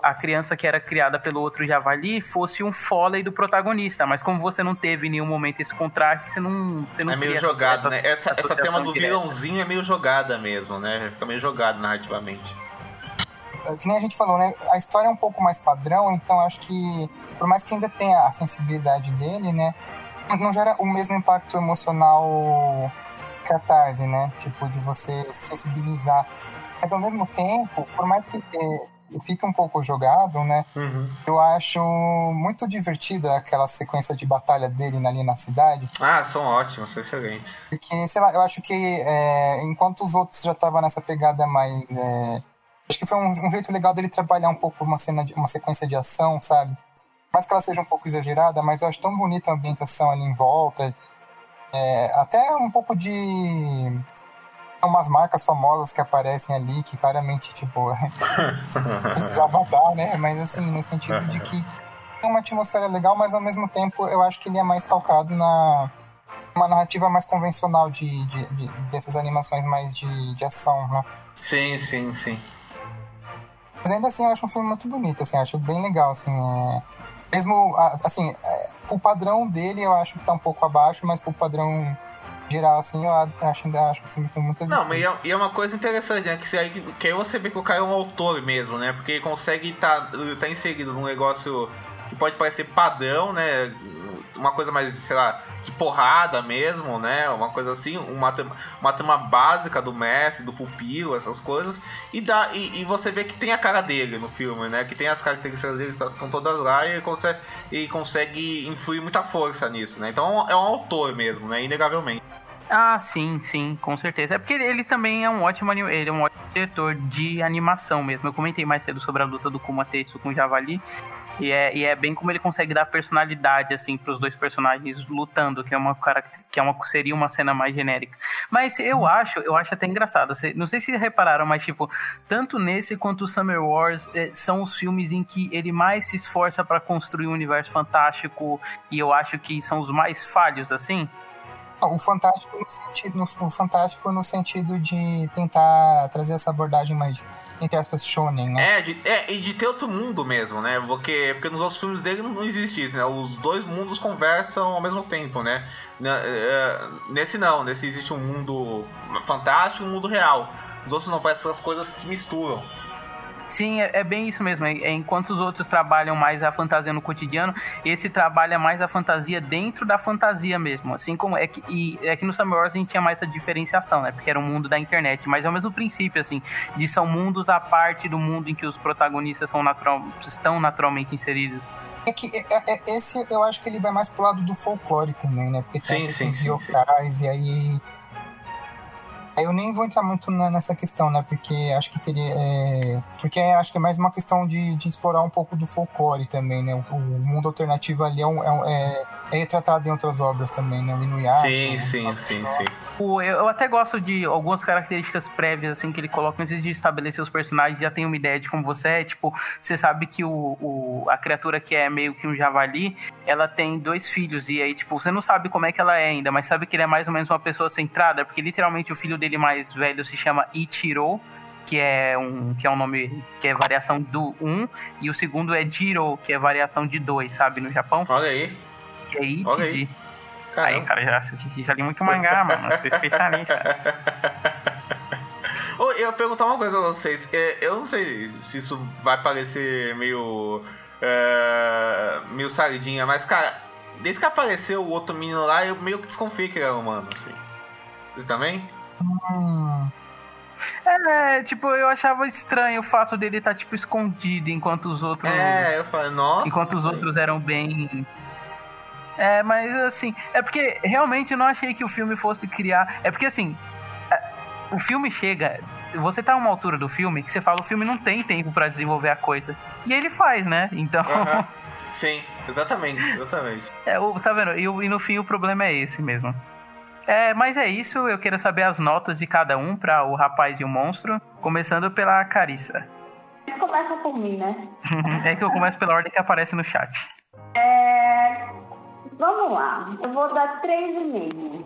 [SPEAKER 1] a criança que era criada pelo outro javali fosse um foley do protagonista, mas como você não teve em nenhum momento esse contraste, você não, você não
[SPEAKER 3] É meio jogado, né? Essa, essa tema do
[SPEAKER 1] direta.
[SPEAKER 3] vilãozinho é meio jogada mesmo, né? Fica meio jogado narrativamente.
[SPEAKER 2] É, que nem a gente falou, né? A história é um pouco mais padrão, então acho que, por mais que ainda tenha a sensibilidade dele, né? Não gera o mesmo impacto emocional catarse, né? Tipo, de você se sensibilizar. Mas ao mesmo tempo, por mais que fique um pouco jogado, né? Eu acho muito divertida aquela sequência de batalha dele ali na cidade.
[SPEAKER 3] Ah, são ótimos, são excelentes.
[SPEAKER 2] Porque, sei lá, eu acho que é, enquanto os outros já estavam nessa pegada mais. é, acho que foi um, um jeito legal dele trabalhar um pouco uma cena, de, uma sequência de ação, sabe? Mais que ela seja um pouco exagerada, mas eu acho tão bonita a ambientação ali em volta. É, até um pouco de. Umas marcas famosas que aparecem ali, que claramente, tipo, precisava dar, né? Mas assim, no sentido de que tem uma atmosfera legal, mas ao mesmo tempo eu acho que ele é mais calcado na uma narrativa mais convencional de, de- de- dessas animações mais de, de ação, né?
[SPEAKER 3] Sim, sim, sim.
[SPEAKER 2] Mas ainda assim eu acho um filme muito bonito, assim, eu acho bem legal, assim, é... mesmo, assim, é, o padrão dele eu acho que tá um pouco abaixo, mas pro padrão geral, assim, eu acho, acho o filme com muita
[SPEAKER 3] Não, mas e é, e é uma coisa interessante, né? Que, aí, que aí você vê que o cara é um autor mesmo, né? Porque ele consegue estar tá, tá inserido num negócio que pode parecer padrão, né? Uma coisa mais, sei lá, de porrada mesmo, né? Uma coisa assim, uma tema, uma tema básica do mestre, do pupilo, essas coisas. E, dá, e, e você vê que tem a cara dele no filme, né? Que tem as características dele, estão todas lá e consegue, ele consegue influir muita força nisso, né? Então é um autor mesmo, né? Inegavelmente.
[SPEAKER 1] Ah, sim, sim, com certeza. É porque ele também é um ótimo ele é um ótimo diretor de animação mesmo. Eu comentei mais cedo sobre a luta do Kuma Tetsu com o Javali. E é, e é bem como ele consegue dar personalidade assim para os dois personagens lutando, que é uma que é uma seria uma cena mais genérica. Mas eu acho, eu acho até engraçado. Não sei se repararam, mas tipo, tanto nesse quanto o Summer Wars eh, são os filmes em que ele mais se esforça para construir um universo fantástico e eu acho que são os mais falhos assim.
[SPEAKER 2] O fantástico no sentido, no, fantástico no sentido de tentar trazer essa abordagem mais, entre aspas, shonen, né?
[SPEAKER 3] É, de, é, e de ter outro mundo mesmo, né? Porque, porque nos outros filmes dele não, não existe isso, né? Os dois mundos conversam ao mesmo tempo, né? Na- é, Nesse não, nesse existe um mundo fantástico e um mundo real. Nos outros não, parece que as coisas se misturam.
[SPEAKER 1] Sim, é, é bem isso mesmo. É, é enquanto os outros trabalham mais a fantasia no cotidiano, esse trabalha mais a fantasia dentro da fantasia mesmo. Assim como é que, e é que no Summer Wars a gente tinha mais essa diferenciação, né? Porque era um mundo da internet, mas é o mesmo princípio, assim, de são mundos à parte do mundo em que os protagonistas são natural, estão naturalmente inseridos.
[SPEAKER 2] É que é- é- é- esse eu acho que ele vai mais pro lado do folclore também, né? Porque
[SPEAKER 3] Sim,
[SPEAKER 2] tem
[SPEAKER 3] sim,
[SPEAKER 2] os
[SPEAKER 3] sim,
[SPEAKER 2] yokais, e aí. Aí eu nem vou entrar muito na- nessa questão, né? Porque acho que teria. é, Porque acho que é mais uma questão de, de explorar um pouco do folclore também, né? O, o mundo alternativo ali é, um- é, é, é retratado em outras obras também, né? O Inuyasha.
[SPEAKER 3] Sim,
[SPEAKER 2] o-
[SPEAKER 3] sim, sim, sim.
[SPEAKER 1] O- eu, eu até gosto de algumas características prévias, assim, que ele coloca antes de estabelecer os personagens, já tem uma ideia de como você é. Tipo, você sabe que o, o- a criatura que é meio que um javali, ela tem dois filhos, e aí, tipo, você não sabe como é que ela é ainda, mas sabe que ele é mais ou menos uma pessoa centrada, porque literalmente o filho dele mais velho se chama Ichiro. Que é, um, que é um nome que é variação do 1, um, e o segundo é Jiro, que é variação de 2, sabe, no Japão.
[SPEAKER 3] Olha aí.
[SPEAKER 1] Que é Ichiji.
[SPEAKER 3] Olha aí.
[SPEAKER 1] Aí,
[SPEAKER 3] Caramba.
[SPEAKER 1] cara, já, assisti- já li muito mangá, mano. Eu sou especialista.
[SPEAKER 3] Ô, eu ia perguntar uma coisa pra vocês. É, eu não sei se isso vai parecer meio. é, meio sardinha, mas, cara, desde que apareceu o outro menino lá, eu meio que desconfiei que ele era humano, assim. Vocês também?
[SPEAKER 2] Hum,
[SPEAKER 1] É, tipo, eu achava estranho o fato dele estar, tipo, escondido enquanto os outros.
[SPEAKER 3] É, eu falei, nossa.
[SPEAKER 1] Enquanto os outros eram bem. É, mas assim, é porque realmente eu não achei que o filme fosse criar. É porque assim, é, o filme chega. Você tá a uma altura do filme que você fala, o filme não tem tempo pra desenvolver a coisa. E ele faz, né? Então.
[SPEAKER 3] Sim, exatamente, exatamente.
[SPEAKER 1] É, o- tá vendo? E, e no fim o problema é esse mesmo. É, mas é isso, eu quero saber as notas de cada um para o rapaz e o monstro, começando pela Carissa.
[SPEAKER 4] Começa por mim, né?
[SPEAKER 1] é que eu começo pela ordem que aparece no chat.
[SPEAKER 4] É, Vamos lá. Eu vou dar 3,5.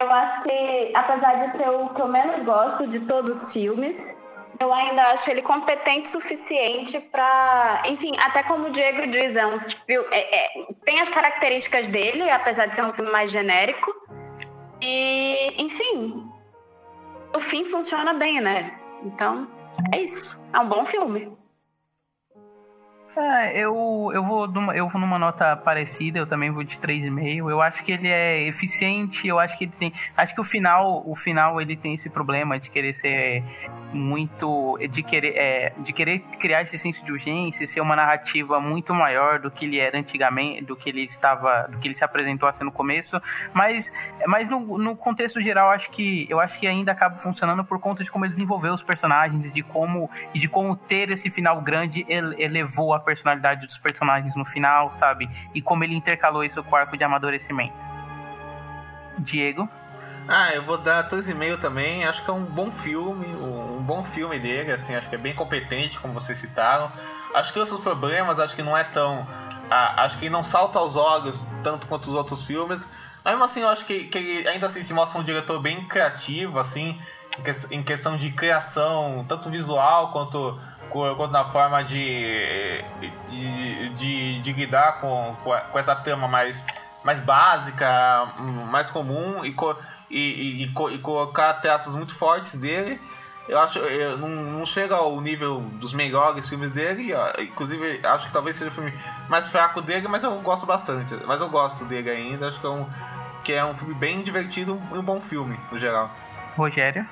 [SPEAKER 4] Eu acho que, apesar de ser o que eu menos gosto de todos os filmes, eu ainda acho ele competente o suficiente para, enfim, até como o Diego diz, é um, é, é, tem as características dele, apesar de ser um filme mais genérico. E, enfim, o fim funciona bem, né? Então, é isso. É um bom filme.
[SPEAKER 1] É, eu, eu, vou numa, eu vou numa nota parecida, eu também vou de 3,5. Eu acho que ele é eficiente, eu acho que ele tem. Acho que o final, o final ele tem esse problema de querer ser muito. de querer, é, de querer criar esse senso de urgência, ser uma narrativa muito maior do que ele era antigamente, do que ele estava. do que ele se apresentou a ser no começo. Mas, mas no, no contexto geral, acho que eu acho que ainda acaba funcionando por conta de como ele desenvolveu os personagens e de como, e de como ter esse final grande elevou a personalidade dos personagens no final, sabe? E como ele intercalou isso com o arco de amadurecimento. Diego?
[SPEAKER 3] Ah, eu vou dar 3,5 também. Acho que é um bom filme, um bom filme dele, assim, acho que é bem competente, como vocês citaram. Acho que tem os seus problemas, acho que não é tão. Ah, acho que não salta aos olhos tanto quanto os outros filmes. Mas mesmo assim, eu acho que, que ele ainda assim se mostra um diretor bem criativo, assim, em questão de criação, tanto visual quanto quanto na forma de, de, de, de lidar com, com essa trama mais, mais básica, mais comum e, e, e, e colocar traços muito fortes dele. Eu acho eu, não, não chega ao nível dos melhores filmes dele. Inclusive, acho que talvez seja o filme mais fraco dele, mas eu gosto bastante. Mas eu gosto dele ainda. Acho que é um, que é um filme bem divertido e um bom filme, no geral.
[SPEAKER 1] Rogério?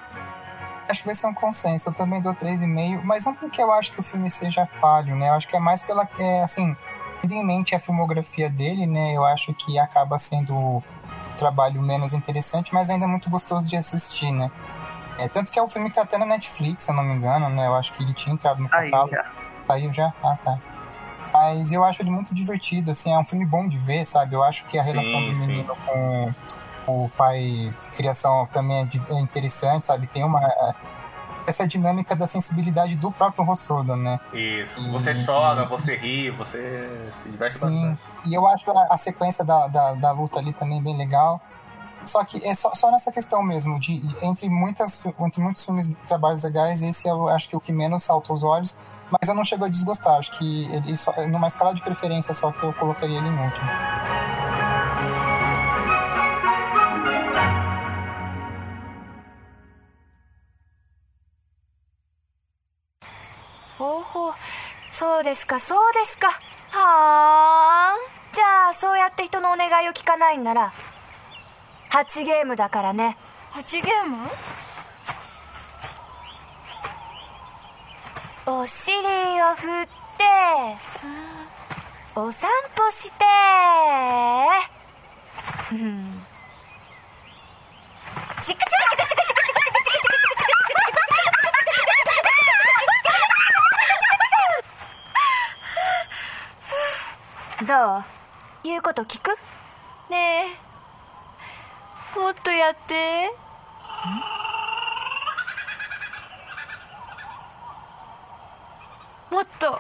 [SPEAKER 2] Acho que vai ser um consenso. Eu também dou 3,5, mas não porque eu acho que o filme seja falho, né? Eu acho que é mais pela. É, assim, tendo em mente a filmografia dele, né? Eu acho que acaba sendo um trabalho menos interessante, mas ainda muito gostoso de assistir, né? É, tanto que é um filme que tá até na Netflix, se eu não me engano, né? Eu acho que ele tinha entrado no catálogo. Saiu já? Ah, tá. Mas eu acho ele muito divertido, assim, é um filme bom de ver, sabe? Eu acho que a relação sim, do menino sim. com o pai criação também é, é interessante, sabe? Tem uma é, essa dinâmica da sensibilidade do próprio Rossoda, né?
[SPEAKER 3] Isso. E, você chora, e, você ri, você se diverte sim, bastante.
[SPEAKER 2] E eu acho a, a sequência da, da, da, luta ali também bem legal. Só que é só, só nessa questão mesmo, de entre, muitas, entre muitos filmes de trabalhos legais, esse eu acho que é o que menos salta os olhos, mas eu não chego a desgostar. Acho que ele só, numa escala de preferência só que eu colocaria ele em último.
[SPEAKER 9] そうですかそうですか。はあじゃあそうやって人のお願いを聞かないんなら8ゲームだからね。
[SPEAKER 12] 8ゲーム？
[SPEAKER 9] お尻を振ってお散歩して。うん。チクチクチクチクチクどう？言うこと聞く？ねえ。もっとやって。もっと。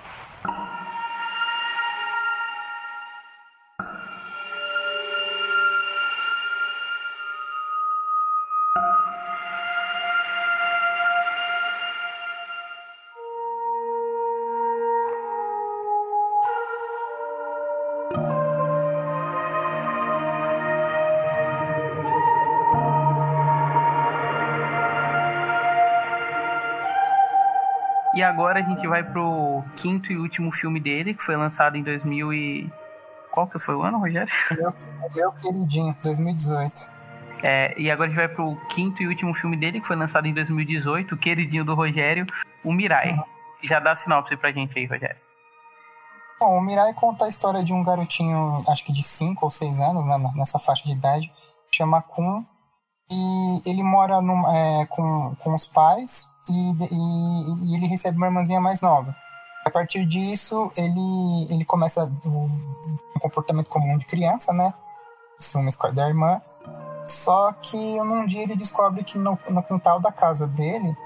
[SPEAKER 1] Agora a gente vai pro quinto e último filme dele, que foi lançado em 2000 e... Qual que foi o ano, Rogério?
[SPEAKER 2] Meu, meu queridinho, 2018.
[SPEAKER 1] É, e agora a gente vai pro quinto e último filme dele, que foi lançado em 2018, o queridinho do Rogério, o Mirai. Uhum. Já dá a sinopse pra gente aí, Rogério.
[SPEAKER 2] Bom, o Mirai conta a história de um garotinho, acho que de 5 ou 6 anos, né, nessa faixa de idade, chama Kun, e ele mora é, com, com os pais e, e, e, ele recebe uma irmãzinha mais nova. A partir disso, ele, ele começa um, comportamento comum de criança, né? Ciúmes da irmã. Só que num dia ele descobre que no, no quintal da casa dele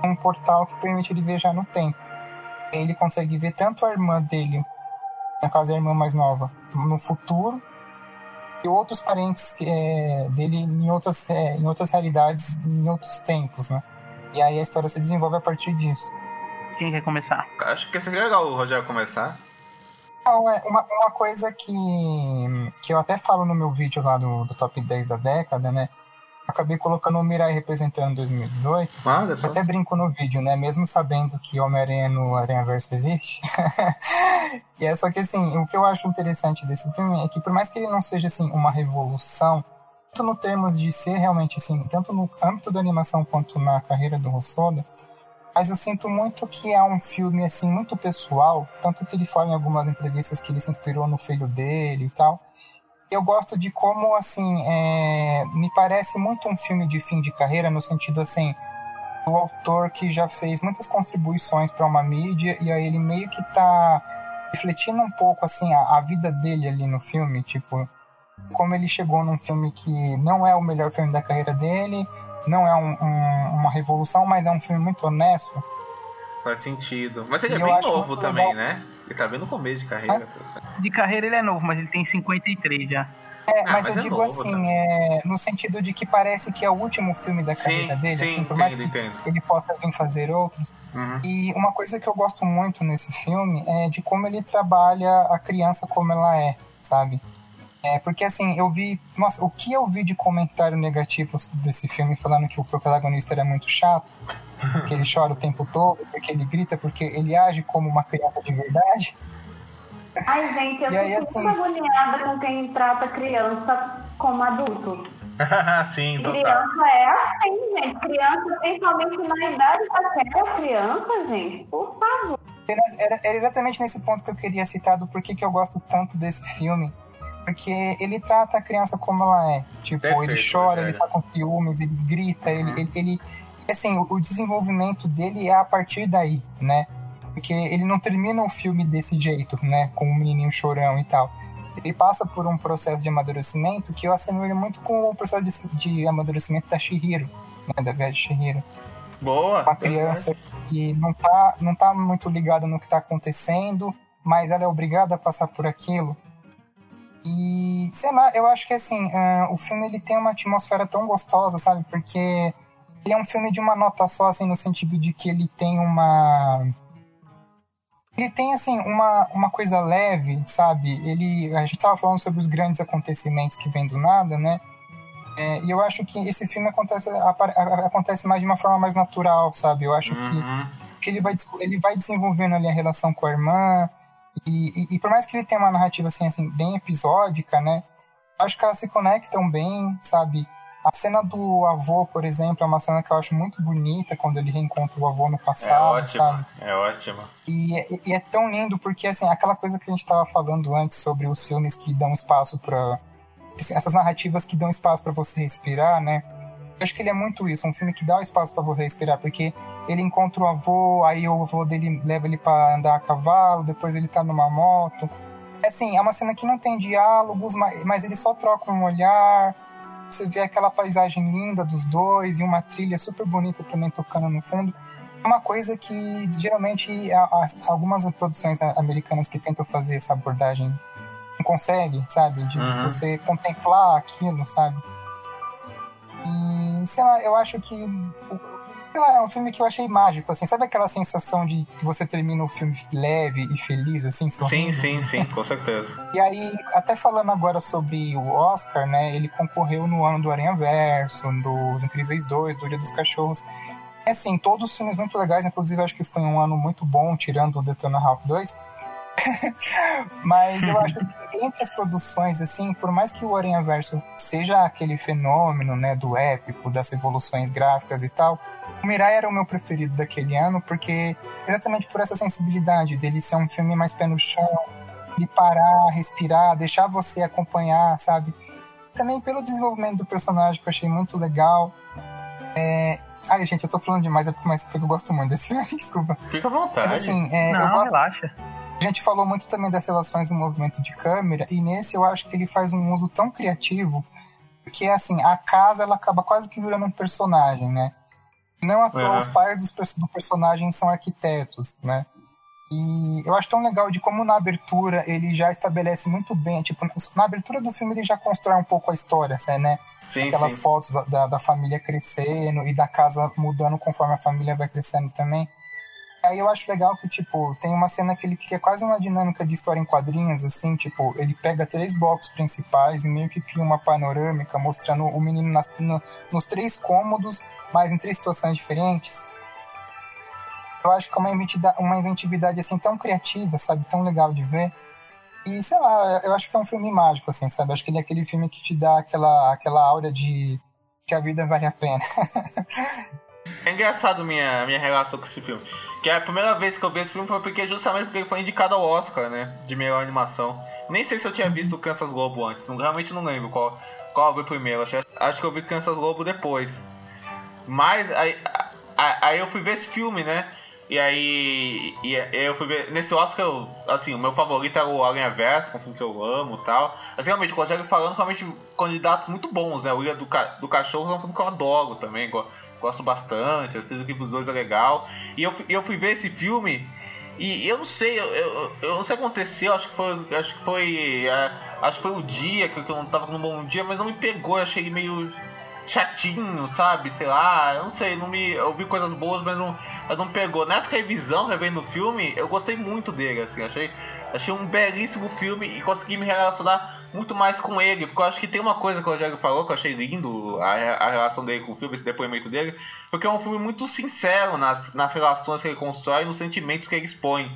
[SPEAKER 2] tem um portal que permite ele viajar no tempo. Ele consegue ver tanto a irmã dele, no caso a irmã mais nova, no futuro, e outros parentes é, dele em outras, é, em outras realidades, em outros tempos, né? E aí a história se desenvolve a partir disso.
[SPEAKER 1] Quem quer começar?
[SPEAKER 3] Acho que seria legal o Rogério começar.
[SPEAKER 2] Não, é uma, uma coisa que, que eu até falo no meu vídeo lá do, do Top 10 da década, né? Acabei colocando o Mirai representando 2018.
[SPEAKER 3] Ah,
[SPEAKER 2] eu até brinco no vídeo, né? Mesmo sabendo que Homem-Aranha no Aranha Verso existe. e é só que assim, o que eu acho interessante desse filme é que por mais que ele não seja assim uma revolução, tanto no termos de ser realmente assim, tanto no âmbito da animação quanto na carreira do Rossoda, mas eu sinto muito que é um filme assim muito pessoal, tanto que ele fala em algumas entrevistas que ele se inspirou no filho dele e tal eu gosto de como, assim, é, me parece muito um filme de fim de carreira, no sentido, assim, do autor que já fez muitas contribuições para uma mídia, e aí ele meio que tá refletindo um pouco, assim, a, a, vida dele ali no filme, tipo, como ele chegou num filme que não é o melhor filme da carreira dele, não é um, um, uma revolução, mas é um filme muito honesto.
[SPEAKER 3] Faz sentido. Mas ele é bem novo também, legal. né? Ele tá bem no começo de carreira.
[SPEAKER 1] De carreira ele é novo, mas ele tem 53 já.
[SPEAKER 2] É, ah, mas, mas, eu é digo novo, assim, né? é, no sentido de que parece que é o último filme da carreira
[SPEAKER 3] sim,
[SPEAKER 2] dele,
[SPEAKER 3] sim,
[SPEAKER 2] assim, por
[SPEAKER 3] entendo,
[SPEAKER 2] mais que
[SPEAKER 3] entendo.
[SPEAKER 2] ele possa vir fazer outros.
[SPEAKER 3] Uhum.
[SPEAKER 2] E uma coisa que eu gosto muito nesse filme é de como ele trabalha a criança como ela é, sabe? É, porque assim, eu vi. Nossa, o que eu vi de comentário negativo desse filme falando que o protagonista era muito chato, que ele chora o tempo todo, porque ele grita, porque ele age como uma criança de verdade.
[SPEAKER 4] Ai, gente, eu fico assim... muito agoniada com quem trata criança como adulto.
[SPEAKER 3] Sim, total.
[SPEAKER 4] Criança é assim, gente. Criança, principalmente na idade daquela criança, gente. Por favor.
[SPEAKER 2] Era, era, exatamente nesse ponto que eu queria citar do porquê que eu gosto tanto desse filme. Porque ele trata a criança como ela é. Tipo, Perfeito, ele chora, ele tá com ciúmes, ele grita, uhum. ele, ele, ele assim, o, desenvolvimento dele é a partir daí, né? Porque ele não termina o filme desse jeito, né? Com o menininho chorão e tal. Ele passa por um processo de amadurecimento que eu assemelho muito com o processo de, de amadurecimento da Shihiro, né? Da velha Shihiro.
[SPEAKER 3] Boa!
[SPEAKER 2] Uma criança que não tá, não tá muito ligada no que tá acontecendo, mas ela é obrigada a passar por aquilo. E, sei lá, eu acho que assim, uh, o filme ele tem uma atmosfera tão gostosa, sabe? Porque ele é um filme de uma nota só, assim, no sentido de que ele tem uma. Ele tem, assim, uma, uma coisa leve, sabe? Ele. A gente tava falando sobre os grandes acontecimentos que vêm do nada, né? É, e eu acho que esse filme acontece, acontece mais de uma forma mais natural, sabe? Eu acho
[SPEAKER 3] uhum.
[SPEAKER 2] que, que ele, vai, ele vai desenvolvendo ali a relação com a irmã. E, e, e, por mais que ele tenha uma narrativa assim, assim bem episódica, né? Acho que elas se conectam bem, sabe? A cena do avô, por exemplo, é uma cena que eu acho muito bonita quando ele reencontra o avô no passado,
[SPEAKER 3] é ótimo,
[SPEAKER 2] sabe?
[SPEAKER 3] É ótimo.
[SPEAKER 2] E, e, é tão lindo porque, assim, aquela coisa que a gente estava falando antes sobre os filmes que dão espaço para essas narrativas que dão espaço para você respirar, né? Eu acho que ele é muito isso, um filme que dá espaço para você respirar, porque ele encontra o avô, aí o avô dele leva ele para andar a cavalo, depois ele tá numa moto. É assim, é uma cena que não tem diálogos, mas, mas ele só troca um olhar, você vê aquela paisagem linda dos dois e uma trilha super bonita também tocando no fundo. É uma coisa que geralmente algumas produções americanas que tentam fazer essa abordagem não conseguem, sabe? De uhum. você contemplar aquilo, sabe? E, sei lá, eu acho que lá, é um filme que eu achei mágico, assim. Sabe aquela sensação de que você termina o filme leve e feliz, assim,
[SPEAKER 3] sorrindo? Sim, sim, sim, com certeza.
[SPEAKER 2] e aí, até falando agora sobre o Oscar, né, ele concorreu no ano do Aranha Verso, dos Incríveis 2, do Dia dos Cachorros. É assim, todos os filmes muito legais, inclusive acho que foi um ano muito bom, tirando o Detona Half 2. Mas eu acho que entre as produções, assim, por mais que o Aranha Verso seja aquele fenômeno, né, do épico, das evoluções gráficas e tal, o Mirai era o meu preferido daquele ano, porque exatamente por essa sensibilidade dele ser um filme mais pé no chão, de parar, respirar, deixar você acompanhar, sabe? Também pelo desenvolvimento do personagem que eu achei muito legal. É... Ai, gente, eu tô falando demais, é porque eu gosto muito desse filme, desculpa.
[SPEAKER 3] Fica à vontade.
[SPEAKER 2] Mas, assim, é,
[SPEAKER 1] Não,
[SPEAKER 2] gosto...
[SPEAKER 1] relaxa.
[SPEAKER 2] A gente falou muito também das relações do movimento de câmera, e nesse eu acho que ele faz um uso tão criativo, porque assim, a casa ela acaba quase que virando um personagem, né? Não à toa, uhum. os pais dos, do personagem são arquitetos, né? E eu acho tão legal de como na abertura ele já estabelece muito bem, tipo, na abertura do filme ele já constrói um pouco a história, né?
[SPEAKER 3] Sim,
[SPEAKER 2] Aquelas
[SPEAKER 3] sim.
[SPEAKER 2] fotos da, da família crescendo e da casa mudando conforme a família vai crescendo também. Aí eu acho legal que, tipo, tem uma cena que ele cria quase uma dinâmica de história em quadrinhos, assim, tipo, ele pega três blocos principais e meio que cria uma panorâmica mostrando o menino nas, no, nos três cômodos, mas em três situações diferentes. Eu acho que é uma inventividade, assim, tão criativa, sabe, tão legal de ver. E, sei lá, eu acho que é um filme mágico, assim, sabe? Acho que ele é aquele filme que te dá aquela, aquela aura de que a vida vale a pena.
[SPEAKER 3] É engraçado minha, minha relação com esse filme. Que a primeira vez que eu vi esse filme foi porque justamente porque ele foi indicado ao Oscar, né? De melhor animação. Nem sei se eu tinha visto Kansas Lobo antes. Não, realmente não lembro qual, qual eu vi primeiro. Acho, acho que eu vi Kansas Lobo depois. Mas aí, aí eu fui ver esse filme, né? E aí, e eu fui ver. Nesse Oscar, eu, assim, o meu favorito era o Aranha Verso, é um filme que eu amo e tal. Assim, realmente, o Rogério falando, realmente, candidatos muito bons, né? O Ilha do, Ca- do Cachorro é um filme que eu adoro também, go- gosto bastante, assim, que os dois é legal. E eu, eu fui ver esse filme. E eu não sei, eu, eu, eu não sei o que aconteceu, acho que foi. Acho que foi. é, acho que foi o dia que eu não tava num bom dia, mas não me pegou, eu achei meio chatinho, sabe? Sei lá, eu não sei, não me. Eu vi coisas boas, mas não, não pegou. Nessa revisão, revendo o filme, eu gostei muito dele, assim, achei, achei um belíssimo filme e consegui me relacionar muito mais com ele, porque eu acho que tem uma coisa que o Rogério falou que eu achei lindo, a, a relação dele com o filme, esse depoimento dele, porque é um filme muito sincero nas, nas relações que ele constrói nos sentimentos que ele expõe,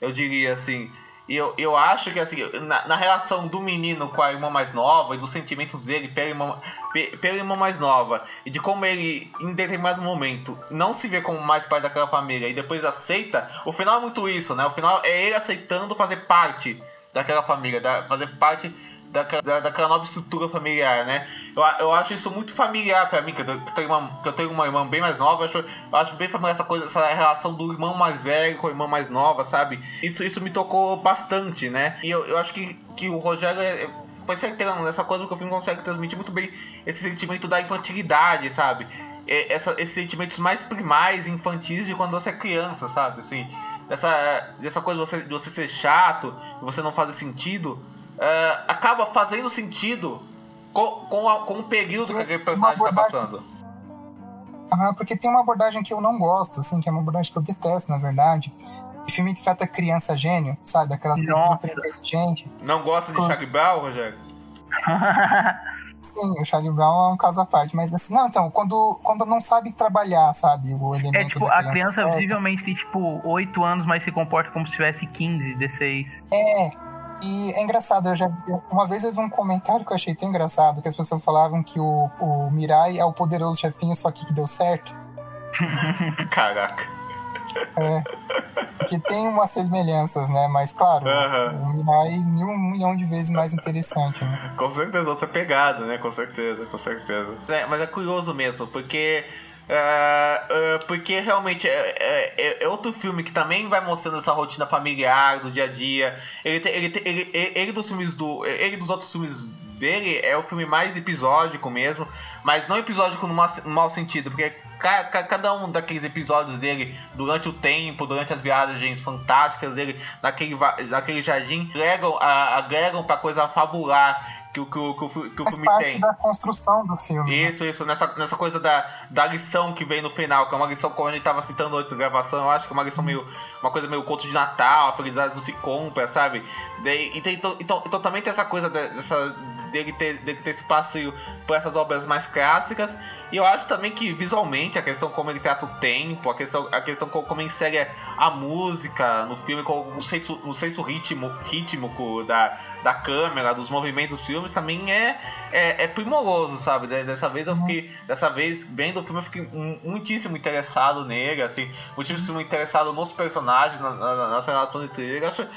[SPEAKER 3] eu diria assim. E eu, eu acho que assim, na, na relação do menino com a irmã mais nova e dos sentimentos dele pela irmã, pe- pela irmã mais nova e de como ele, em determinado momento, não se vê como mais parte daquela família e depois aceita, o final é muito isso, né? O final é ele aceitando fazer parte daquela família, da, fazer parte da- daquela nova estrutura familiar, né? Eu, eu acho isso muito familiar pra mim, que eu, tenho- uma, que eu tenho uma irmã bem mais nova, eu acho, eu acho bem familiar essa coisa, essa relação do irmão mais velho com a irmã mais nova, sabe? Isso, isso me tocou bastante, né? E eu, eu acho que, que o Rogério é- foi certeiro nessa coisa que o filme consegue transmitir muito bem esse sentimento da infantilidade, sabe? É, Essa, esses sentimentos mais primais, infantis de quando você é criança, sabe? Assim, essa, essa coisa de você, de você ser chato, de você não fazer sentido, é, acaba fazendo sentido com, com, a- com o período que aquele personagem está passando.
[SPEAKER 2] Aham, porque tem uma abordagem que eu não gosto, assim, que é uma abordagem que eu detesto, na verdade. Filme que trata criança gênio, sabe? Aquelas crianças
[SPEAKER 1] Nossa.
[SPEAKER 2] super inteligentes.
[SPEAKER 3] Não gosta de. Charlie Brown, Rogério?
[SPEAKER 2] Sim, o Charlie Brown é um caso à parte, mas assim, não, então, quando, quando não sabe trabalhar, sabe, o elemento
[SPEAKER 1] É tipo,
[SPEAKER 2] da
[SPEAKER 1] a criança
[SPEAKER 2] certa.
[SPEAKER 1] visivelmente tem tipo 8 anos, mas se comporta como se tivesse 15, 16.
[SPEAKER 2] É, e é engraçado, eu já uma vez eu vi um comentário que eu achei tão engraçado, que as pessoas falavam que o, o Mirai é o poderoso chefinho, só que que deu certo.
[SPEAKER 3] Caraca.
[SPEAKER 2] É, que tem umas semelhanças, né? Mas claro,
[SPEAKER 3] Aham.
[SPEAKER 2] o Mirai mil um milhão de vezes mais interessante, né?
[SPEAKER 3] Com certeza, outra pegada, né? Com certeza, com certeza. É, mas é curioso mesmo, porque. É, é, porque realmente é, é- é outro filme que também vai mostrando essa rotina familiar do dia a dia. Ele, tem- ele, tem- ele, ele, ele dos filmes do. Ele dos outros filmes dele é o filme mais episódico mesmo, mas não episódico no mau, sentido, porque ca- ca- cada um daqueles episódios dele durante o tempo, durante as viagens fantásticas dele naquele, naquele jardim, agregam, a- agregam pra coisa fabular que, o- que, que, que o filme
[SPEAKER 2] parte
[SPEAKER 3] tem.
[SPEAKER 2] da construção do filme. né?
[SPEAKER 3] Isso, isso, nessa, nessa coisa da, da lição que vem no final, que é uma lição, como a gente tava citando antes da gravação, eu acho que é uma lição meio. Uma coisa meio conto de Natal, a felicidade não se compra, sabe? Daí, então, então, então, então também tem essa coisa de- dessa, dele, ter, dele ter esse passeio por essas obras mais clássicas. E eu acho também que visualmente, a questão como ele trata o tempo, a questão, a questão como, ele insere a música no filme, com o senso, o senso ritmo, rítmico da, da câmera, dos movimentos dos filmes, também é, é, é primoroso, sabe? De- Dessa vez eu fiquei. Dessa vez, vendo o filme, eu fiquei mu- muitíssimo interessado nele, assim, muitíssimo interessado nos personagens, na- na- nas relações entre eles. Acho,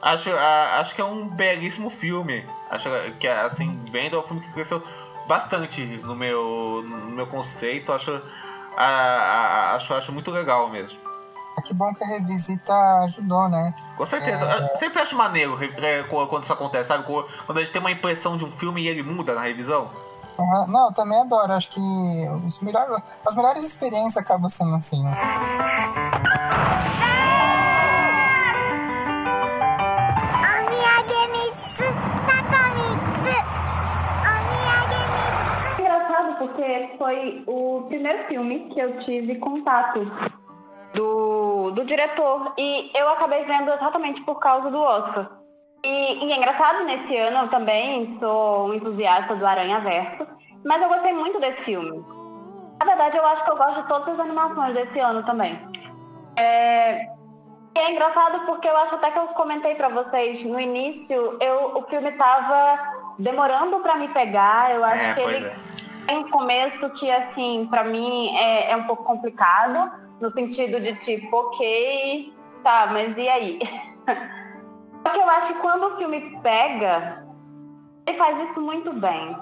[SPEAKER 3] acho, acho que é um belíssimo filme. Acho que, assim, vendo é um filme que cresceu bastante no meu, no meu conceito. Acho, a, a, acho, acho muito legal mesmo.
[SPEAKER 2] É que bom que a revisita ajudou, né?
[SPEAKER 3] Com certeza. É... Sempre acho maneiro quando isso acontece, sabe? Quando a gente tem uma impressão de um filme e ele muda na revisão.
[SPEAKER 2] Não, eu também adoro. Acho que os melhores, as melhores experiências acabam sendo assim. Né?
[SPEAKER 4] Foi o primeiro filme que eu tive contato do, do diretor. E eu acabei vendo exatamente por causa do Oscar. E, e é engraçado, nesse ano eu também sou um entusiasta do Aranha Verso, mas eu gostei muito desse filme. Na verdade, eu acho que eu gosto de todas as animações desse ano também. É, é engraçado porque eu acho até que eu comentei para vocês no início, eu, o filme tava demorando para me pegar. Eu acho
[SPEAKER 3] É,
[SPEAKER 4] que ele
[SPEAKER 3] é.
[SPEAKER 4] Tem um começo que, assim, para mim é, é um pouco complicado, no sentido de tipo, ok, tá, mas e aí? Porque eu acho que quando o filme pega, ele faz isso muito bem.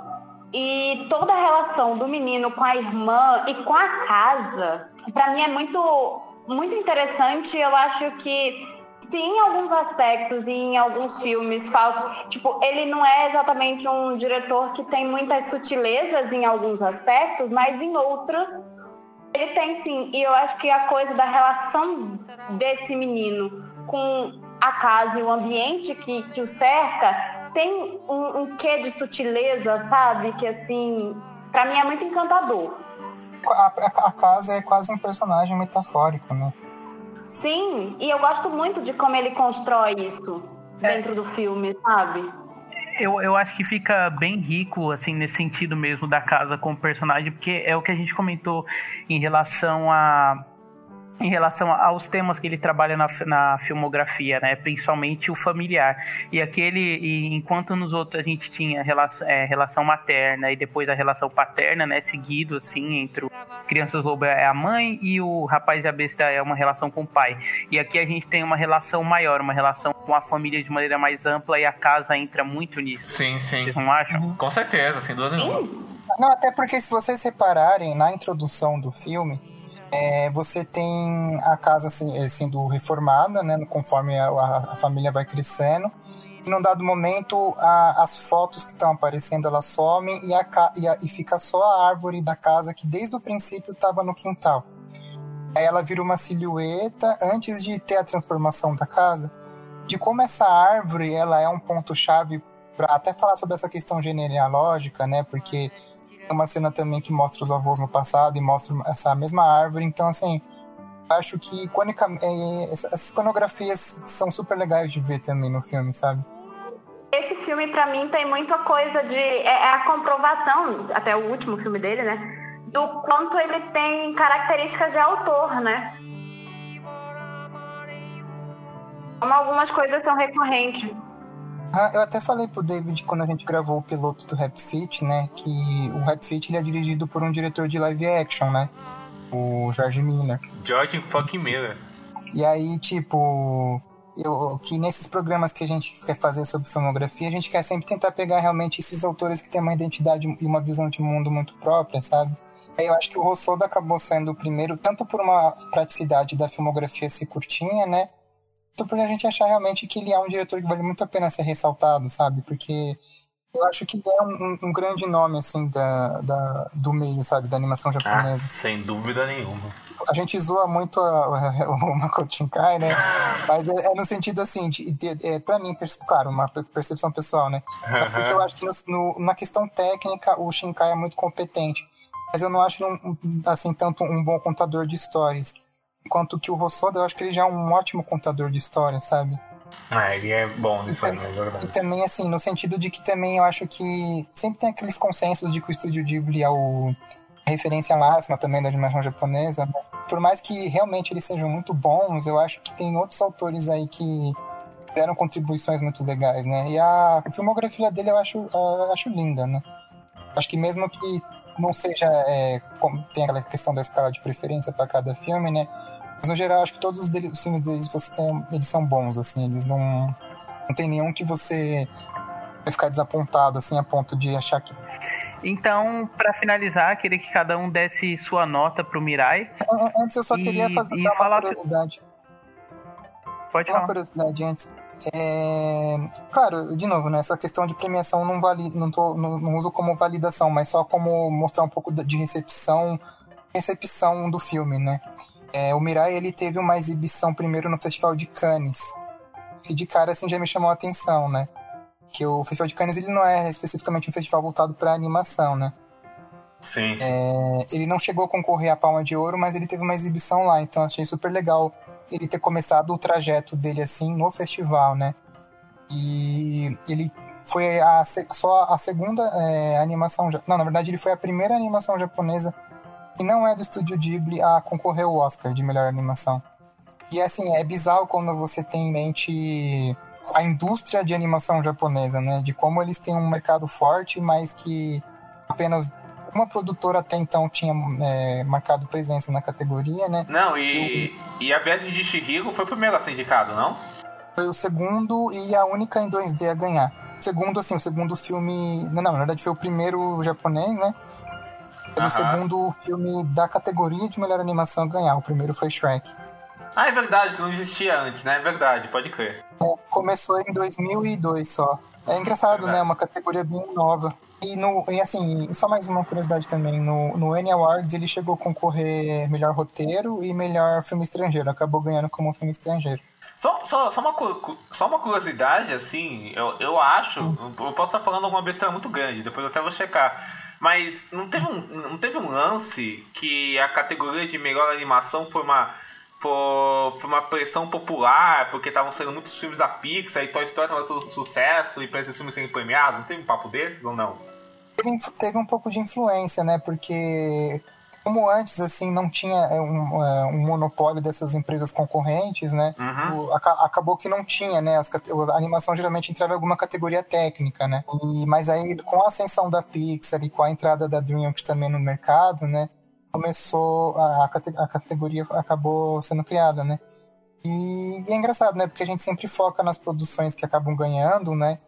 [SPEAKER 4] E toda a relação do menino com a irmã e com a casa, pra mim é muito, muito interessante. Eu acho que se em alguns aspectos e em alguns filmes falta, tipo, ele não é exatamente um diretor que tem muitas sutilezas em alguns aspectos, mas em outros ele tem sim. E eu acho que a coisa da relação desse menino com a casa e o ambiente que, que o cerca tem um, um quê de sutileza, sabe? Que assim, pra mim é muito encantador.
[SPEAKER 2] A, a- a casa é quase um personagem metafórico, né?
[SPEAKER 4] Sim, e eu gosto muito de como ele constrói isso dentro do filme, sabe?
[SPEAKER 1] Eu, eu acho que fica bem rico, assim, nesse sentido mesmo da casa como personagem, porque é o que a gente comentou em relação a. Em relação aos temas que ele trabalha na, na filmografia, né? Principalmente o familiar. E aquele, e enquanto nos outros a gente tinha relação, é, relação materna e depois a relação paterna, né? Seguido, assim, entre o Crianças Lobo é a mãe e o Rapaz e a Besta é uma relação com o pai. E aqui a gente tem uma relação maior, uma relação com a família de maneira mais ampla e a casa entra muito nisso.
[SPEAKER 3] Sim, sim.
[SPEAKER 1] Vocês não acham?
[SPEAKER 3] Com certeza, sem dúvida nenhuma.
[SPEAKER 2] Não, até porque se vocês repararem na introdução do filme, é, você tem a casa assim, eh, sendo reformada, né, conforme a, a- família vai crescendo. E num dado momento, a- as fotos que estão aparecendo elas somem e, a, e, a- e fica só a árvore da casa que desde o princípio estava no quintal. Aí ela vira uma silhueta antes de ter a transformação da casa. De como essa árvore ela é um ponto chave para até falar sobre essa questão genealógica, né? Porque tem uma cena também que mostra os avós no passado e mostra essa mesma árvore. Então, assim, acho que é, essa- essas iconografias são super legais de ver também no filme, sabe?
[SPEAKER 4] Esse filme, pra mim, tem muita coisa de. É, é a comprovação, até o último filme dele, né? Do quanto ele tem características de autor, né? Como algumas coisas são recorrentes.
[SPEAKER 2] Ah, eu até falei pro David quando a gente gravou o piloto do Rap Fit, né? Que o Rap Fit ele é dirigido por um diretor de live action, né? O George Miller.
[SPEAKER 3] George fucking Miller.
[SPEAKER 2] E aí, tipo, eu, que nesses programas que a gente quer fazer sobre filmografia, a gente quer sempre tentar pegar realmente esses autores que têm uma identidade e uma visão de mundo muito própria, sabe? Aí eu acho que o Rossodo acabou sendo o primeiro, tanto por uma praticidade da filmografia ser curtinha, né? Tanto por a gente achar realmente que ele é um diretor que vale muito a pena ser ressaltado, sabe? Porque eu acho que ele é um, um grande nome, assim, da, da, do meio, sabe? Da animação
[SPEAKER 3] Ah,
[SPEAKER 2] japonesa.
[SPEAKER 3] sem dúvida nenhuma.
[SPEAKER 2] A gente zoa muito o Makoto Shinkai, né? Mas é, é no sentido assim, de, de, é, pra mim, claro, uma per- percepção pessoal, né? Mas porque eu acho que no- no- na questão técnica o Shinkai é muito competente. Mas eu não acho, um, assim, tanto um bom contador de histórias. Enquanto que o Rossoda, eu acho que ele já é um ótimo contador de histórias, sabe?
[SPEAKER 3] Ah, ele é bom nisso aí, é
[SPEAKER 2] E
[SPEAKER 3] verdade.
[SPEAKER 2] também, assim, no sentido de que também eu acho que sempre tem aqueles consensos de que o Estúdio Ghibli é o a referência máxima também da animação japonesa. Por mais que realmente eles sejam muito bons, eu acho que tem outros autores aí que deram contribuições muito legais, né? E a filmografia dele eu acho, eu acho linda, né? Acho que mesmo que não seja, é, tem aquela questão da escala de preferência para cada filme, né? Mas no geral, acho que todos os, os filmes deles você tem- eles são bons, assim, eles não. Não tem nenhum que você vai ficar desapontado, assim, a ponto de achar que.
[SPEAKER 1] Então, pra finalizar, queria que cada um desse sua nota pro Mirai.
[SPEAKER 2] An- Antes eu só
[SPEAKER 1] E-
[SPEAKER 2] queria fazer uma
[SPEAKER 1] falar-
[SPEAKER 2] curiosidade.
[SPEAKER 1] Pode
[SPEAKER 2] Uma
[SPEAKER 1] falar.
[SPEAKER 2] curiosidade antes. É, Claro, de novo, né, essa questão de premiação não, vali... não, tô... não, não uso como validação, mas só como mostrar um pouco de recepção recepção do filme, né? É, o Mirai ele teve uma exibição primeiro no Festival de Cannes, que de cara assim já me chamou a atenção, né? Que o Festival de Cannes ele não é especificamente um festival voltado para animação, né?
[SPEAKER 3] Sim.
[SPEAKER 2] É, ele não chegou a concorrer à Palma de Ouro, mas ele teve uma exibição lá, então achei super legal ele ter começado o trajeto dele assim no festival, né? E ele foi a, só a segunda é, animação. Não, na verdade, ele foi a primeira animação japonesa que não é do estúdio Ghibli a concorrer ao Oscar de melhor animação. E assim, é bizarro quando você tem em mente a indústria de animação japonesa, né? De como eles têm um mercado forte, mas que apenas uma produtora até então tinha é, marcado presença na categoria, né?
[SPEAKER 3] Não, e, e a Viagem de Shihiro foi o primeiro a ser indicado, não?
[SPEAKER 2] Foi o segundo e a única em 2D a ganhar. Segundo, assim, o segundo filme. Não, na verdade foi o primeiro japonês, né? Mas o segundo filme da categoria de melhor animação a ganhar. O primeiro foi Shrek.
[SPEAKER 3] Ah, é verdade, não existia antes, né? É verdade, pode crer.
[SPEAKER 2] É, começou em 2002 só. É engraçado, né? Uma categoria bem nova. E, no, e assim, só mais uma curiosidade também, no, no Annie Awards ele chegou a concorrer melhor roteiro e melhor filme estrangeiro, acabou ganhando como filme estrangeiro.
[SPEAKER 3] Só, só, só, uma, só uma curiosidade, assim, eu, eu acho, hum. eu posso estar falando alguma besteira muito grande, depois eu até vou checar, mas não teve um, não teve um lance que a categoria de melhor animação foi uma foi, foi uma pressão popular, porque estavam sendo muitos filmes da Pixar e Toy Story estava sendo sucesso e para esses filmes serem premiados. Não teve um papo desses ou não?
[SPEAKER 2] Teve, teve um pouco de influência, né? Porque como antes, assim, não tinha é, um, é, um monopólio dessas empresas concorrentes, né?
[SPEAKER 3] Uhum.
[SPEAKER 2] O, acabou que não tinha, né? As, a animação geralmente entrava em alguma categoria técnica, né? E, mas aí, com a ascensão da Pixar e com a entrada da DreamWorks também no mercado, né? Começou, a, a categoria acabou sendo criada, né? E, e é engraçado, né? Porque a gente sempre foca nas produções que acabam ganhando, né?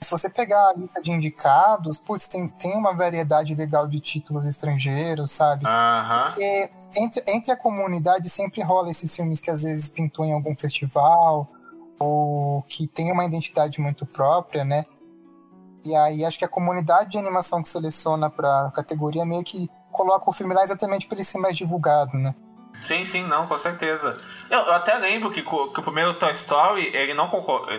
[SPEAKER 2] Se você pegar a lista de indicados, putz, tem, tem uma variedade legal de títulos estrangeiros, sabe?
[SPEAKER 3] Uhum.
[SPEAKER 2] Porque entre, entre a comunidade sempre rola esses filmes que às vezes pintou em algum festival, ou que tem uma identidade muito própria, né? E aí acho que a comunidade de animação que seleciona para categoria meio que coloca o filme lá exatamente para ele ser mais divulgado, né?
[SPEAKER 3] Sim, sim, não, com certeza. Eu, eu até lembro que, que, o primeiro Toy Story, ele não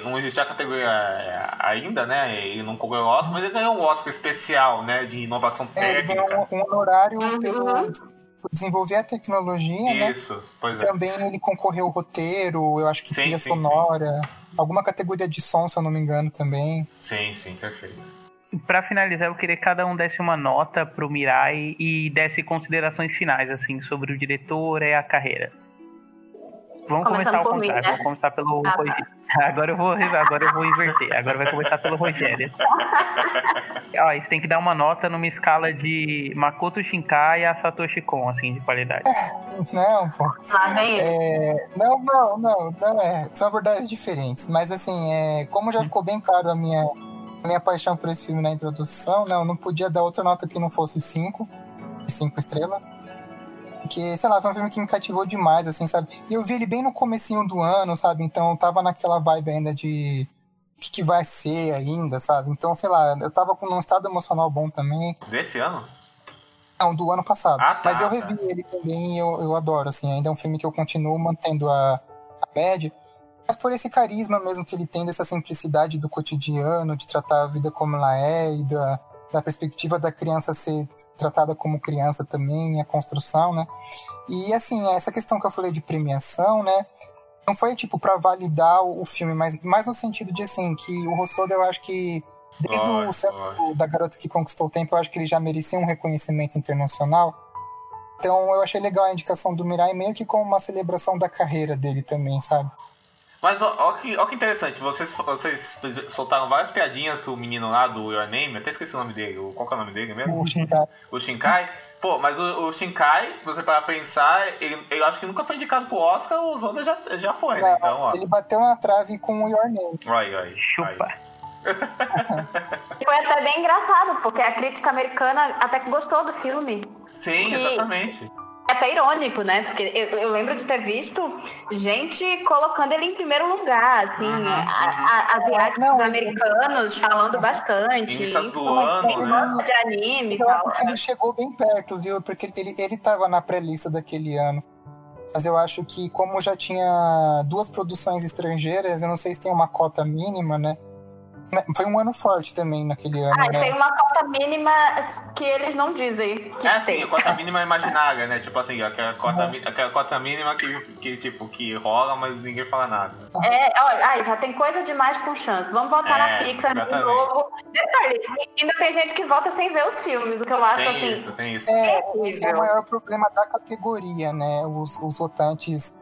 [SPEAKER 3] não existia a categoria é, ainda, né? Ele não concorreu ao Oscar, mas ele ganhou um Oscar especial, né? De inovação técnica.
[SPEAKER 2] É, ele ganhou um, um honorário uhum. pelo desenvolver a tecnologia,
[SPEAKER 3] Isso,
[SPEAKER 2] né?
[SPEAKER 3] pois é.
[SPEAKER 2] Também ele concorreu ao roteiro, eu acho que trilha sonora, sim. alguma categoria de som, se eu não me engano, também.
[SPEAKER 3] Sim, sim, perfeito.
[SPEAKER 1] Para finalizar, eu queria que cada um desse uma nota pro Mirai e desse considerações finais, assim, sobre o diretor e a carreira. Vamos Começando começar ao contrário, mim, né? vamos começar pelo ah, Rogério. Tá. Agora eu vou agora eu vou inverter. Agora vai começar pelo Rogério. Ó, isso tem que dar uma nota numa escala de Makoto Shinkai a Satoshi Kon, assim, de qualidade.
[SPEAKER 2] Não, pô. É, não, não, não, não é. São abordagens diferentes. Mas assim, é, como já ficou bem claro a minha minha paixão por esse filme na introdução, não, não podia dar outra nota que não fosse 5, 5 estrelas. Porque, sei lá, foi um filme que me cativou demais, assim, sabe? E eu vi ele bem no comecinho do ano, sabe? Então eu tava naquela vibe ainda de o que, que vai ser ainda, sabe? Então, sei lá, eu tava com um estado emocional bom também.
[SPEAKER 3] Desse ano?
[SPEAKER 2] Não, do ano passado.
[SPEAKER 3] Ah, tá,
[SPEAKER 2] Mas eu
[SPEAKER 3] tá.
[SPEAKER 2] revi ele também e eu, eu adoro, assim. Ainda é um filme que eu continuo mantendo a, a média mas por esse carisma mesmo que ele tem dessa simplicidade do cotidiano, de tratar a vida como ela é e da, da perspectiva da criança ser tratada como criança também, a construção, né? E assim, essa questão que eu falei de premiação, né? Não foi tipo para validar o filme, mas mais no sentido de assim, que o Rossoda eu acho que desde o certo da garota que conquistou o tempo, eu acho que ele já merecia um reconhecimento internacional. Então eu achei legal a indicação do Mirai meio que como uma celebração da carreira dele também, sabe?
[SPEAKER 3] Mas ó, ó, que, ó que interessante, vocês, vocês soltaram várias piadinhas pro menino lá do Your Name, até esqueci o nome dele, qual que é o nome dele mesmo?
[SPEAKER 2] O Shinkai.
[SPEAKER 3] O Shinkai. Pô, mas o, o Shinkai, se você parar pensar, ele, eu acho que nunca foi indicado pro Oscar, o Zoda já, já foi, né? Então, ó.
[SPEAKER 2] Ele bateu na trave com o Your Name.
[SPEAKER 3] Ai, ai.
[SPEAKER 1] Chupa.
[SPEAKER 4] foi até bem engraçado, porque a crítica americana até que gostou do filme.
[SPEAKER 3] Sim, que... exatamente
[SPEAKER 4] até irônico, né? Porque eu, eu, lembro de ter visto gente colocando ele em primeiro lugar, assim, uhum, a, a, asiáticos não, americanos ele... falando bastante.
[SPEAKER 3] Zoando, né?
[SPEAKER 4] de anime e tal.
[SPEAKER 2] Ele chegou bem perto, viu? Porque ele, ele tava na pré-lista daquele ano. Mas eu acho que, como já tinha duas produções estrangeiras, eu não sei se tem uma cota mínima, né? Né, Foi um ano forte também naquele ano,
[SPEAKER 4] Ah, e
[SPEAKER 2] né?
[SPEAKER 4] tem uma cota mínima que eles não dizem. Que
[SPEAKER 3] É assim, a cota mínima imaginária, né? Tipo assim, aquela cota, mi- aquela cota mínima que, que, tipo, que rola, mas ninguém fala nada.
[SPEAKER 4] É, olha, ai, já tem coisa demais com chance. Vamos voltar
[SPEAKER 3] É,
[SPEAKER 4] na Pixar de
[SPEAKER 3] exatamente.
[SPEAKER 4] novo. Detalhe, ainda tem gente que volta sem ver os filmes, o que eu acho
[SPEAKER 3] Tem
[SPEAKER 4] assim.
[SPEAKER 3] isso, tem isso.
[SPEAKER 2] É, esse é o maior problema da categoria, né? Os, os votantes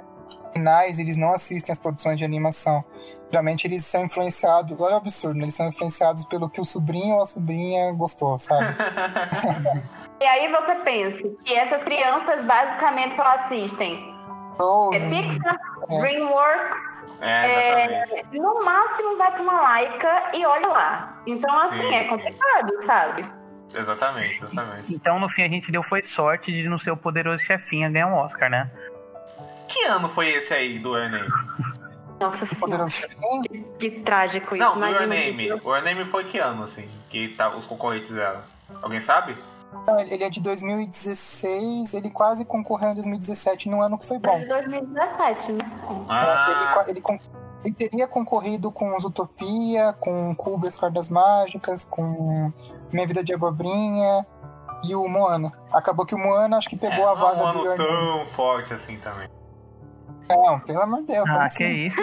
[SPEAKER 2] finais, eles não assistem as produções de animação. Geralmente eles são influenciados, olha o absurdo, né? eles são influenciados pelo que o sobrinho ou a sobrinha gostou, sabe?
[SPEAKER 4] E aí você pensa que essas crianças basicamente só assistem é
[SPEAKER 2] Frozen,
[SPEAKER 4] Pixar,
[SPEAKER 2] É.
[SPEAKER 4] DreamWorks,
[SPEAKER 3] É,
[SPEAKER 4] é, no máximo vai pra uma Laika e olha lá. Então, assim,
[SPEAKER 3] Sim,
[SPEAKER 4] é
[SPEAKER 3] sim.
[SPEAKER 4] complicado, sabe?
[SPEAKER 3] Exatamente, exatamente.
[SPEAKER 1] Então, no fim, a gente deu foi sorte de no seu poderoso chefinha ganhar um Oscar, né?
[SPEAKER 3] Que ano foi esse aí do Name?
[SPEAKER 4] Nossa senhora,
[SPEAKER 2] Poderoso Chefão?
[SPEAKER 4] que trágico isso.
[SPEAKER 3] Não, do
[SPEAKER 4] imagina
[SPEAKER 3] Name.
[SPEAKER 4] isso.
[SPEAKER 3] O Name foi que ano, assim? Que tá, os concorrentes eram? Alguém sabe?
[SPEAKER 2] Não, ele é de 2016, ele quase concorreu em 2017, num ano que foi bom.
[SPEAKER 4] De 2017, né?
[SPEAKER 2] Ele,
[SPEAKER 3] Ah,
[SPEAKER 2] ele, con- ele teria concorrido com Zootopia, com Cuba e as Cordas Mágicas, com Minha Vida de Abobrinha e o Moana. Acabou que o Moana acho que
[SPEAKER 3] é,
[SPEAKER 2] pegou a
[SPEAKER 3] não é
[SPEAKER 2] vaga
[SPEAKER 3] um
[SPEAKER 2] do
[SPEAKER 3] ano
[SPEAKER 2] Name.
[SPEAKER 3] tão forte assim também.
[SPEAKER 2] Não, pelo amor de Deus.
[SPEAKER 1] Ah,
[SPEAKER 2] assim?
[SPEAKER 1] que isso, pô.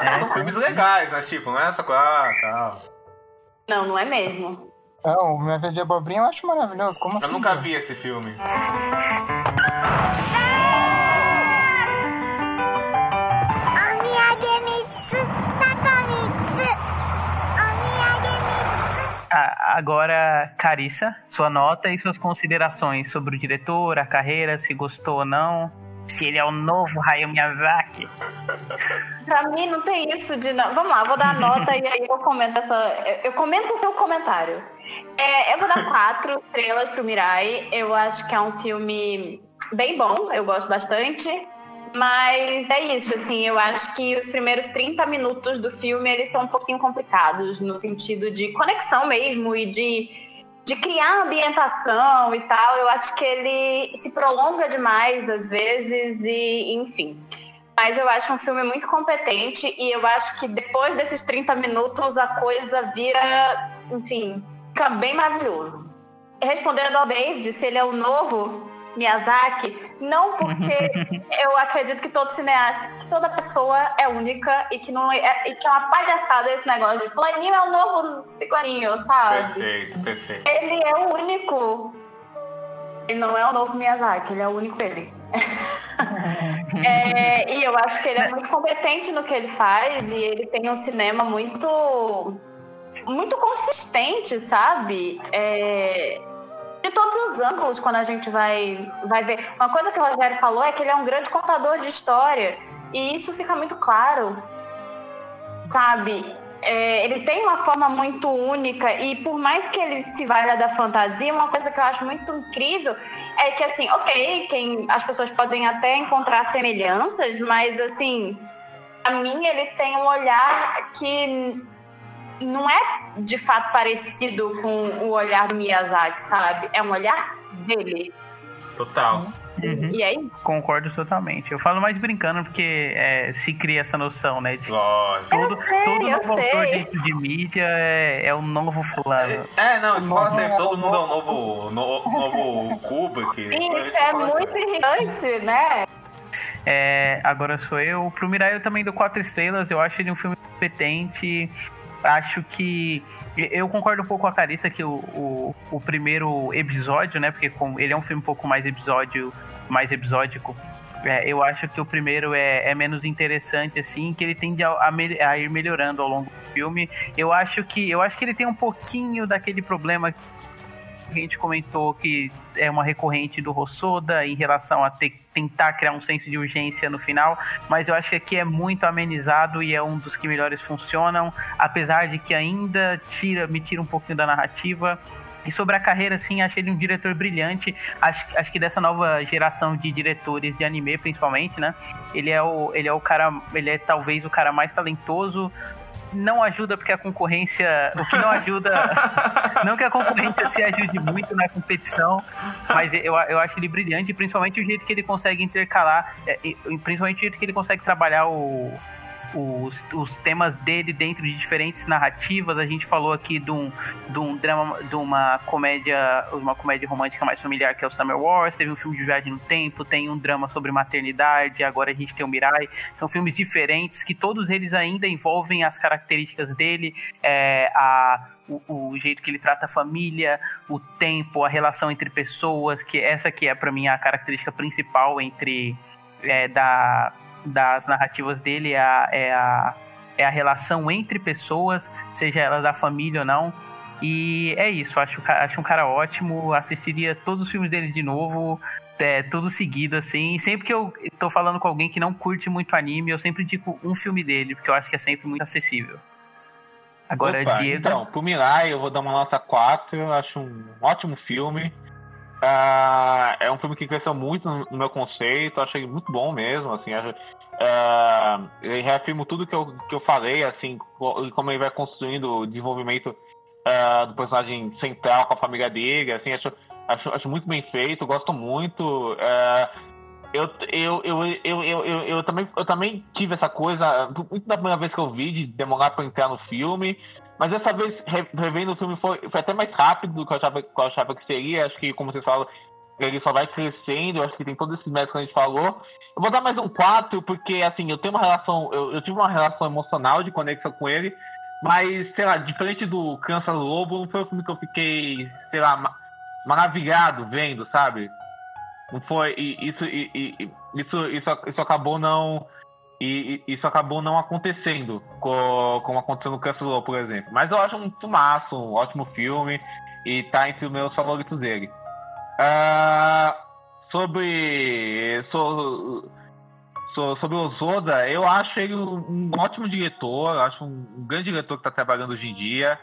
[SPEAKER 3] Ah, são filmes legais, mas tipo, não é essa coisa, ah, tal.
[SPEAKER 4] Não, não é mesmo.
[SPEAKER 2] Não, Minha Vida de Abobrinha eu acho maravilhoso. Como
[SPEAKER 3] Eu
[SPEAKER 2] assim?
[SPEAKER 3] nunca vi esse filme.
[SPEAKER 1] Ah, agora, Carissa, sua nota e suas considerações sobre o diretor, a carreira, se gostou ou não, se ele é o novo Hayao Miyazaki.
[SPEAKER 4] Pra mim não tem isso de não. Vamos lá, vou dar a nota e aí eu comento essa. eu- comento o seu comentário. É, eu vou dar quatro estrelas pro Mirai. Eu acho que é um filme bem bom, eu gosto bastante. Mas é isso, assim, eu acho que os primeiros 30 minutos do filme eles são um pouquinho complicados, no sentido de conexão mesmo e de, de criar ambientação e tal. Eu acho que ele se prolonga demais às vezes e, enfim. Mas eu acho um filme muito competente e eu acho que depois desses 30 minutos a coisa vira, enfim, fica bem maravilhoso. Respondendo ao David, se ele é o novo Miyazaki, não porque eu acredito que todo cineasta, que toda pessoa é única e que não é, e que é uma palhaçada esse negócio de fulaninho é o novo ciclaninho, sabe?
[SPEAKER 3] Perfeito, perfeito.
[SPEAKER 4] Ele é o único. Ele não é o novo Miyazaki, ele é o único ele. É, e eu acho que ele é muito competente no que ele faz e ele tem um cinema muito muito consistente, sabe? É, de todos os ângulos quando a gente vai, vai ver. Uma coisa que o Rogério falou é que ele é um grande contador de história e isso fica muito claro, sabe? É, ele tem uma forma muito única e por mais que ele se valha da fantasia, uma coisa que eu acho muito incrível é que assim, ok, quem, as pessoas podem até encontrar semelhanças, mas assim, a mim ele tem um olhar que não é de fato parecido com o olhar do Miyazaki, sabe? É um olhar dele.
[SPEAKER 3] Total.
[SPEAKER 1] Uhum.
[SPEAKER 4] E é isso.
[SPEAKER 1] Concordo totalmente. Eu falo mais brincando porque é, se cria essa noção, né? De
[SPEAKER 3] Lógico.
[SPEAKER 1] todo,
[SPEAKER 4] sei,
[SPEAKER 1] todo novo autor dentro de mídia é, é o novo fulano.
[SPEAKER 3] É, não, isso fala
[SPEAKER 2] é
[SPEAKER 3] todo
[SPEAKER 2] o
[SPEAKER 3] mundo é um novo, no, novo Kubrick.
[SPEAKER 4] Isso é muito irritante, né?
[SPEAKER 1] É, agora sou eu. Pro Mirai eu também dou quatro estrelas. Eu acho ele um filme competente. Acho que. Eu concordo um pouco com a Carissa que o, o, o primeiro episódio, né? Porque com, ele é um filme um pouco mais episódio, mais episódico. É, eu acho que o primeiro é, é menos interessante, assim, que ele tende a, a a ir melhorando ao longo do filme. Eu acho que. Eu acho que ele tem um pouquinho daquele problema a gente comentou que é uma recorrente do Rossoda em relação a ter, tentar criar um senso de urgência no final, mas eu acho que aqui é muito amenizado e é um dos que melhores funcionam, apesar de que ainda tira, me tira um pouquinho da narrativa. E sobre a carreira, assim, acho ele um diretor brilhante. Acho, acho que dessa nova geração de diretores de anime, principalmente, né? Ele é o, ele é o cara, ele é talvez o cara mais talentoso não ajuda porque a concorrência. O que não ajuda. não que a concorrência se ajude muito na competição, mas eu, eu acho ele brilhante, principalmente o jeito que ele consegue intercalar, é, principalmente o jeito que ele consegue trabalhar o, os, os temas dele dentro de diferentes narrativas. A gente falou aqui de um, de um drama, de uma comédia, uma comédia romântica mais familiar que é o Summer Wars, teve um filme de viagem no tempo, tem um drama sobre maternidade, agora a gente tem o Mirai. São filmes diferentes que todos eles ainda envolvem as características dele, é, a o, o, jeito que ele trata a família, o tempo, a relação entre pessoas, que essa que é para mim a característica principal entre é, da, das narrativas dele é a, é, a, é a relação entre pessoas, seja ela da família ou não. E é isso, acho, acho um cara ótimo, assistiria todos os filmes dele de novo, é, tudo seguido, assim. Sempre que eu tô falando com alguém que não curte muito anime, eu sempre digo um filme dele, porque eu acho que é sempre muito acessível. Agora,
[SPEAKER 3] Opa,
[SPEAKER 1] Diego.
[SPEAKER 3] Então, pro Mirai, eu vou dar uma nota 4. Eu acho um ótimo filme. Uh, é um filme que cresceu muito no, meu conceito. Achei muito bom mesmo. Assim, uh, eu reafirmo tudo que eu, que eu falei, assim, como ele vai construindo o desenvolvimento uh, do personagem central com a família dele. Assim, acho, acho, acho muito bem feito. Gosto muito. Uh, eu, eu, eu, eu, eu, eu, eu, também, eu também tive essa coisa, muito da primeira vez que eu vi, de demorar para entrar no filme. Mas dessa vez, revendo o filme, foi, foi até mais rápido do que eu, achava, que eu achava que seria. Acho que, como vocês falam, ele só vai crescendo. Acho que tem todo esse método que a gente falou. Eu vou dar mais um 4, porque, assim, eu tenho uma relação. Eu, eu tive uma relação emocional de conexão com ele. Mas, sei lá, diferente do Criança Lobo, não foi um filme que eu fiquei, sei lá, maravilhado vendo, sabe? Não foi. E isso, e, e, isso, isso, isso acabou não. E, isso acabou não acontecendo, com, como aconteceu no Castle por exemplo. Mas eu acho um fumaço, um ótimo filme, e tá entre os meus favoritos dele. Uh, sobre. So, so, sobre o Zoda, eu acho ele um, ótimo diretor, acho um, um grande diretor que está trabalhando hoje em dia.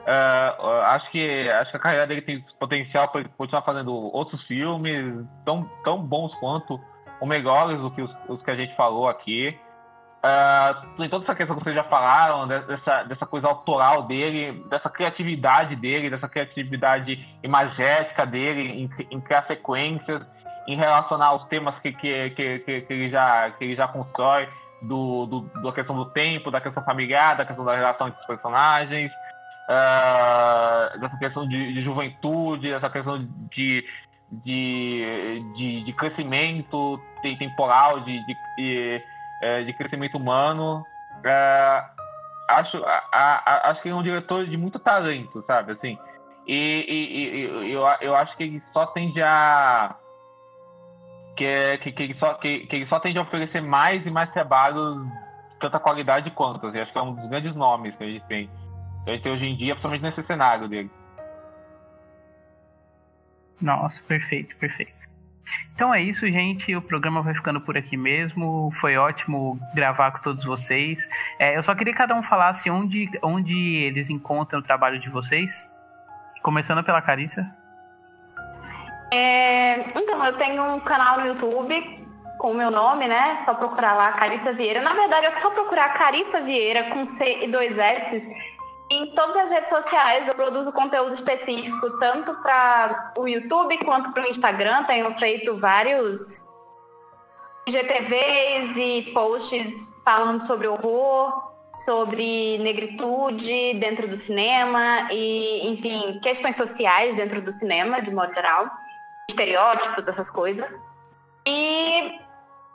[SPEAKER 3] Uh, acho que acho que a carreira dele tem potencial para continuar fazendo outros filmes tão, tão bons quanto ou melhores do que os, os que a gente falou aqui. Uh, tem toda essa questão que vocês já falaram, dessa, dessa coisa autoral dele, dessa criatividade dele, dessa criatividade imagética dele em, em criar sequências, em relacionar os temas que, que, que, que, que ele, já, que ele já constrói, do, do, da questão do tempo, da questão familiar, da questão da relação entre os personagens uh, dessa questão de, de, juventude, dessa questão de, de, de, de crescimento temporal, de, de, é, de crescimento humano. Uh, acho, a, a, acho que é um diretor de muito talento, sabe? Assim, e, e, e eu, eu acho que ele só tende a. Que, que, que, ele só, que, que ele só tende a oferecer mais e mais trabalhos tanta qualidade quanto. Assim, acho que é um dos grandes nomes que a gente tem a gente tem hoje em dia, principalmente nesse cenário dele.
[SPEAKER 1] Nossa, perfeito, perfeito. Então é isso, gente. O programa vai ficando por aqui mesmo. Foi ótimo gravar com todos vocês. É, eu só queria que cada um falasse onde, onde eles encontram o trabalho de vocês. Começando pela Carissa.
[SPEAKER 4] É, então, eu tenho um canal no YouTube com o meu nome, né? Só procurar lá, Carissa Vieira. Na verdade, é só procurar Carissa Vieira com C e dois S em todas as redes sociais eu produzo conteúdo específico, tanto para o YouTube quanto para o Instagram. Tenho feito vários GTVs e posts falando sobre horror, sobre negritude dentro do cinema e, enfim, questões sociais dentro do cinema, de modo geral, estereótipos, essas coisas. E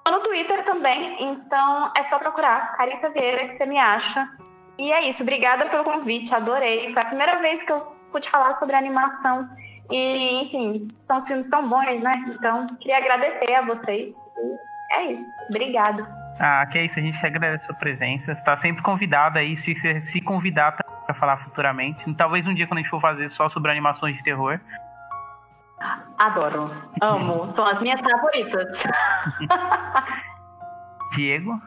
[SPEAKER 4] no Twitter também, então é só procurar Carissa Vieira que você me acha. E é isso, obrigada pelo convite, adorei. Foi a primeira vez que eu pude falar sobre animação. E, enfim, são os filmes tão bons, né? Então, queria agradecer a vocês. E é isso, obrigada.
[SPEAKER 1] Ah, que é isso, a gente agradece a sua presença. Você está sempre convidada aí, se, se convidar para falar futuramente. Talvez um dia, quando a gente for fazer só sobre animações de terror.
[SPEAKER 4] Adoro, amo, são as minhas favoritas.
[SPEAKER 1] Diego?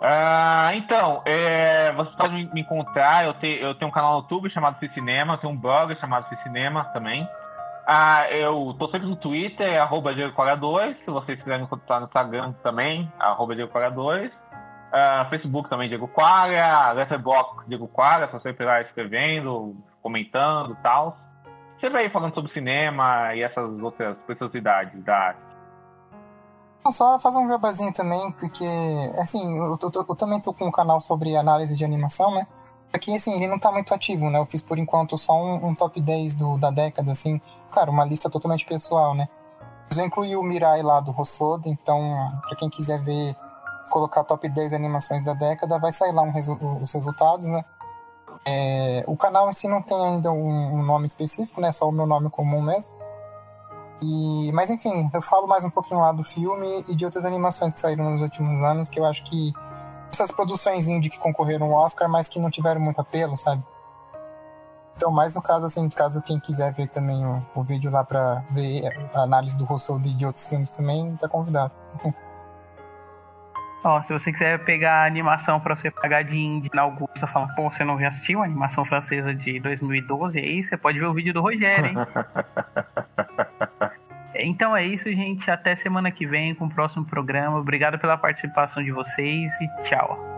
[SPEAKER 3] Uh, então, é, você pode me encontrar. Eu, te, eu tenho um canal no YouTube chamado C Cinema, eu tenho um blog chamado C Cinema também. Uh, eu tô sempre no Twitter, é arroba 2 Se vocês quiserem me encontrar no Instagram também, arroba Diego2. Uh, ah, Facebook também, Diego Qualia. Letterboxd, Diego Qualia. Tô sempre lá escrevendo, comentando e tal. Sempre aí falando sobre cinema e essas outras preciosidades da arte.
[SPEAKER 2] Só fazer um jabazinho também, porque, assim, eu, eu, eu, também tô com um canal sobre análise de animação, né? Aqui, assim, ele não tá muito ativo, né? Eu fiz por enquanto só um, um top 10 do, da década, assim. Claro, uma lista totalmente pessoal, né? Mas eu incluí o Mirai lá do Rossodo, então, pra quem quiser ver, colocar top 10 animações da década, vai sair lá um resu os resultados, né? É, o canal si não tem ainda um, um, nome específico, né? Só o meu nome comum mesmo. E, mas enfim, eu falo mais um pouquinho lá do filme e de outras animações que saíram nos últimos anos, que eu acho que essas produções indie que concorreram ao Oscar, mas que não tiveram muito apelo, sabe? Então, mais no caso, assim, caso quem quiser ver também o, o vídeo lá pra ver a análise do Russell e de outros filmes também, tá convidado.
[SPEAKER 1] Ó, se você quiser pegar a animação pra você pagar de indie na Augusta, falando, pô, você não já assistiu a animação francesa de 2012, aí você pode ver o vídeo do Rogério, hein? então é isso, gente. Até semana que vem com o próximo programa. Obrigado pela participação de vocês e tchau.